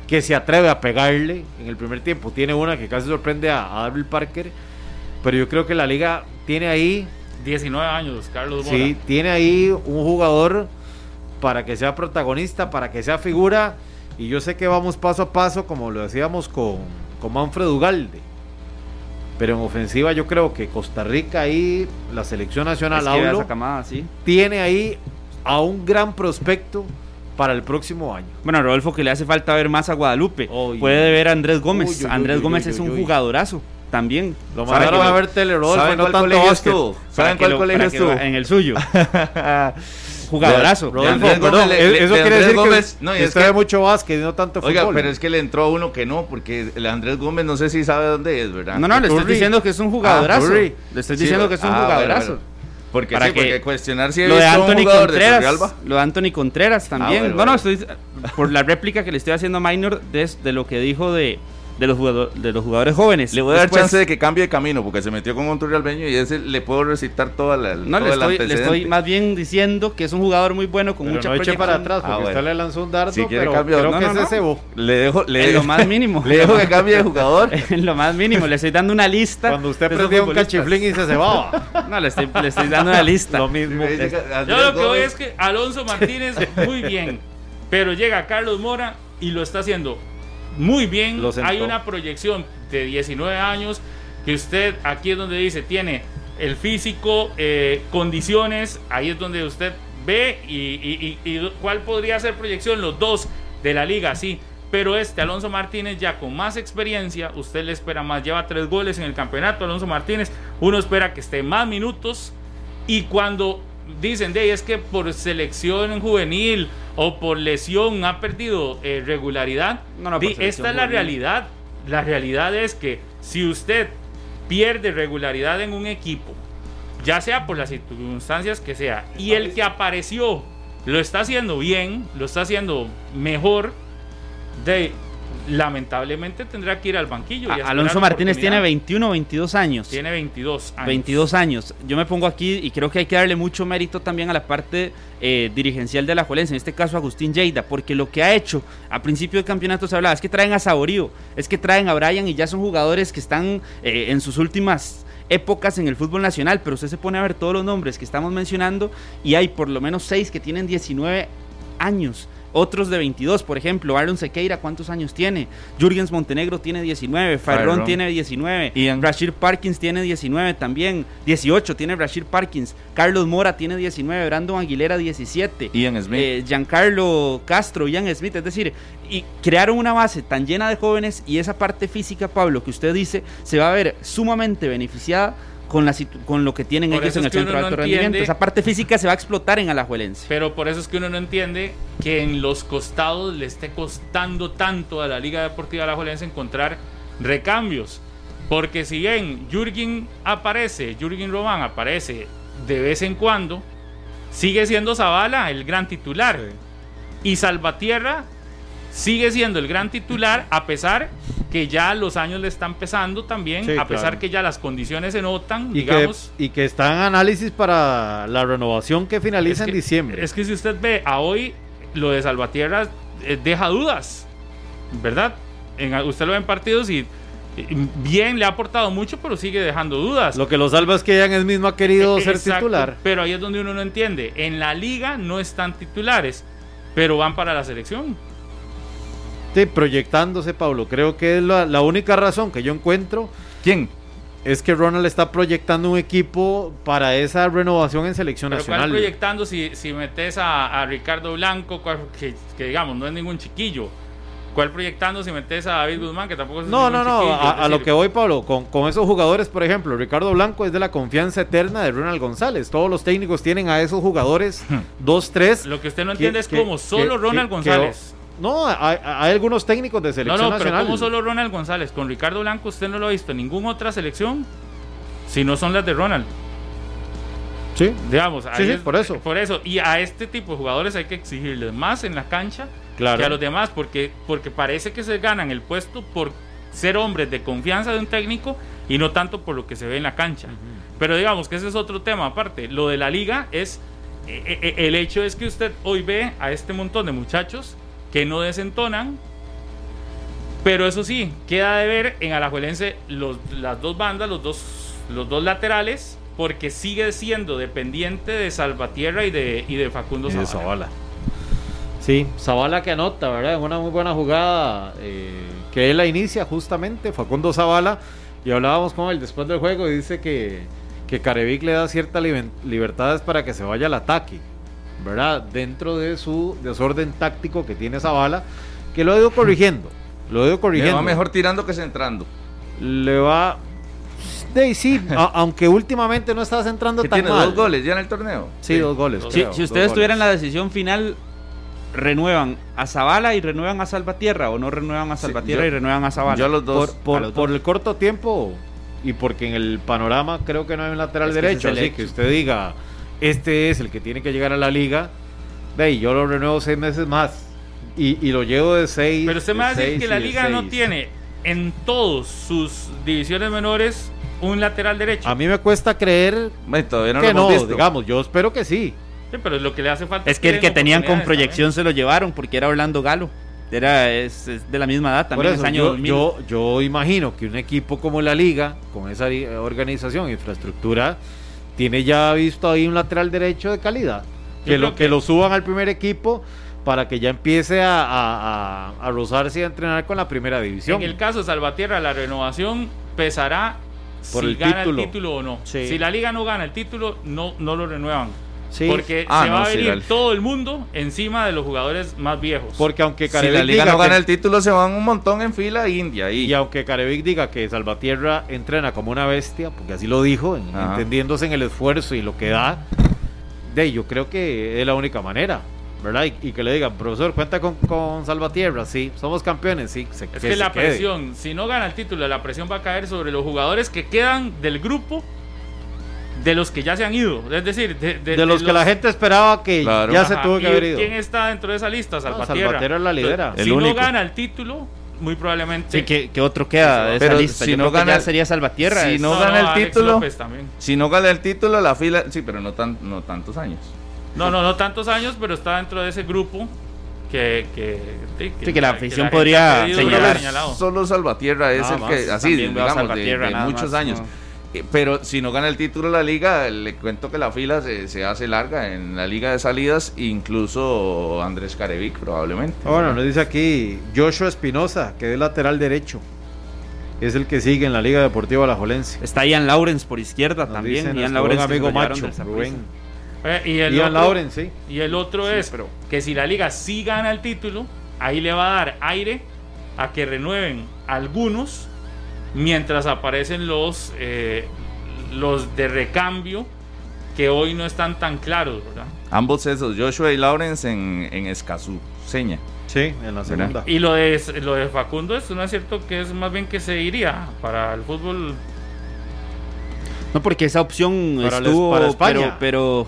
que se atreve a pegarle en el primer tiempo, tiene una que casi sorprende a, a Darryl Parker, pero yo creo que la liga tiene ahí 19 años, Carlos Mora. Sí, tiene ahí un jugador para que sea protagonista, para que sea figura. Y yo sé que vamos paso a paso, como lo decíamos con, con Manfred Ugalde. Pero en ofensiva yo creo que Costa Rica ahí, la selección nacional, esa camada, sí. tiene ahí a un gran prospecto para el próximo año. Bueno, Rodolfo, que le hace falta ver más a Guadalupe. Puede ver a Andrés Gómez. Uy, uy, Andrés uy, Gómez es un jugadorazo también. Lo ¿Sabe mandaron a ver Tele Rodolfo, ¿Saben no cuál colegio estuvo? ¿Saben cuál colegio estuvo? En el suyo. Jugadorazo. De Rodolfo, Andrés perdón, Gómez le- eh, le- eso de quiere decir Gómez, que, no, y que es que- mucho básquet y no tanto fútbol. Oiga, pero es que le entró a uno que no, porque el Andrés Gómez no sé si sabe dónde es, ¿verdad? No, no, le estoy diciendo que es un jugadorazo. Ah, Curry. le estoy Sí, diciendo que es un ah, jugadorazo. bueno. Porque, Para sí, que- porque cuestionar si Lo de Anthony jugador de Contreras. Torrealba. Lo de Anthony Contreras también. bueno, no, no, bueno. estoy por la réplica que le estoy haciendo a Minor de, de lo que dijo de, de los, jugador- de los jugadores jóvenes. Le voy a dar Después- chance de que cambie de camino porque se metió con un turrialbeño y ese le puedo recitar toda la. No, todo le el estoy, le estoy más bien diciendo que es un jugador muy bueno con Pero mucha no eche proyección. para atrás porque Ah, bueno. usted le lanzó un dardo, Si quiere pero cambio- creo no, que no, ese no. cebó. Le dejo, le En lo más mínimo. Le dejo que cambie de jugador. en lo más mínimo. Le estoy dando una lista. Cuando usted prendía un cachiflín y se cebaba. No, le estoy, le estoy dando una lista. Lo mismo. Andrés Yo lo que voy es que Alonso Martínez, muy bien. Pero llega Carlos Mora y lo está haciendo muy bien. Hay una proyección de 19 años que usted, aquí es donde dice, tiene el físico, eh, condiciones, ahí es donde usted ve y, y- y- y cuál podría ser proyección, los dos de la liga, sí. Pero este Alonso Martínez ya con más experiencia, usted le espera más, lleva tres goles en el campeonato, Alonso Martínez, uno espera que esté más minutos y cuando dicen, de es que por selección juvenil o por lesión ha perdido eh, regularidad, No, no, esta es la juvenil. realidad. La realidad es que si usted pierde regularidad en un equipo, ya sea por las circunstancias que sea, y el que apareció lo está haciendo bien, lo está haciendo mejor, de lamentablemente tendrá que ir al banquillo. y Alonso Martínez tiene oportunidad. 21 o 22 años. Tiene 22 años. 22 años. Yo me pongo aquí y creo que hay que darle mucho mérito también a la parte eh, dirigencial de la Juelense, en este caso Agustín Lleida, porque lo que ha hecho a principio del campeonato se hablaba, es que traen a Saborío, es que traen a Brian y ya son jugadores que están eh, en sus últimas épocas en el fútbol nacional, pero usted se pone a ver todos los nombres que estamos mencionando y hay por lo menos 6 que tienen 19 años. Otros de 22, por ejemplo, Aaron Sequeira, ¿cuántos años tiene? Jürgens Montenegro tiene 19, Farrón Farrón. tiene 19, Ian. Rashid Parkins tiene 19 también, 18 tiene Rashid Parkins, Carlos Mora tiene 19, Brandon Aguilera 17, Ian Smith. eh, Giancarlo Castro, Ian Smith, es decir, y crearon una base tan llena de jóvenes y esa parte física, Pablo, que usted dice, se va a ver sumamente beneficiada con, la situ- con lo que tienen Por ellos eso en el centro de alto no rendimiento. entiende- Esa parte física se va a explotar en Alajuelense. Pero por eso es que uno no entiende que en los costados le esté costando tanto a la Liga Deportiva Alajuelense encontrar recambios. Porque si bien Jürgen aparece, Jürgen Román aparece de vez en cuando, sigue siendo Zavala el gran titular. Y Salvatierra sigue siendo el gran titular a pesar que ya los años le están pesando también, Sí, a pesar claro. que ya las condiciones se notan, Y que, digamos. y que está en análisis para la renovación que finaliza Es en que- diciembre. Es que si usted ve a hoy, lo de Salvatierra eh, deja dudas, ¿verdad? En, usted lo ve en partidos y, bien le ha aportado mucho, pero sigue dejando dudas. Lo que lo salva es que Ian mismo ha querido ser Exacto, titular. Pero ahí es donde uno no entiende. En la liga no están titulares, pero van para la selección. Sí, proyectándose, Pablo. Creo que es la, la única razón que yo encuentro ¿Quién? es que Ronald está proyectando un equipo para esa renovación en selección Pero ¿cuál nacional. proyectando si, si metes a, a Ricardo Blanco, cuál- que, que digamos no es ningún chiquillo? ¿Cuál proyectando si metes a David Guzmán, que tampoco es No, no, ningún no, chiquillo? a, lo que voy, Pablo, con, con esos jugadores, por ejemplo, Ricardo Blanco es de la confianza eterna de Ronald González. Todos los técnicos tienen a esos jugadores, dos, tres. Lo que usted no que- entiende es cómo solo que- Ronald que- González. No, hay, hay algunos técnicos de No, selección no, pero nacional. como solo Ronald González. Con Ricardo Blanco usted no lo ha visto en ninguna otra selección. Si no son las de Ronald. Sí, Digamos, sí, es- por eso. Por eso. Y a este tipo de jugadores hay que exigirles más en la cancha claro. que a los demás. Porque, porque parece que se ganan el puesto por ser hombres de confianza de un técnico y no tanto por lo que se ve en la cancha. Pero digamos que ese es otro tema aparte. Lo de la liga es. eh, eh, el hecho es que usted hoy ve a este montón de muchachos que no desentonan. Pero eso sí, queda de ver en Alajuelense los, las dos bandas, los dos, los dos laterales, porque sigue siendo dependiente de Salvatierra y de, y de Facundo Y de Zavala. Zavala. Sí, Zavala que anota, ¿verdad? En una muy buena jugada eh, que él la inicia justamente, Facundo Zavala. Y hablábamos con él después del juego y dice que, que Carevic le da ciertas libertades para que se vaya al ataque, ¿verdad? Dentro de su desorden táctico que tiene Zavala, que lo ha ido corrigiendo. Lo ha ido Le corrigiendo. va mejor tirando que centrando. Le va. Sí, a- aunque últimamente no está centrando tan tiene mal. dos goles ya en el torneo. Sí, dos goles. Si, creo, si ustedes tuvieran la decisión final, ¿renuevan a Zavala y renuevan a Salvatierra o no renuevan a Sí, Salvatierra yo- y renuevan a Zavala? Yo a los por, dos. por, los por dos. el corto tiempo y porque en el panorama creo que no hay un lateral Es que derecho, así que usted diga, este es el que tiene que llegar a la liga, de ahí yo lo renuevo seis meses más y, y lo llevo de seis. Pero usted me de va a decir seis que la de liga no tiene en todos sus divisiones menores un lateral derecho. A mí me cuesta creer Bueno, todavía no que lo hemos no, visto. digamos, yo espero que sí. Sí, pero lo que le hace falta Es que el que tenían con proyección se lo llevaron porque era Orlando Galo. Era, es, es de la misma edad, también eso, es año yo, 2000. yo, yo imagino que un equipo como la Liga, con esa organización, infraestructura, tiene ya visto ahí un lateral derecho de calidad. Que lo, que que- lo suban al primer equipo para que ya empiece a, a, a- a rozarse y a entrenar con la primera división. En el caso de Salvatierra, la renovación pesará Por si el gana título. el título o no. Sí. Si la liga no gana el título, no, no lo renuevan. Sí, Porque Ah, se no, va a sí, venir la- todo el mundo encima de los jugadores más viejos. porque aunque Si Carevic la liga diga no gana que- el título, se van un montón en fila India. Y, Y aunque Carevic diga que Salvatierra entrena como una bestia, porque así lo dijo, en- entendiéndose en el esfuerzo y lo que da, de yo creo que es la única manera, ¿verdad? Y, y que le digan, profesor, cuenta con, con Salvatierra, sí, somos campeones, sí. se- es que que la quede. presión, si no gana el título, la presión va a caer sobre los jugadores que quedan del grupo de los que ya se han ido. Es decir, de, de- De, de los que la gente esperaba que Claro. ya se Ajá, tuvo que ¿y haber ido. ¿Quién está dentro de esa lista? Salvatierra. Salvatierra la lidera. Entonces, El si único. no gana el título, muy probablemente. Sí, que, que otro queda de esa Pero lista. si Yo no creo que gana- ya sería Salvatierra. si es- no gana el Alex título- López también. si no gana el título, la fila. Sí, pero no, tan, no tantos años. No, no, no tantos años, pero está dentro de ese grupo que. que, sí, Sí, que la afición podría señalar. Solo Salvatierra es Nada el más. que, así, digamos, de, de muchos más, años. no. Eh, Pero si no gana el título de la liga, le cuento que la fila se, se hace larga en la liga de salidas, incluso Andrés Carevic probablemente. Bueno, nos dice aquí Joshua Espinosa, que es lateral derecho. Es el que sigue en la Liga Deportiva Alajuelense. Está Ian Lawrence por izquierda Nos también. dice Ian Lawrence amigo macho. Rubén. Eh, y el Ian otro- Lawrence, sí. Y el otro Sí, es pero- que si la liga sí gana el título, ahí le va a dar aire a que renueven algunos mientras aparecen los, eh, los de recambio que hoy no están tan claros, ¿verdad? Ambos esos, Joshua y Lawrence en, en Escazú, seña. Sí, en la segunda. Y lo de, lo de Facundo es, no es cierto que es más bien que se iría para el fútbol. No, porque esa opción Para el- estuvo, para España. pero, pero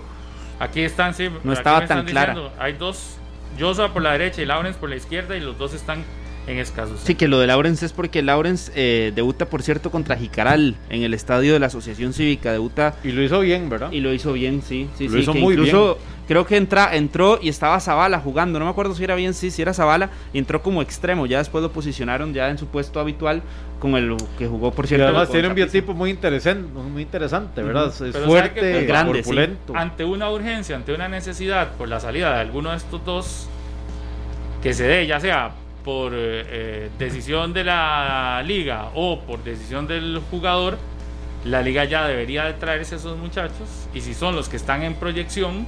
Aquí están, sí. aquí estaba tan clara. diciendo, Hay dos, Joshua por la derecha y Lawrence por la izquierda y los dos están en Escazú. sí que lo de Lawrence es porque Lawrence eh, debuta, por cierto, contra Jicaral en el estadio de la Asociación Cívica. Debuta Y lo hizo bien, ¿verdad? y lo hizo bien, sí, sí, Lo sí. hizo que muy incluso creo que entra, entró y estaba Zavala jugando. No me acuerdo si era bien, sí, si era Zavala. Y entró como extremo. Ya después lo posicionaron ya en su puesto habitual con el que jugó, por Y cierto. además tiene un biotipo muy interesante, muy interesante, ¿verdad? Es Pero ¿sabe fuerte, grande, sí. corpulento. ante una urgencia, ante una necesidad por la salida de alguno de estos dos que se dé, ya sea por eh, eh, decisión de la liga o por decisión del jugador, la liga ya debería de traerse a esos muchachos y si son los que están en proyección,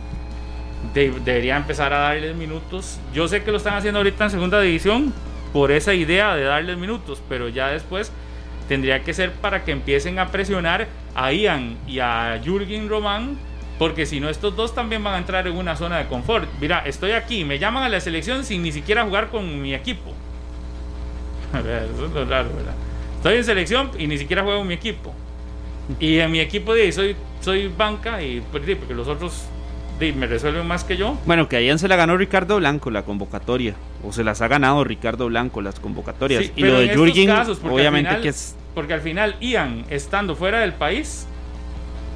de- debería empezar a darles minutos. Yo sé que lo están haciendo ahorita en segunda división por esa idea de darles minutos, pero ya después tendría que ser para que empiecen a presionar a Ian y a Jürgen Román, porque si no estos dos también van a entrar en una zona de confort. Mira, estoy aquí, me llaman a la selección sin ni siquiera jugar con mi equipo. Eso es lo raro, ¿verdad? Estoy en selección y ni siquiera juego con mi equipo. Y en mi equipo de soy, soy banca y pues, porque los otros me resuelven más que yo. Bueno, que ayer se la ganó Ricardo Blanco la convocatoria. O se las ha ganado Ricardo Blanco las convocatorias. Sí, y lo en de al obviamente final- que es. Porque al final Ian, estando fuera del país,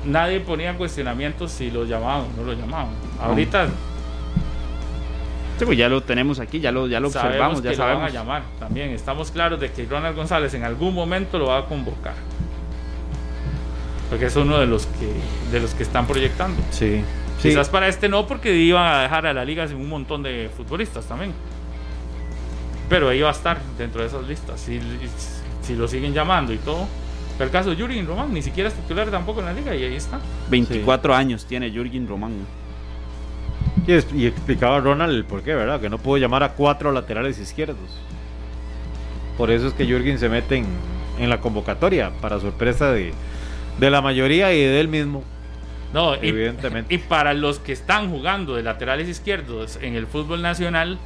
nadie ponía en cuestionamiento si lo llamaban o no lo llamaban. Ahorita Sí, pues ya lo tenemos aquí, ya lo, ya lo sabemos observamos, que ya lo van a sabemos. llamar también. Estamos claros de que Ronald González en algún momento lo va a convocar. Porque es uno de los que, de los que están proyectando. Sí. sí. Quizás para este no, porque iban a dejar a la liga sin un montón de futbolistas también. Pero ahí va a estar dentro de esas listas. Si, si lo siguen llamando y todo. Pero el caso de Yuri Román ni siquiera es titular tampoco en la liga y ahí está. 24 años tiene Jürgen Román. Y, es- y explicaba Ronald el por qué, ¿verdad? Que no pudo llamar a cuatro laterales izquierdos. Por eso es que Jürgen se mete en, en la convocatoria, para sorpresa de, de la mayoría y de él mismo. No, y, Evidentemente. y para los que están jugando de laterales izquierdos en el fútbol nacional,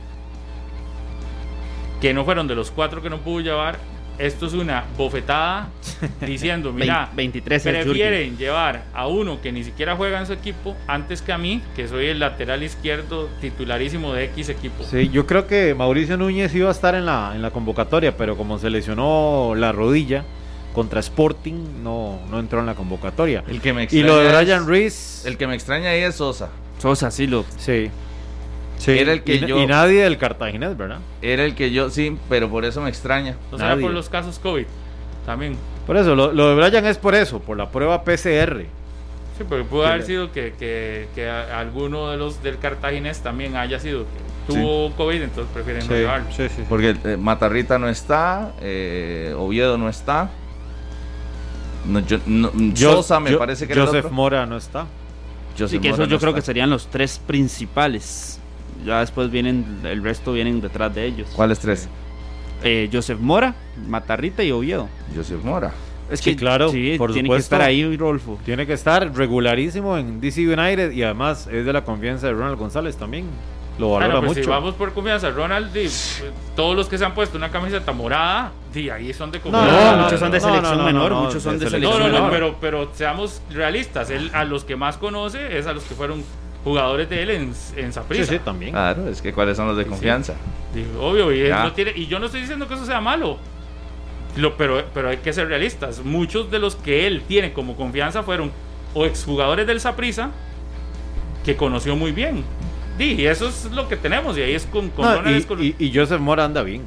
que no fueron de los cuatro que no pudo llevar, esto es una bofetada diciendo, mira, 23 prefieren llevar a uno que ni siquiera juega en su equipo antes que a mí, que soy el lateral izquierdo titularísimo de X equipo. Sí, yo creo que Mauricio Núñez iba a estar en la, en la convocatoria, pero como se lesionó la rodilla contra Sporting, no, no entró en la convocatoria. El que me Y lo de Brian Reese, El que me extraña ahí es Sosa. Sosa, sí lo. sí. Sí, Era el que y, yo- y nadie del cartaginés, ¿verdad? Era el que yo, sí, pero por eso me extraña. O sea, Nadie. por los casos COVID también. Por eso, lo, lo de Brian es por eso, por la prueba PCR. Sí, porque pudo Sí, haber sido que, que, que alguno de los del cartaginés también haya sido que tuvo COVID, entonces prefieren no llevarlo. sí, sí. Porque eh, Matarrita no está, eh, Oviedo no está. No, yo- no, Yo- Sosa me yo- parece que era el Joseph otro. Mora no está. Joseph Sí, que Mora esos yo no creo que serían los tres principales. Ya después vienen, el resto vienen detrás de ellos. ¿Cuáles tres? Eh, Joseph Mora, Matarrita y Oviedo. Joseph Mora. Es Sí, claro, sí, por tiene que estar ahí, Rolfo. Tiene que estar regularísimo en DC United y además es de la confianza de Ronald González también. Lo valora pues mucho. si vamos por confianza, Ronald, pues, todos los que se han puesto una camiseta morada, ahí son de No, confianza. No, muchos son de no, selección no, no, menor, no, muchos son de de No, selección no, no, menor. pero, pero seamos realistas. Él a los que más conoce es a los que fueron jugadores de él en, en Sí, Saprissa. sí, también. Claro, es que cuáles son los de confianza. obvio, y, no tiene, y yo no estoy diciendo que eso sea malo. Lo, pero, pero hay que ser realistas. Muchos de los que él tiene como confianza fueron o exjugadores del Saprissa que conoció muy bien. Y eso es lo que tenemos. Y ahí es con, con No, y, y- y Joseph Mora anda bien.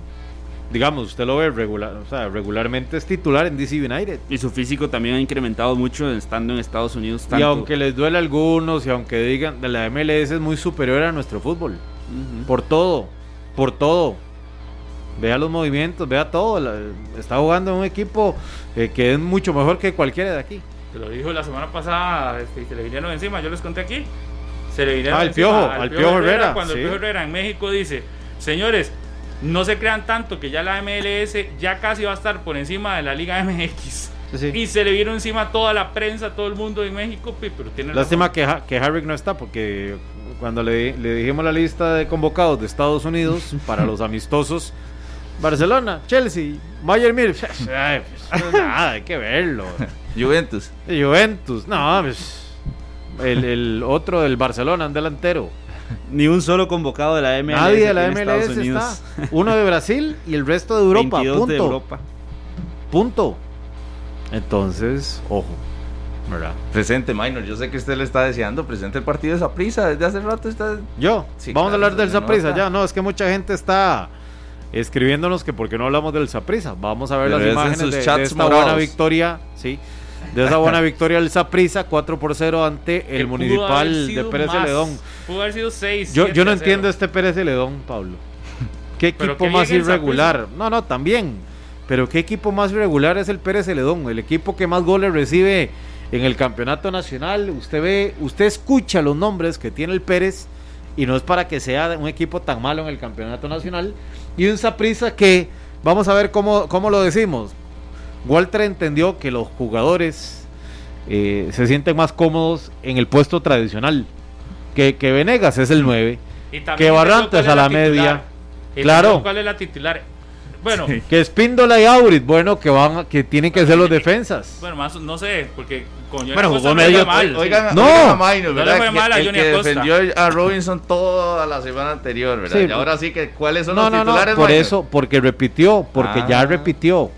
Digamos, usted lo ve regular, o sea, regularmente es titular en DC United. Y su físico también ha incrementado mucho estando en Estados Unidos. Y tanto- aunque les duele a algunos y aunque digan de la MLS es muy superior a nuestro fútbol. Por todo, por todo. Vea los movimientos, vea todo. la- está jugando en un equipo eh, que es mucho mejor que cualquiera de aquí. Te lo dijo la semana pasada, este, y se le vinieron encima, yo les conté aquí. Se le vinieron Ah, el encima Piojo, al Piojo Herrera, Cuando sí. el Piojo Herrera en México dice, señores, no se crean tanto que ya la MLS ya casi va a estar por encima de la Liga MX. Y se le vieron encima toda la prensa, todo el mundo en México, pero tiene Lástima que, Ha- que Harrick no está porque cuando le, le dijimos la lista de convocados de Estados Unidos para los amistosos, Barcelona, Chelsea, Bayern Múnich, ay, pues, nada, hay que verlo. Juventus. Juventus, no, pues, el, el otro del Barcelona, un delantero. Ni un solo convocado de la MLS. Nadie de la MLS está. Uno de Brasil y el resto de Europa. 22 punto. de Europa. Punto. Entonces, ojo. ¿Verdad? Presente, Minor. Yo sé que usted le está deseando. Presente el partido de esa prisa. Desde hace rato está. Yo, Sí, vamos claro, a hablar del Saprisa ya. No, es que mucha gente está escribiéndonos que porque no hablamos del Saprisa. Vamos a ver Pero las es en imágenes sus de, de chats esta morados. buena victoria. Sí. De esa buena victoria del Saprisa, 4 por 0 ante el Municipal de Pérez más, Celedón. Pudo haber sido 6. Yo, yo no entiendo este Pérez Celedón, Pablo. ¿Qué equipo qué más irregular? No, no, también. Pero ¿qué equipo más irregular es el Pérez Celedón? El equipo que más goles recibe en el campeonato nacional. Usted ve, usted escucha los nombres que tiene el Pérez y no es para que sea un equipo tan malo en el campeonato nacional. Y un Saprissa que, vamos a ver cómo, cómo lo decimos. Walter entendió que los jugadores eh, se sienten más cómodos en el puesto tradicional. Que, que Venegas es el 9. Y también que Barrantes a la media. Y Claro. ¿Cuál es la titular? Bueno, Que Espíndola y Aurit, bueno, que van, que tienen que ser los defensas. bueno, más no sé, porque con Bueno, jugó medio- mal, sí. Oigan, No. oigan a No le ¿verdad? fue mal a Que- el Johnny que Acosta. defendió a Robinson toda la semana anterior, ¿verdad? Sí. y ahora sí que, ¿cuáles son No, los no, no, titulares, por eso, porque repitió, porque ya Ah. repitió.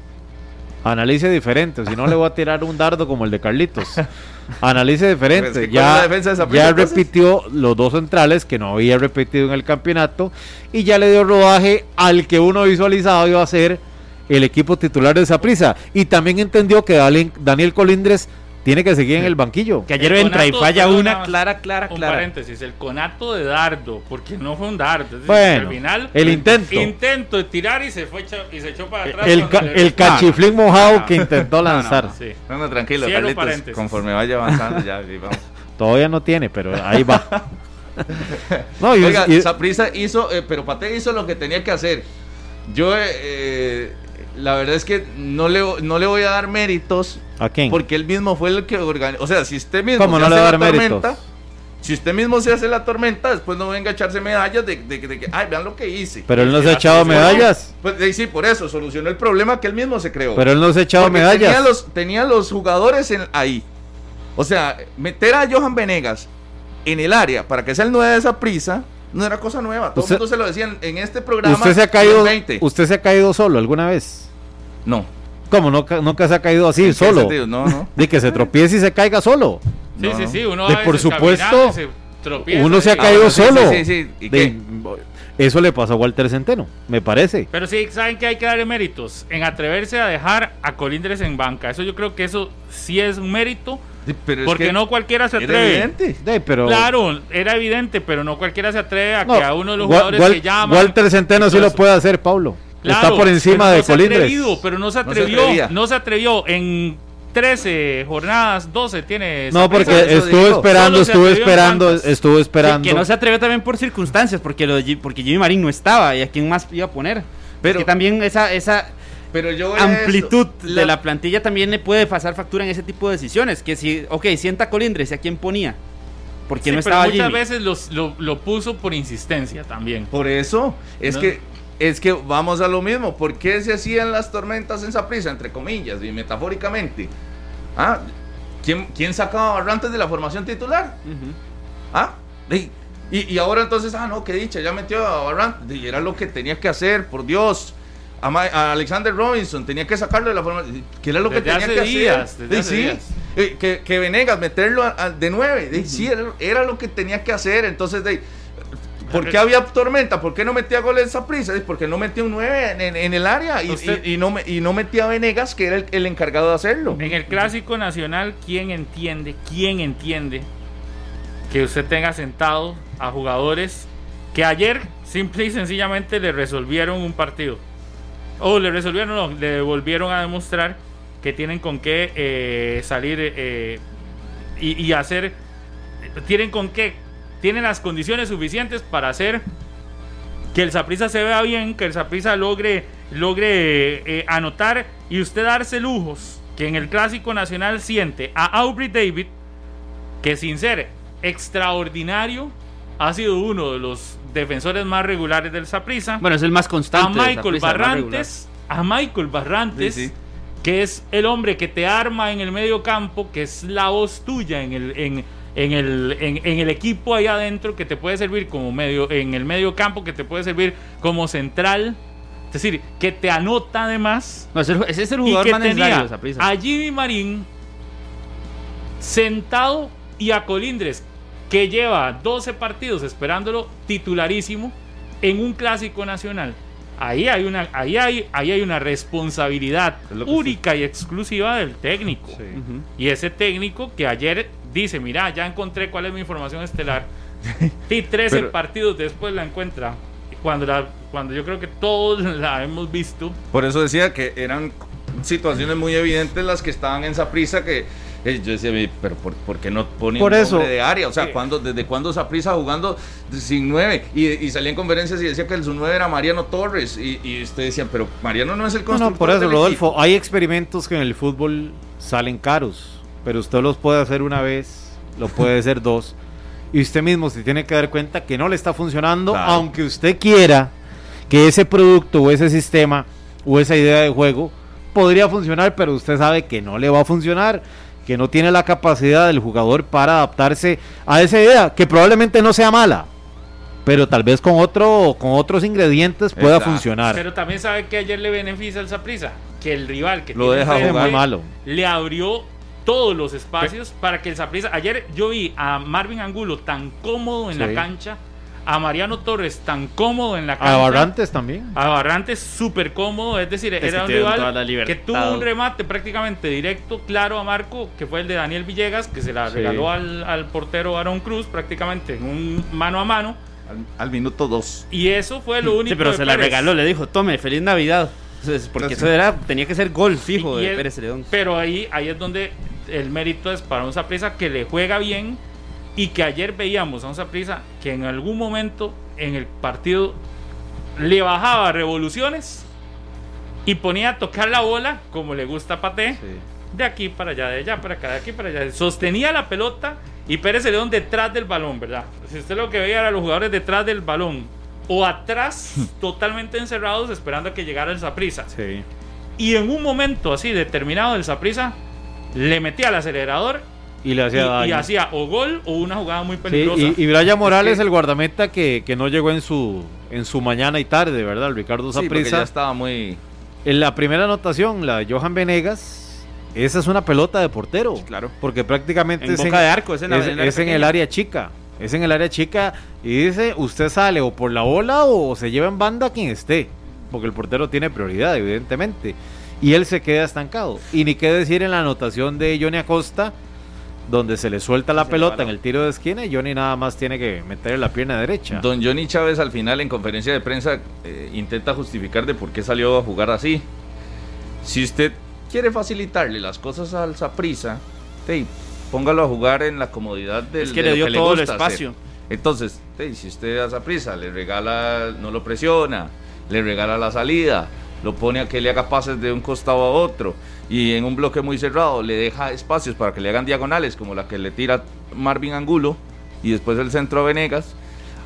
Analice diferente, si no le voy a tirar un dardo como el de Carlitos. Analice diferente, Pues, ¿qué- cuál es ya, de ya repitió los dos centrales que no había repetido en el campeonato y ya le dio rodaje al que uno visualizaba iba a ser el equipo titular de Saprissa. Y también entendió que Daniel Colindres tiene que seguir en el banquillo. Que ayer El entra y falla perdón, una más. clara, clara, Un clara. paréntesis, el conato de dardo, porque no fue un dardo. es decir, Bueno, al final, el intento. Intento de tirar y se fue echa- y se echó para atrás. El, ca- el cachiflín mojado que intentó no, lanzar. Sí. No, no, tranquilo, Cierro Carlitos. paréntesis. Conforme vaya avanzando, ya, vamos. Todavía no tiene, pero ahí va. no, y- Oiga, y- hizo, eh, pero Pate hizo lo que tenía que hacer. Yo, eh, eh, la verdad es que no le, no le voy a dar méritos ¿A quién? porque él mismo fue el que organizó. O sea, si usted mismo ¿Cómo se no le va a la dar tormenta, méritos? si usted mismo se hace la tormenta, después no venga a echarse medallas de, de- de que, ay, vean lo que hice. Pero él no se ha echado medallas. Pues sí, por eso, solucionó el problema que él mismo se creó. Pero él no se echaba Porque medallas. Tenía los, tenía los jugadores en, ahí. O sea, meter a Johan Venegas en el área para que sea el 9 de esa prisa no era cosa nueva. Todo el mundo se lo decía en, este programa. ¿Usted se ha caído, el 20. usted se ha caído solo alguna vez? No. ¿Cómo? ¿No, ca- nunca se ha caído así, ¿En qué solo? sentido? No, no. De que se tropiece y se caiga solo. Sí, No, sí, sí, uno De por supuesto, se tropieza Uno se ha caído bueno, sí, solo. sí, sí, sí. ¿Y De- qué? eso le pasó a Walter Centeno, me parece. Pero sí, saben que hay que darle méritos en atreverse a dejar a Colindres en banca. Eso yo creo que eso sí es un mérito, Sí, pero es porque que no cualquiera se era atreve. evidente. De, pero Claro, era evidente, pero no cualquiera se atreve a No, que a uno de los jugadores Wal- que llaman. Walter Centeno sí lo puede hacer, Pablo. Claro, Está por encima pero de no se ha Colindres. atrevido, pero no se No se atrevió, no se atrevió en 13 jornadas, 12 tiene. No, porque estuvo esperando, estuvo atrevió esperando, estuvo esperando. que no se atrevió también por circunstancias, porque lo de porque Jimmy Marín no estaba y a quién más iba a poner. Pero- que también esa, esa Pero yo amplitud esto. de la plantilla también le puede pasar factura en ese tipo de decisiones. Que si, ok, sienta Colindres, ¿y a quién ponía? Porque Sí, no pero estaba muchas Jimmy. veces los- lo, lo puso por insistencia también. Por eso, es No. que es que vamos a lo mismo. ¿Por qué se hacían las tormentas en Saprissa, entre comillas y metafóricamente? ¿Ah? ¿Quién, quién sacaba a Barrantes de la formación titular? ¿Ah? Y, ahora entonces, ah, no, qué dicha, ya metió a Barrantes. Y era lo que tenía que hacer, por Dios. A, Ma- a Alexander Robinson tenía que sacarlo de la formación. ¿Qué era lo que tenía que días, hacer? desde Y hace sí, días. eh, que, que Venegas, meterlo a- a- de nueve. Sí, era, era lo que tenía que hacer. Entonces, de, ¿por qué había tormenta? ¿Por qué no metía goles esa prisa? Porque no metía un 9 en, el área y, Usted- y- y no, me- y no metía a Venegas, que era el, el encargado de hacerlo. En el clásico nacional, ¿quién entiende? ¿Quién entiende que usted tenga sentado a jugadores que ayer simple y sencillamente le resolvieron un partido? O le resolvieron, no, le volvieron a demostrar que tienen con qué eh, salir eh, y, y hacer, tienen con qué, tienen las condiciones suficientes para hacer que el Saprisa se vea bien, que el Saprisa logre, logre eh, anotar y usted darse lujos que en el Clásico Nacional siente a Aubrey David, que sin ser extraordinario, ha sido uno de los defensores más regulares del Saprisa. Bueno, es el más a constante. de Michael Barrantes, a Michael Barrantes, Sí, sí. que es el hombre que te arma en el medio campo, que es la voz tuya en el, en, en el, en, en el equipo ahí adentro, que te puede servir como medio, en el medio campo, que te puede servir como central. Es decir, que te anota además. No, ese, ese es el Y jugador que más necesario tenía de Saprissa. a Jimmy Marín sentado y a Colindres, que lleva 12 partidos esperándolo titularísimo en un clásico nacional. Ahí hay una, ahí hay, ahí hay una responsabilidad única y exclusiva del técnico. Sí. Y ese técnico que ayer dice, mira, ya encontré cuál es mi información estelar. Y 13 Pero- partidos después la encuentra. Cuando, la, cuando yo creo que todos la hemos visto. Por eso decía que eran situaciones muy evidentes las que estaban en Saprisa que eh, yo decía, "Ve, pero ¿por, por qué no ponen Por eso. hombre de área? O sea, Sí. ¿cuándo, ¿desde cuándo Saprisa jugando sin nueve? Y, y salía en conferencias y decía que el su nueve era Mariano Torres. Y, y usted decía, pero Mariano no es el constructor no, por eso, Rodolfo, equipo". hay experimentos que en el fútbol salen caros, pero usted los puede hacer una vez, lo puede hacer dos, y usted mismo se tiene que dar cuenta que no le está funcionando, Claro. aunque usted quiera que ese producto o ese sistema o esa idea de juego podría funcionar, pero usted sabe que no le va a funcionar, que no tiene la capacidad del jugador para adaptarse a esa idea, que probablemente no sea mala, pero tal vez con otro con otros ingredientes pueda Exacto. funcionar. Pero también sabe que ayer le beneficia al Saprisa, que el rival que Lo tiene deja muy malo. le abrió todos los espacios para que el Saprissa. Ayer yo vi a Marvin Angulo tan cómodo en Sí. la cancha, a Mariano Torres tan cómodo en la cancha. A Barrantes también. A Barrantes súper cómodo, es decir, era un rival que tuvo un remate prácticamente directo, claro a Marco, que fue el de Daniel Villegas, que se la Sí. regaló al, al portero Aaron Cruz prácticamente en un mano a mano. Al, al minuto dos. Y eso fue lo único. Sí, pero de se la regaló, le dijo, tome, feliz Navidad. Entonces, Porque Gracias. eso era, tenía que ser gol fijo Y- y de Pérez Celedón. Pero ahí, ahí es donde el mérito es para un Saprissa que le juega bien y que ayer veíamos a un Saprissa que en algún momento en el partido le bajaba revoluciones y ponía a tocar la bola como le gusta a Paté. De aquí para allá, de allá para acá, de aquí para allá. Sostenía la pelota y Pérez Celedón detrás del balón, ¿verdad? Si usted lo que veía era los jugadores detrás del balón, o atrás totalmente encerrados esperando a que llegara el Saprisa. Sí. Y en un momento así determinado el Saprisa le metía el acelerador Y le hacía y daño. hacía o gol o una jugada muy Sí, peligrosa. y, y Brian Morales, que- el guardameta que, que no llegó en su en su mañana y tarde, ¿verdad? El Ricardo Sí, porque ya estaba muy. en la primera anotación, la de Johan Venegas, esa es una pelota de portero. Claro. Porque prácticamente En es, boca de arco, es en la- es- en el área es en el pequeña. área chica. Es en el área chica y dice, usted sale o por la bola o se lleva en banda a quien esté. Porque el portero tiene prioridad, evidentemente. Y él se queda estancado. Y ni qué decir en la anotación de Johnny Acosta, donde se le suelta la Se pelota en el tiro de esquina y Johnny nada más tiene que meterle la pierna derecha. Don Johnny Chávez al final en conferencia de prensa eh, intenta justificar de por qué salió a jugar así. Si usted quiere facilitarle las cosas al Saprisa, póngalo a jugar en la comodidad del Es que de le dio todo el espacio. hacer. Entonces, hey, si usted a Saprisa le regala, no lo presiona, le regala la salida, lo pone a que le haga pases de un costado a otro y en un bloque muy cerrado le deja espacios para que le hagan diagonales como la que le tira Marvin Angulo y después el centro a Venegas.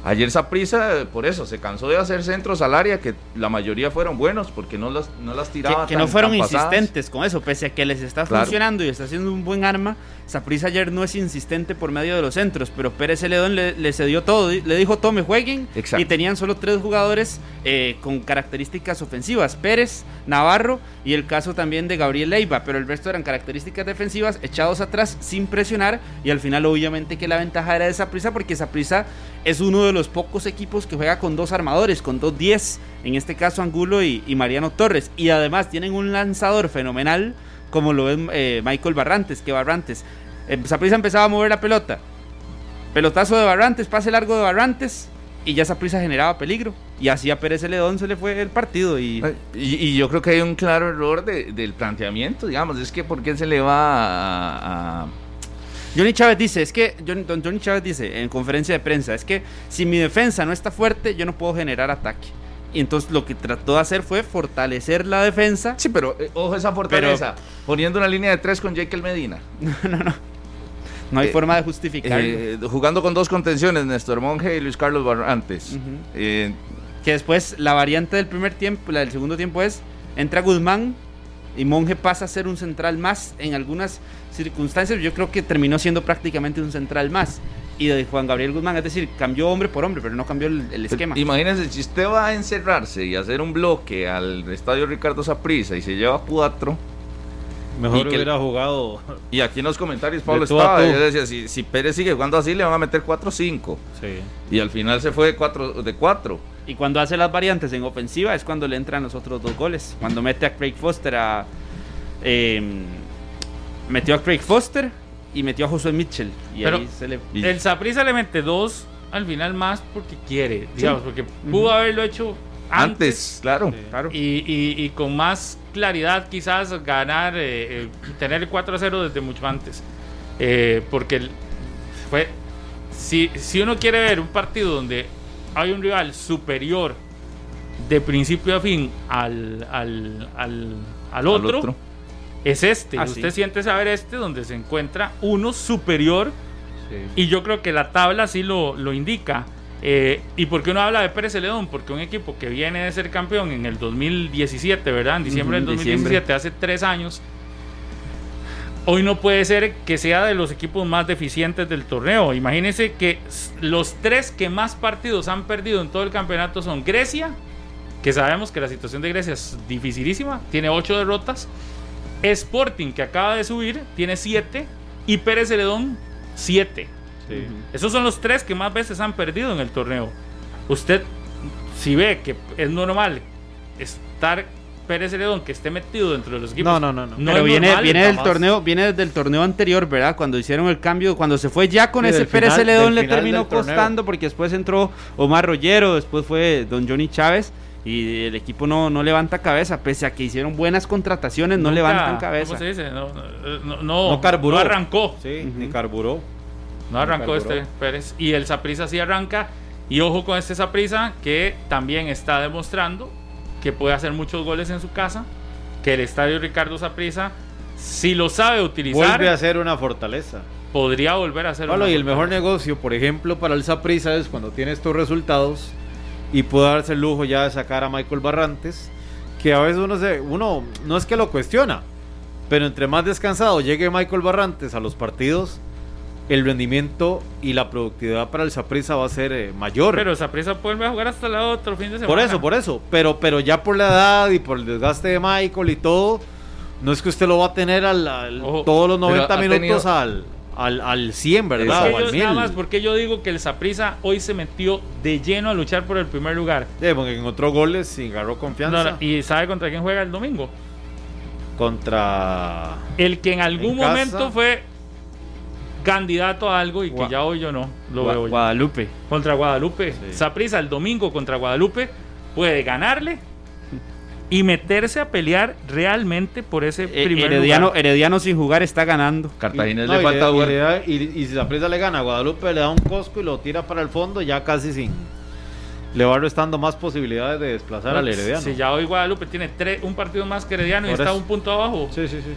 Ayer Saprisa, por eso, se cansó de hacer centros al área que la mayoría fueron buenos porque no las, no las tiraba. que tan- no fueron insistentes con eso, pese a que les está Claro. funcionando y está haciendo un buen arma. Saprissa ayer no es insistente por medio de los centros, pero Pérez Celedón le, le cedió todo, le dijo tome, jueguen. Exacto. Y tenían solo tres jugadores eh, con características ofensivas: Pérez, Navarro y el caso también de Gabriel Leiva. Pero el resto eran características defensivas echados atrás sin presionar. Y al final, obviamente, que la ventaja era de Saprissa, porque Saprissa es uno de los pocos equipos que juega con dos armadores, con dos 10, en este caso Angulo y, Mariano Torres. Y además tienen un lanzador fenomenal, como lo es eh, Michael Barrantes, que Barrantes. Eh, Saprissa empezaba a mover la pelota. Pelotazo de Barrantes, pase largo de Barrantes. Y ya Saprissa generaba peligro. Y así a Pérez Celedón se le fue el partido. Y Y, yo creo que hay un claro error de- del planteamiento, digamos, es que ¿por qué se le va a Johnny Chávez dice, es que, Johnny, don Johnny Chávez dice en conferencia de prensa, es que si mi defensa no está fuerte, yo no puedo generar ataque. Y entonces lo que trató de hacer fue fortalecer la defensa. Sí, pero eh, ojo esa fortaleza. poniendo una línea de tres con Jekyll Medina. No hay Eh, forma de justificarlo. Eh, jugando con dos contenciones, Néstor Monge y Luis Carlos Barrantes. Que después la variante del primer tiempo, la del segundo tiempo es, entra Guzmán y Monje pasa a ser un central más en algunas circunstancias. Yo creo que terminó siendo prácticamente un central más. Y de Juan Gabriel Guzmán, es decir, cambió hombre por hombre, pero no cambió el, el esquema. Imagínense, si usted va a encerrarse y hacer un bloque al estadio Ricardo Saprissa y se lleva cuatro. Mejor y que- hubiera jugado. Y aquí en los comentarios Pablo estaba, decía, si, si Pérez sigue jugando así, le van a meter 4 o 5. Sí. Y al final se fue de 4. De cuatro. Y cuando hace las variantes en ofensiva es cuando le entran los otros dos goles. Cuando mete a Craig Foster a. eh, metió a Craig Foster y metió a Josué Mitchell. Y Pero- ahí se le. Y- El Saprissa le mete dos al final más porque quiere, digamos, porque pudo haberlo hecho Antes, antes, claro. Claro. y, y- y con más claridad quizás ganar, eh, eh, tener el 4 a 0 desde mucho antes. Eh, porque fue, si, si uno quiere ver un partido donde hay un rival superior de principio a fin al, al, al, al otro, otro. Es este. Ah, Usted sí. siente saber este donde se encuentra uno superior y yo creo que la tabla sí lo, lo indica. Eh, ¿Y por qué uno habla de Pérez Celedón? Porque un equipo que viene de ser campeón en el 2017, ¿verdad? En diciembre del diciembre. 2017, hace tres años. Hoy no puede ser que sea de los equipos más deficientes del torneo. Imagínense que los tres que más partidos han perdido en todo el campeonato son Grecia, que sabemos que la situación de Grecia es dificilísima, tiene ocho derrotas. Sporting, que acaba de subir, tiene siete. Y Pérez Celedón, siete. Sí. Esos son los tres que más veces han perdido en el torneo. Usted, si ve que es normal estar Pérez Celedón, que esté metido dentro de los equipos. No, no, no, no. Pero es viene, normal, viene del torneo, viene desde el torneo anterior, ¿verdad? Cuando hicieron el cambio, cuando se fue ya con Sí, ese Pérez Celedón le terminó torneo. costando porque después entró Omar Rollero, después fue Don Johnny Chávez y el equipo no, no levanta cabeza, pese a que hicieron buenas contrataciones, no Nunca- levantan cabeza. ¿Cómo se dice? No, no, no, no, No carburó. no arrancó. Sí, ni carburó. No arrancó carburó. este Pérez. Y el Saprisa sí arranca. Y ojo con este Saprisa que también está demostrando que puede hacer muchos goles en su casa. Que el estadio Ricardo Saprisa, si lo sabe utilizar, Vuelve a ser una fortaleza. podría volver a ser Pablo, una y el mejor negocio, por ejemplo, para el Saprissa es cuando tiene estos resultados, y pudo darse el lujo ya de sacar a Michael Barrantes, que a veces uno, se, uno no es que lo cuestiona, pero entre más descansado llegue Michael Barrantes a los partidos, el rendimiento y la productividad para el Saprissa va a ser eh, mayor. Pero Saprissa vuelve a jugar hasta el otro fin de semana. Por eso, por eso. Pero, pero ya por la edad y por el desgaste de Michael y todo, no es que usted lo va a tener al, al- Ojo, todos los pero 90 ha minutos tenido- al, al, al 100, ¿verdad? Es que O al yo- 1000. nada más porque yo digo que el Saprissa hoy se metió de lleno a luchar por el primer lugar. Sí, porque encontró goles y agarró confianza No, ¿Y sabe contra quién juega el domingo? contra... El que en algún En casa. momento fue candidato a algo y que Gua- ya hoy yo no lo Gua- veo yo. Guadalupe. Contra Guadalupe. Sí. Saprissa el domingo contra Guadalupe puede ganarle y meterse a pelear realmente por ese Eh, primer Herediano, lugar. Herediano sin jugar está ganando. Cartaginés No, le y falta y jugar. y, y si la prisa le gana a Guadalupe, le da un cosco y lo tira para el fondo, ya casi sin... Le va restando más posibilidades de desplazar al Herediano. Si ya hoy Guadalupe tiene tres, un partido más que Herediano y está un punto abajo. Sí, sí, sí.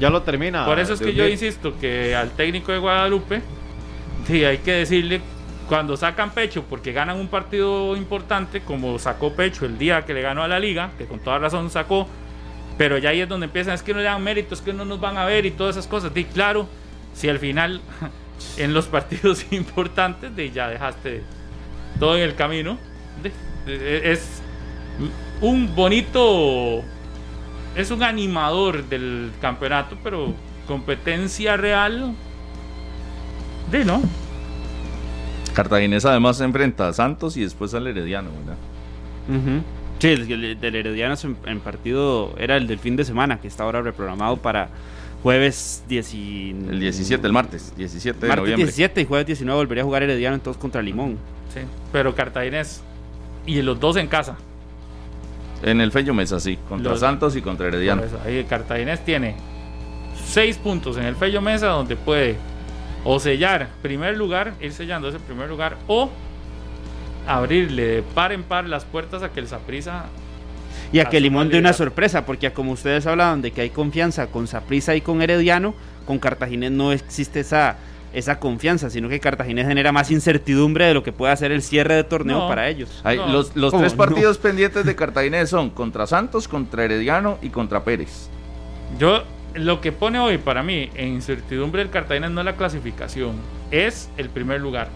Ya lo termina. Por eso es que yo insisto que al técnico de Guadalupe, sí, hay que decirle cuando sacan pecho porque ganan un partido importante, como sacó pecho el día que le ganó a la liga, que con toda razón sacó, pero ya ahí es donde empiezan, es que no le dan méritos, que no nos van a ver y todas esas cosas. Y claro, si al final en los partidos importantes de ya dejaste todo en el camino, es un bonito es un animador del campeonato, pero competencia real. De no. Cartaginés además se enfrenta a Santos y después al Herediano, ¿verdad? Sí, el, el del Herediano en, en partido era el del fin de semana, que está ahora reprogramado para jueves 10 y- El 17, el martes, 17 de martes noviembre. 17 y jueves 19 volvería a jugar Herediano entonces contra Limón. Sí, pero Cartaginés. Y los dos en casa. En el Fello Mesa, sí, contra Los- Santos y contra Herediano. Eso, ahí Cartaginés tiene seis puntos en el Fello Mesa donde puede o sellar primer lugar, ir sellando ese primer lugar, o abrirle de par en par las puertas a que el Saprissa Y a que Limón dé una sorpresa, porque como ustedes hablaban de que hay confianza con Saprissa y con Herediano, con Cartaginés no existe esa, esa confianza, sino que Cartaginés genera más incertidumbre de lo que puede hacer el cierre de torneo No. para ellos. Hay- No. los los ¿Cómo tres no? partidos pendientes de Cartaginés son contra Santos, contra Herediano y contra Pérez. Yo, lo que pone hoy para mí en incertidumbre el Cartagena no es la clasificación, es el primer lugar.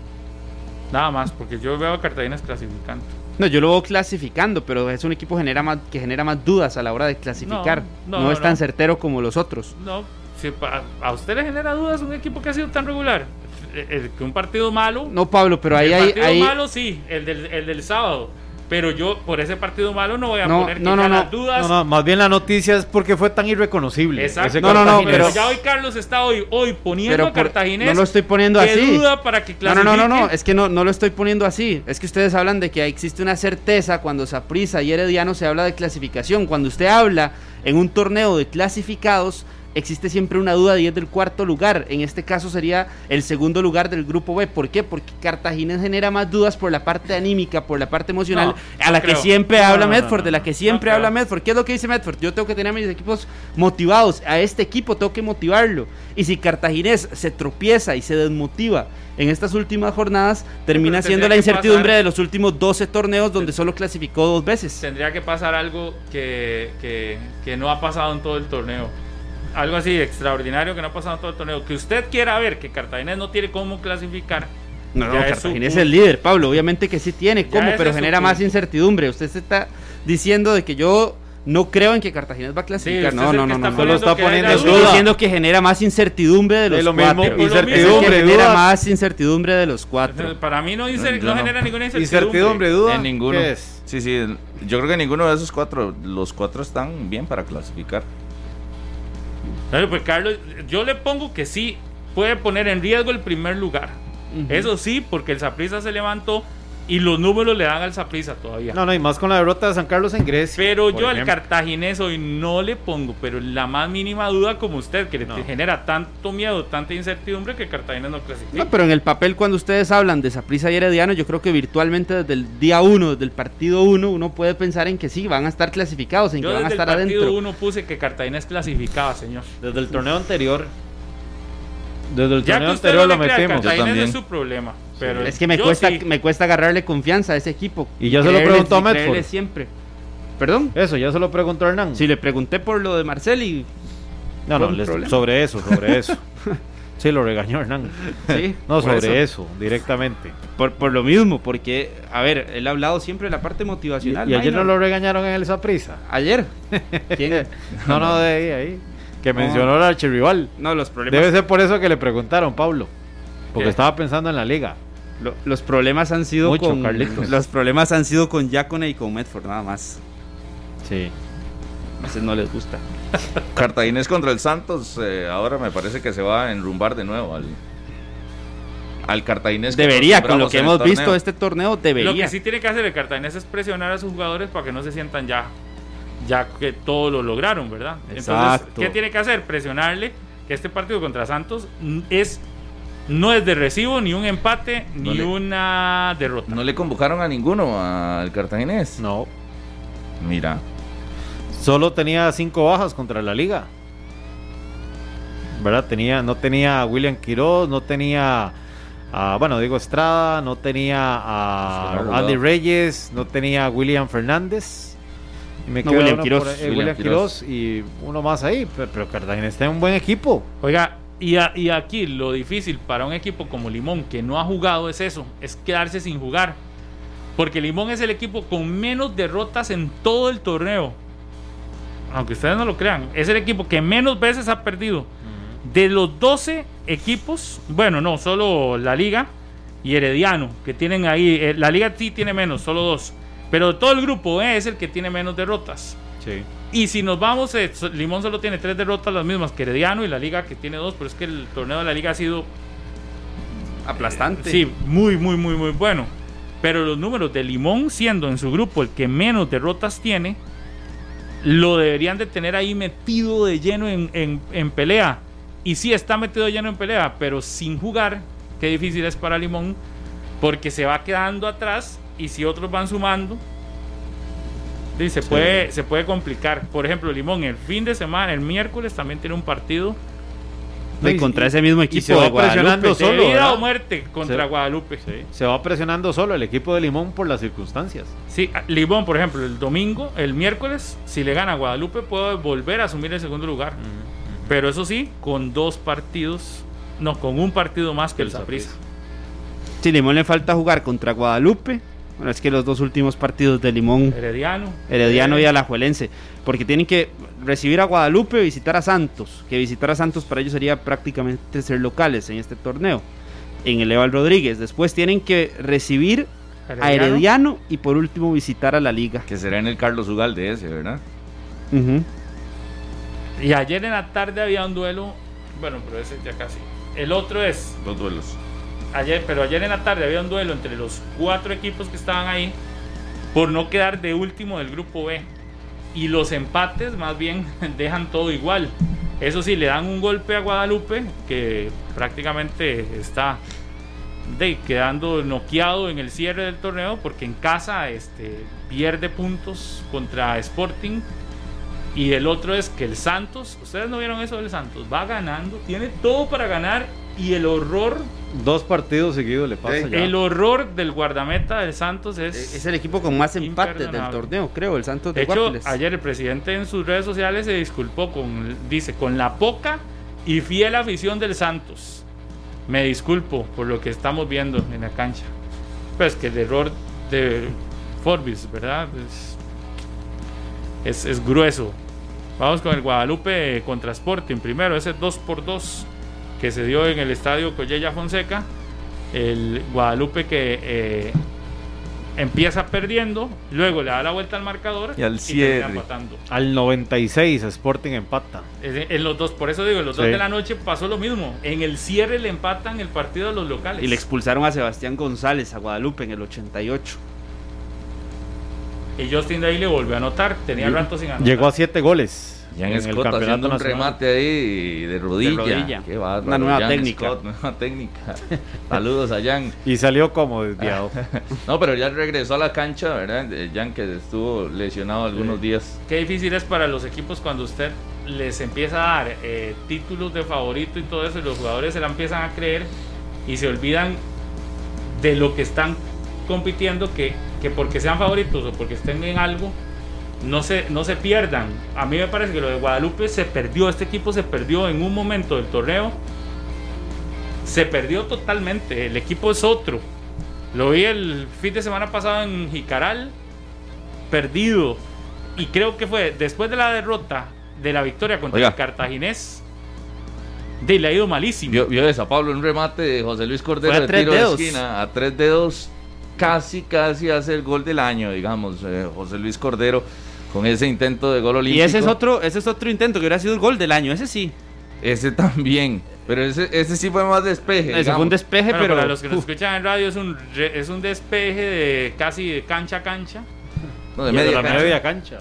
Nada más, porque yo veo a Cartagena clasificando. No, yo lo veo clasificando, pero es un equipo genera más, que genera más dudas a la hora de clasificar. No, No, no, es no. tan certero como los otros. No, si pa- a usted le genera dudas un equipo que ha sido tan regular. El- el un partido malo. No, Pablo, pero ahí el hay... partido malo sí, el del, el del sábado. Pero yo por ese partido malo no voy a No, poner no, no, las dudas. No, no, más bien la noticia es porque fue tan irreconocible. Exacto. No, no, no, pero ya hoy Carlos está hoy, hoy poniendo pero a por- Cartaginés. no lo estoy poniendo así. duda para que No, clasifique. no, no, no, no, es que no, no lo estoy poniendo así. Es que ustedes hablan de que existe una certeza cuando Saprissa y Herediano se habla de clasificación. Cuando usted habla en un torneo de clasificados, existe siempre una duda y es del cuarto lugar. En este caso sería el segundo lugar del grupo B. ¿Por qué? Porque Cartagena genera más dudas por la parte anímica, por la parte emocional, No, a no la que creo. siempre No, habla Medford, de la que siempre habla. Medford. ¿Qué es lo que dice Medford? Yo tengo que tener a mis equipos motivados. A este equipo tengo que motivarlo. Y si Cartaginés se tropieza y se desmotiva en estas últimas jornadas, termina siendo la incertidumbre pasar- de los últimos 12 torneos donde solo clasificó dos veces. Tendría que pasar algo que, que, que no ha pasado en todo el torneo. Algo así extraordinario que no ha pasado en todo el torneo. Que usted quiera ver que Cartaginés no tiene cómo clasificar. No, no, ya es su es el líder, Pablo. Obviamente que sí tiene cómo, pero su genera más incertidumbre. Usted se está diciendo de que yo no creo en que Cartaginés va a clasificar. usted no, no, no, no. Solo está poniendo Estoy duda. diciendo que genera más incertidumbre de los Es lo cuatro. Mismo. incertidumbre, Que genera duda. más incertidumbre de los cuatro. Para mí no, incer- Yo no no. genera ninguna incertidumbre. Incertidumbre, duda. En ninguno. ¿Qué es? Sí, sí. Yo creo que ninguno de esos cuatro, los cuatro están bien para clasificar. Pero, pues Carlos, yo le pongo que sí puede poner en riesgo el primer lugar. Eso sí, porque el Saprissa se levantó y los números le dan al Saprissa todavía. No, no, y más con la derrota de San Carlos en Grecia. Pero yo al cartaginés hoy no le pongo, pero la más mínima duda como usted, que le No. genera tanto miedo, tanta incertidumbre que Cartaginés no clasifica. No, pero en el papel cuando ustedes hablan de Saprissa y Herediano, yo creo que virtualmente desde el día uno, desde el partido uno, uno puede pensar en que sí, van a estar clasificados, en yo que van a desde el estar partido adentro. uno puse que Cartaginés clasificaba, señor. Desde el torneo anterior. Desde el Ya que torneo usted anterior no lo. Yo Cartaginés también. es su problema. Pero Es que me yo cuesta, sí. me cuesta agarrarle confianza a ese equipo. Y ya se lo preguntó a Medford. siempre. ¿Perdón? Eso, ya se lo preguntó Hernán. Si le pregunté por lo de Marcel y... no, no, les- sobre eso, sobre eso. Sí, lo regañó Hernán. Sí, No, sobre eso. eso, directamente. Por, por lo mismo, porque, a ver, él ha hablado siempre de la parte motivacional. y ayer no lo regañaron en el Saprisa. Ayer. ¿Quién? No, no, de ahí, ahí. Que mencionó al archirrival. No, los problemas, Debe ser por eso que le preguntaron, Pablo. Porque ¿Qué? estaba pensando en la liga. Lo- los problemas han sido Mucho, con... Carlitos. Los problemas han sido con Yacone y con Medford, nada más. Sí. A veces no les gusta. Cartaginés contra el Santos, eh, ahora me parece que se va a enrumbar de nuevo al, al Cartaginés. Debería, con lo que hemos torneo. visto este torneo, Lo debería. que sí tiene que hacer el Cartaginés es presionar a sus jugadores para que no se sientan ya, ya que todo lo lograron, ¿verdad? Entonces, Exacto. ¿qué tiene que hacer? Presionarle que este partido contra Santos es no es de recibo ni un empate No ni le- una derrota. No le convocaron a ninguno al Cartaginés. No. Mira, Solo tenía cinco bajas contra la liga. ¿Verdad? Tenía, no tenía a William Quiroz, no tenía a, bueno, digo Estrada, no tenía a Andy. Reyes, no tenía a William Fernández. Y me No, William Quiroz, ahí, eh, William William Quiroz. Quiroz y uno más ahí. Pero, pero Cartagena está en un buen equipo. Oiga, y, a- y aquí lo difícil para un equipo como Limón que no ha jugado es eso, es quedarse sin jugar. Porque Limón es el equipo con menos derrotas en todo el torneo. Aunque ustedes no lo crean, es el equipo que menos veces ha perdido. De los 12 equipos, bueno, no, solo la Liga y Herediano, que tienen ahí, eh, la Liga sí tiene menos, solo dos. Pero todo el grupo E es el que tiene menos derrotas. Sí. Y si nos vamos, eh, Limón solo tiene tres derrotas, las mismas que Herediano y la Liga que tiene dos, pero es que el torneo de la Liga ha sido Aplastante. Sí, muy, muy, muy, muy bueno. Pero los números de Limón, siendo en su grupo el que menos derrotas tiene, lo deberían de tener ahí metido de lleno en, en- en pelea. Y sí está metido de lleno en pelea, pero sin jugar, qué difícil es para Limón, porque se va quedando atrás y si otros van sumando, sí, se, puede, se puede complicar. Por ejemplo, Limón el fin de semana, el miércoles, también tiene un partido No, y contra ese mismo equipo se va de Guadalupe. de solo, vida o muerte contra Se- Guadalupe. Se va presionando solo el equipo de Limón por las circunstancias. Sí, Limón, por ejemplo, el domingo, el miércoles, si le gana a Guadalupe, puede volver a asumir el segundo lugar. Pero eso sí, con dos partidos, no, con un partido más que el El Saprissa. Si Limón le falta jugar contra Guadalupe, bueno, es que los dos últimos partidos de Limón, Herediano. Herediano Eh, y Alajuelense, porque tienen que recibir a Guadalupe y visitar a Santos, que visitar a Santos para ellos sería prácticamente ser locales en este torneo, en el Eval Rodríguez. Después tienen que recibir a Herediano y por último visitar a la liga. que será en el Carlos Ugalde ese, ¿verdad? Y ayer en la tarde había un duelo, bueno, pero ese ya casi. El otro es, Dos duelos. Ayer, pero ayer en la tarde había un duelo entre los cuatro equipos que estaban ahí por no quedar de último del grupo B. Y los empates más bien dejan todo igual. Eso sí, le dan un golpe a Guadalupe que prácticamente está quedando noqueado en el cierre del torneo porque en casa este, pierde puntos contra Sporting. Y el otro es que el Santos, ustedes no vieron eso del Santos, va ganando, tiene todo para ganar y el horror Dos partidos seguidos le pasa ya. el horror del guardameta del Santos es. Es el equipo con más empates del torneo, creo, el Santos de de, hecho, ayer el presidente en sus redes sociales se disculpó con, dice, con la poca y fiel afición del Santos. Me disculpo por lo que estamos viendo en la cancha. Pues que el error de Forbis, ¿verdad? Es, es, es grueso. Vamos con el Guadalupe contra Sporting. Primero, ese 2 por 2 que se dio en el estadio Collella Fonseca. El Guadalupe que eh, empieza perdiendo, luego le da la vuelta al marcador Y al termina cierre. empatando. Al 96 Sporting empata. En en los dos, por eso digo, en los dos de la noche pasó lo mismo. En el cierre le empatan el partido a los locales. Y le expulsaron a Sebastián González a Guadalupe en el 88. Y Justin Day le volvió a anotar. Tenía rato sin anotar. Llegó a siete goles Ya en, en el Scott campeonato haciendo un nacional. remate ahí de rodilla. De rodilla. Qué bárbaro. Una nueva Jan técnica. Scott, nueva técnica. Saludos a Jan. Y salió como desviado. No, pero ya regresó a la cancha, ¿verdad? Eh, Jan que estuvo lesionado algunos días. Qué difícil es para los equipos cuando usted les empieza a dar eh, títulos de favorito y todo eso, y los jugadores se la empiezan a creer y se olvidan de lo que están compitiendo, que, que porque sean favoritos o porque estén en algo, no se, no se pierdan. A mí me parece que lo de Guadalupe se perdió, este equipo se perdió en un momento del torneo, se perdió totalmente, el equipo es otro. Lo vi el fin de semana pasado en Jicaral, perdido. Y creo que fue después de la derrota de la victoria contra Oiga. el Cartaginés, de le ha ido malísimo. Vio, vio esa Pablo un remate de José Luis Cordero Fue a de tres tiro dedos. de esquina a tres dedos. Casi, casi hace el gol del año, digamos. eh, José Luis Cordero con ese intento de gol olímpico. Y ese es otro, ese es otro intento que hubiera sido el gol del año, ese sí. Ese también. Pero ese, ese sí fue más despeje. Ese fue un despeje, Bueno, pero para los que nos escuchan en radio es un, re- es un despeje de casi de cancha a cancha. No, de Y de media la cancha. media cancha.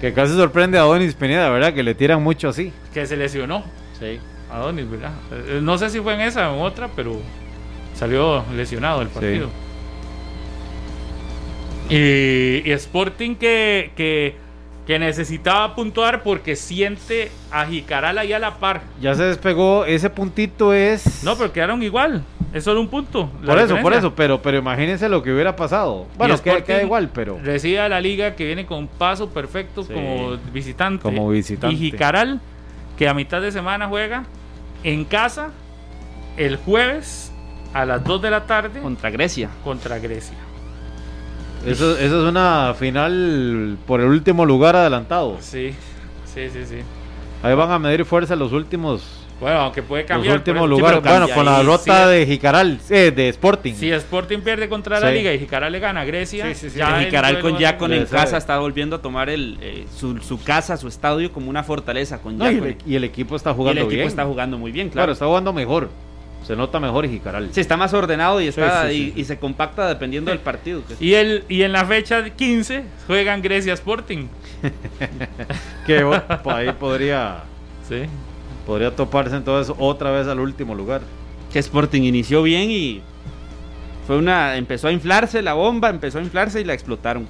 Que casi sorprende a Donis Pineda, ¿verdad? Que le tiran mucho así. que se lesionó Sí. a Donis, ¿verdad? Eh, No sé si fue en esa o en otra, pero salió lesionado el partido. Y, y Sporting que, que, que necesitaba puntuar porque siente a Jicaral ahí a la par. Ya se despegó, ese puntito es... No, pero quedaron igual. Es solo un punto. Por eso, por eso, pero, pero imagínense lo que hubiera pasado. Bueno, queda, Sporting queda igual, pero... Recibe a la liga que viene con paso perfecto Sí. como visitante. Como visitante. Y Jicaral, que a mitad de semana juega en casa el jueves a las 2 de la tarde contra Grecia. contra Grecia. Eso, eso es una final por el último lugar adelantado. Sí, sí, sí, sí. Ahí van a medir fuerza los últimos, Bueno, aunque puede los cambiar. últimos por eso- lugares. Bueno, con la derrota sí. de Jicaral, eh, de Sporting. Si Sporting pierde contra la Sí. liga y Jicaral le gana a Grecia, Sí, sí, sí. ya Jicaral con Yacon en casa está volviendo a tomar el, eh, su, su casa, su estadio como una fortaleza con No, y, el, y el equipo está Y el jugando equipo bien. está jugando muy bien, Claro, claro. está jugando mejor. Se nota mejor Jicaral. Sí, está más ordenado y, está, Sí, sí, y, sí, sí. y se compacta dependiendo del partido. que- Y, el, y en la fecha 15 juegan Grecia Sporting. Que ahí podría, Sí. podría toparse entonces otra vez al último lugar. que Sporting inició bien y fue una empezó a inflarse la bomba, empezó a inflarse y la explotaron.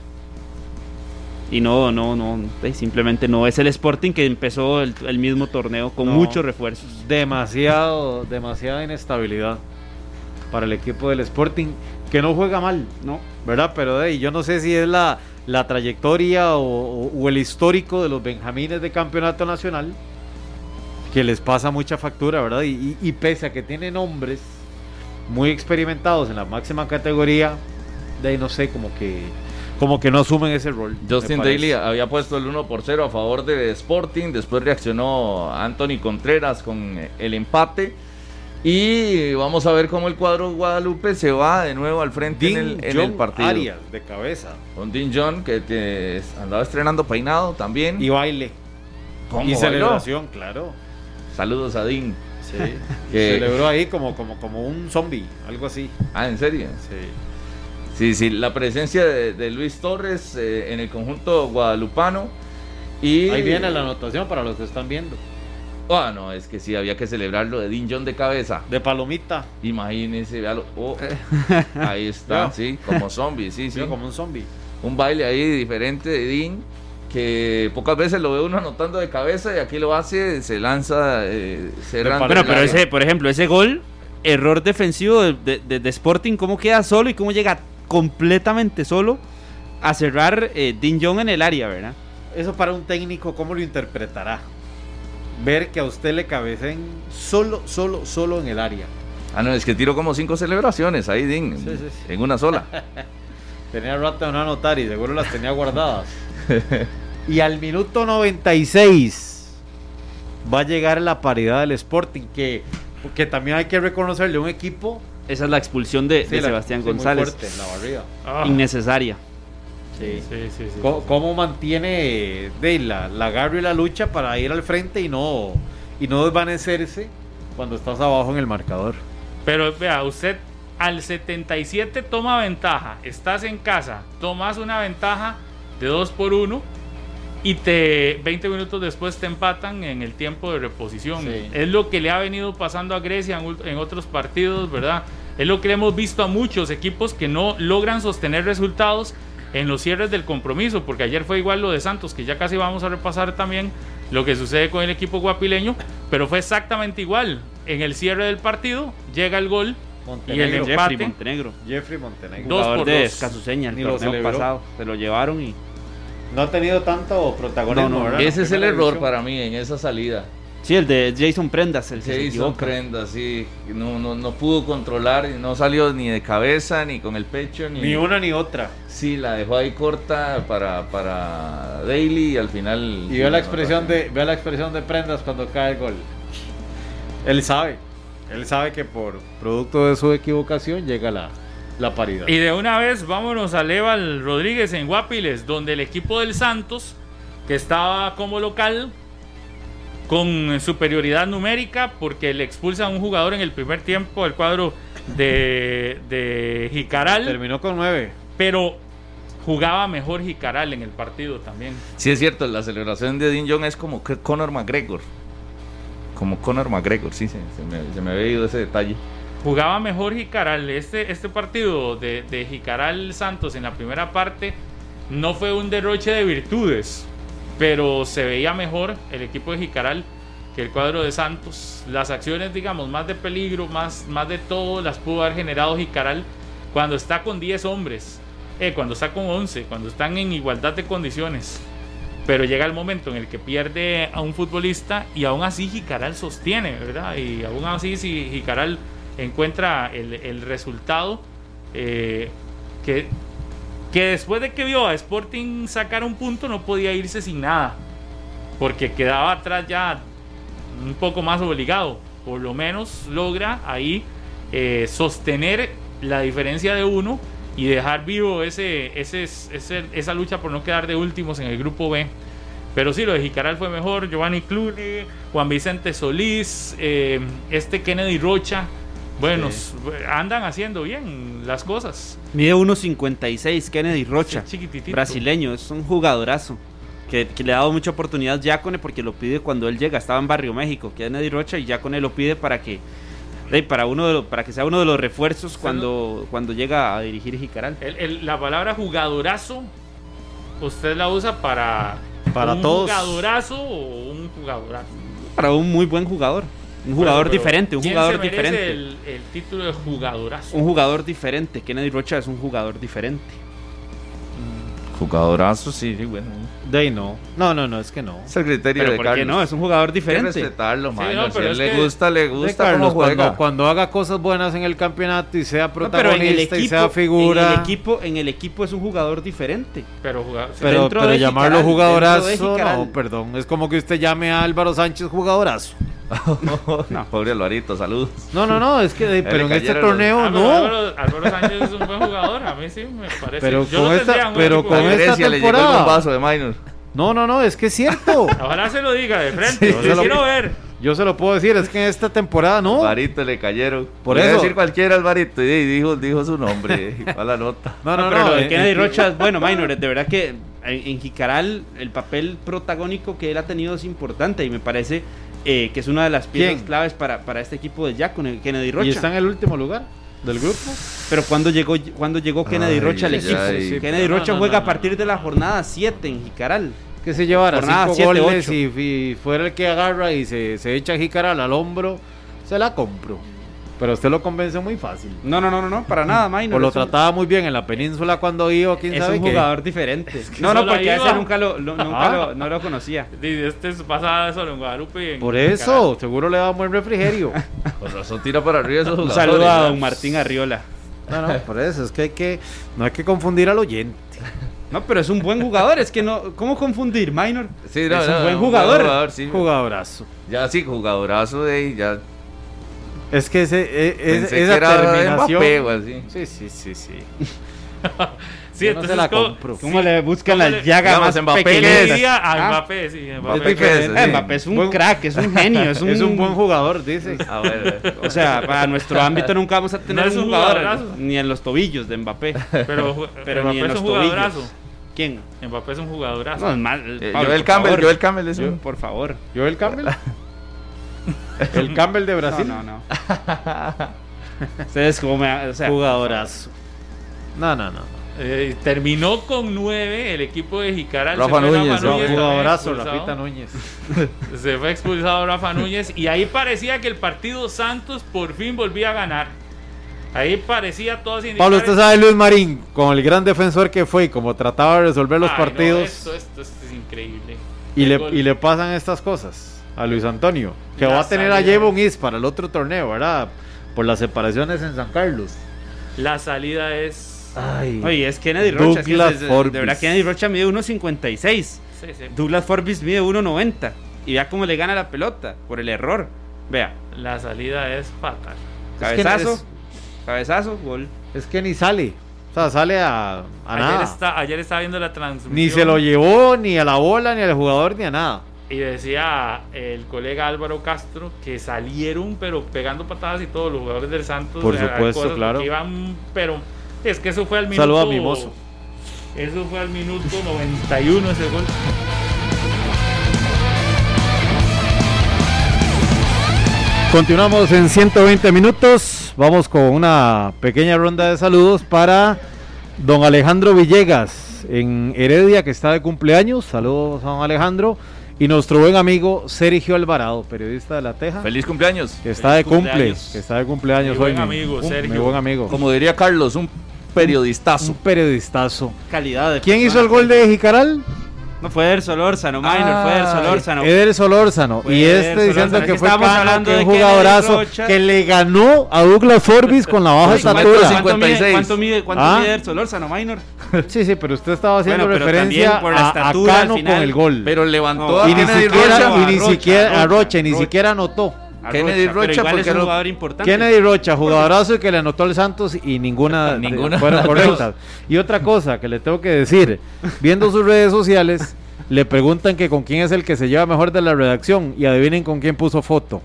Y no, no, no, eh, simplemente no es el Sporting que empezó el, el mismo torneo con No. muchos refuerzos. Demasiado, demasiada inestabilidad para el equipo del Sporting, que no juega mal, No, ¿verdad? Pero de ahí, yo no sé si es la, la trayectoria o, o- o el histórico de los Benjamines de campeonato nacional que les pasa mucha factura, ¿verdad? Y, y- y pese a que tienen hombres muy experimentados en la máxima categoría, de ahí no sé, como que, como que no asumen ese rol. Justin. Daly había puesto el 1 por 0 a favor de Sporting. Después reaccionó Anthony Contreras con eh, el empate. Y vamos a ver cómo el cuadro Guadalupe se va de nuevo al frente en el, partido. Arias, de cabeza. Con Dean John, que te- andaba estrenando peinado también. Y baile. ¿Cómo Y bailó? celebración, claro. Saludos a Dean. Sí. Que- Celebró ahí como, como, como un zombie, algo así. Ah, ¿en serio? Sí. Sí, sí, la presencia de, de Luis Torres eh, en el conjunto guadalupano. Y... Ahí viene la anotación para los que están viendo. Ah, no, es que sí, había que celebrarlo de Dean John de cabeza. De palomita. Imagínense, véalo. Oh, ahí está, sí, como zombie, sí, sí. Como un zombie. Un baile ahí diferente de Dean, que pocas veces lo ve uno anotando de cabeza y aquí lo hace, se lanza eh, cerrando. Bueno, pero ese, por ejemplo, ese gol, error defensivo de, de- de- de Sporting, cómo queda solo y cómo llega completamente solo a cerrar eh, Dean Young en el área, ¿verdad? Eso para un técnico, ¿cómo lo interpretará? Ver que a usted le cabecen solo, solo, solo en el área. Ah, no, es que tiró como cinco celebraciones ahí, Dean, Sí, sí, sí. en una sola. Tenía rato de no anotar y seguro las tenía guardadas. y al minuto 96 va a llegar la paridad del Sporting, que, que también hay que reconocerle a un equipo Esa es la expulsión de, sí, de la- Sebastián sí, muy González. fuerte la barriga. Ah, Innecesaria. Sí. sí, sí, sí. Co- ¿Cómo, mantiene de, la, la garra y la lucha para ir al frente y no, y no desvanecerse cuando estás abajo en el marcador? Pero vea, usted al 77 toma ventaja, estás en casa, tomas una ventaja de 2 por 1 y te 20 minutos después te empatan en el tiempo de reposición. Sí. Es lo que le ha venido pasando a Grecia en, en otros partidos, ¿verdad? Es lo que le hemos visto a muchos equipos que no logran sostener resultados en los cierres del compromiso, porque ayer fue igual lo de Santos, que ya casi vamos a repasar también lo que sucede con el equipo guapileño, pero fue exactamente igual. En el cierre del partido llega el gol Y el Jeffrey empate. Montenegro. Jeffrey Montenegro. Dos por de dos. Casuseña el Ni lo torneo celebró. pasado. Se lo llevaron y. No ha tenido tanto protagonismo, No, no. Ese es el error división. para mí en esa salida. Sí, el de Jason Prendas, el que se Se hizo equivoca. prenda, sí. No, no, no pudo controlar, no salió ni de cabeza, ni con el pecho, ni... Ni una ni otra. Sí, la dejó ahí corta para, para Daily y al final... Y ve la expresión de, ve la expresión de prendas cuando cae el gol. Él sabe. Él sabe que por producto de su equivocación llega la, la paridad. Y de una vez vámonos a Leval Rodríguez en Guapiles, donde el equipo del Santos, que estaba como local, con superioridad numérica, porque le expulsa a un jugador en el primer tiempo del cuadro de, de Jicaral, Terminó con nueve. pero jugaba mejor Jicaral en el partido también. Sí, es cierto, la celebración de Dean Young es como Conor McGregor. Como Conor McGregor, sí, se, se me, se me había ido ese detalle. Jugaba mejor Jicaral. Este, este partido de, de Jicaral Santos en la primera parte no fue un derroche de virtudes, pero se veía mejor el equipo de Jicaral que el cuadro de Santos. Las acciones, digamos, más de peligro, más, más de todo, las pudo haber generado Jicaral cuando está con 10 hombres, eh, cuando está con 11, cuando están en igualdad de condiciones. Pero llega el momento en el que pierde a un futbolista y aún así Jicaral sostiene, ¿verdad? Y aún así si Jicaral encuentra el, el resultado eh, que, que después de que vio a Sporting sacar un punto no podía irse sin nada. Porque quedaba atrás ya un poco más obligado. Por lo menos logra ahí eh, sostener la diferencia de uno y dejar vivo ese, ese, esa lucha por no quedar de últimos en el grupo B. Pero sí, lo de Jicaral fue mejor. Giovanni Clune, Juan Vicente Solís, eh, este Kennedy Rocha. Bueno, s- andan haciendo bien las cosas. Mide 1.56, Kennedy Rocha. Sí, brasileño, es un jugadorazo. Que, que le ha dado mucha oportunidad Yacone porque lo pide cuando él llega. Estaba en Barrio México, Kennedy Rocha, y Yacone lo pide para que para uno de los- para que sea uno de los refuerzos cuando, cuando llega a dirigir Jicaral. El- el- la palabra jugadorazo, usted la usa para, Para un todos. jugadorazo o un jugadorazo. Para un muy buen jugador. Un jugador Pero, diferente, un ¿quién jugador se diferente. El, el título de jugadorazo. Un jugador diferente. Kennedy Rocha es un jugador diferente. Jugadorazo, sí, sí, bueno. De ahí no. No, no, no, es que no. Es el criterio Pero de ¿por Carlos. qué no? Es un jugador Hay diferente. respetarlo, man. no, si pero a él es le que- gusta, le gusta Carlos, cómo juega. cuando, cuando haga cosas buenas en el campeonato y sea No, pero protagonista en el equipo, y sea figura. en el equipo, en el equipo es un jugador diferente. Pero, juga- sí, Pero, pero de llamarlo Jicaral, jugadorazo, no, perdón. Es como que usted llame a Álvaro Sánchez jugadorazo. No. Pobre Alvarito, saludos. No, no, no, es que de- pero en este los- torneo Ah, no. Álvaro, Álvaro Sánchez es un buen jugador, a mí sí me parece. Pero Yo con esta- un pero con esta Grecia le llegó el temporada. bombazo de Minor. No, no, no, es que es cierto. Ojalá se lo diga de frente. Yo lo- quiero ver. Yo se lo puedo decir, es que en esta temporada no. Alvarito le cayeron. Por Podría eso. decir cualquiera Alvarito y dijo, dijo su nombre. a la nota. No, no, No, pero no. lo de eh, Kennedy eh, Rocha es bueno, Minor. De verdad que en, en Jicaral el papel protagónico que él ha tenido es importante y me parece eh, que es una de las piezas ¿Quién? claves para, para este equipo de Jack con el Kennedy Rocha. Y está en el último lugar del grupo. Pero cuando llegó, cuando llegó Kennedy Ay, Rocha al equipo, ay. Kennedy No, Rocha no, juega no, a partir de la jornada 7 en Jicaral. Que se llevara Jornada cinco 7, goles 8. y, y fuera el que agarra y se, se echa jicaral al hombro, se la compro. Pero usted lo convence muy fácil. No, no, no, no, no, para nada, Minor. O lo es un- trataba muy bien en la península cuando iba, quién Es sabe un qué. jugador diferente. no, no, porque a ese nunca lo, lo- nunca Ah. lo- no lo conocía. Este es pasada solo en Guadalupe. y en Por eso, seguro le da buen refrigerio. Por razón tira para arriba esos Un saludo a don Martín Arriola. No, no, por eso, es que hay que, no hay que confundir al oyente. No, pero es un buen jugador. Es que no. ¿Cómo confundir, Minor? Sí, no, es un no, buen un jugador. sí. Jugadorazo. Ya sí, jugadorazo de ahí, ya Es que ese, e- es- pensé esa que era de terminación. Mbappé o así. Sí, sí, sí, sí. Sí, Yo no entonces se la ¿cómo- compro. ¿Cómo le buscan ¿Cómo las le- llagas digamos, más Mbappé ¿Qué le pequeñas? diría a Ah, Mbappé? Sí, Es Mbappé. es un Buen- crack, es un genio, es un, Es un buen jugador, dice. A ver, O sea, para nuestro ámbito nunca vamos a tener es un un jugador jugadorazo. ni en los tobillos de Mbappé. Pero, ni en Mbappé es los un tobillos. jugadorazo. ¿Quién? Mbappé es un jugadorazo. No, es más. eh, Pablo, Joel por Campbell, favor. Joel Campbell es Yo, un... por favor. ¿Joel Campbell? El Campbell de Brasil. No, no, no. Ustedes como me, o sea, Jugadorazo. No, no, no. Eh, terminó con nueve el equipo de Jicaral. Rafa Se fue Núñez, Rafa no, Núñez Jugadorazo, expulsado. Rafita Núñez. Se fue expulsado Rafa Núñez y ahí parecía que el partido Santos por fin volvía a ganar. Ahí parecía todo sin Pablo, usted sabe Luis Marín, con el gran defensor que fue y como trataba de resolver los Ay, no, partidos esto, esto, esto es increíble. y, le, y le pasan estas cosas a Luis Antonio, que La va a tener a salida. Jevon Is para el otro torneo, ¿verdad? Por las separaciones en San Carlos. La salida es. Ay, Oye, es Kennedy Rocha. es que es- de- Forbes. de verdad, Kennedy Rocha mide 1.56. Sí, sí. Douglas Forbes mide 1.90. Y vea cómo le gana la pelota por el error. Vea, La salida es fatal. Es que cabezazo, cabezazo, gol. es que ni sale. O sea, sale a, a Ayer, nada. está, ayer estaba viendo la transmisión. Ni se lo llevó, ni a la bola, ni al jugador, ni a nada. Y decía el colega Álvaro Castro que salieron, pero pegando patadas y todos los jugadores del Santos. Por supuesto, claro. Iban, pero es que eso fue al minuto. Saludo a mi mozo. Eso fue al minuto 91 ese gol. Continuamos en 120 minutos. Vamos con una pequeña ronda de saludos para don Alejandro Villegas en Heredia, que está de cumpleaños. Saludos a don Alejandro. Y nuestro buen amigo Sergio Alvarado, periodista de La Teja, Feliz cumpleaños. que está de cumple, cumpleaños. que está de cumpleaños Mi hoy. buen mi- amigo, un- Sergio. Mi buen amigo. Como diría Carlos, un periodistazo. Un periodistazo. Calidad de ¿Quién hizo el gol de Jicaral? No fue Eder Solórzano, minor, fue Eder Solórzano. Eder Solórzano. Y Eder este diciendo Solórzano. que Aquí fue Cano, hablando que de un jugadorazo que le ganó a Douglas Forbis con la baja estatura. ¿Cuánto mide, 56. cuánto mide, cuánto Ah. mide Eder Solórzano, minor? Sí, sí, pero usted estaba haciendo Bueno, pero referencia por la a- a, estatura al Cano final. con el gol. Pero levantó No, a y ni siquiera, Rocha. y ni siquiera a Rocha, ni siquiera anotó. A Kennedy pero Rocha, igual es porque un no- jugador importante. Kennedy Rocha, jugadorazo y que le anotó el Santos y ninguna, Ninguna. fueron correctas. Y otra cosa que le tengo que decir, viendo sus redes sociales, le preguntan que con quién es el que se lleva mejor de la redacción y adivinen con quién puso foto.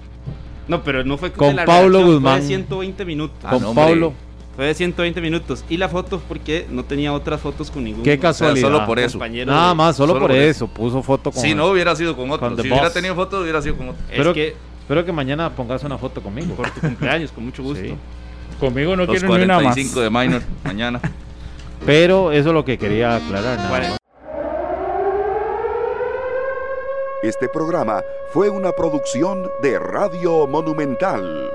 No, pero no fue Con la Pablo redacción, Guzmán. Fue de 120 minutos. Ah, con no. Pablo. Fue de 120 minutos. Y la foto porque no tenía otras fotos con ningún Qué casualidad. solo por eso. Nada más, solo, solo por por eso, puso foto con Si no hubiera sido con otro. con Si hubiera tenido foto, hubiera sido con otro. Es Espero que Espero que mañana pongas una foto conmigo. por tu cumpleaños, con mucho gusto. Sí. Conmigo no quiero ni una más. 45 de minor mañana. Pero eso es lo que quería aclarar. nada más. Este programa fue una producción de Radio Monumental.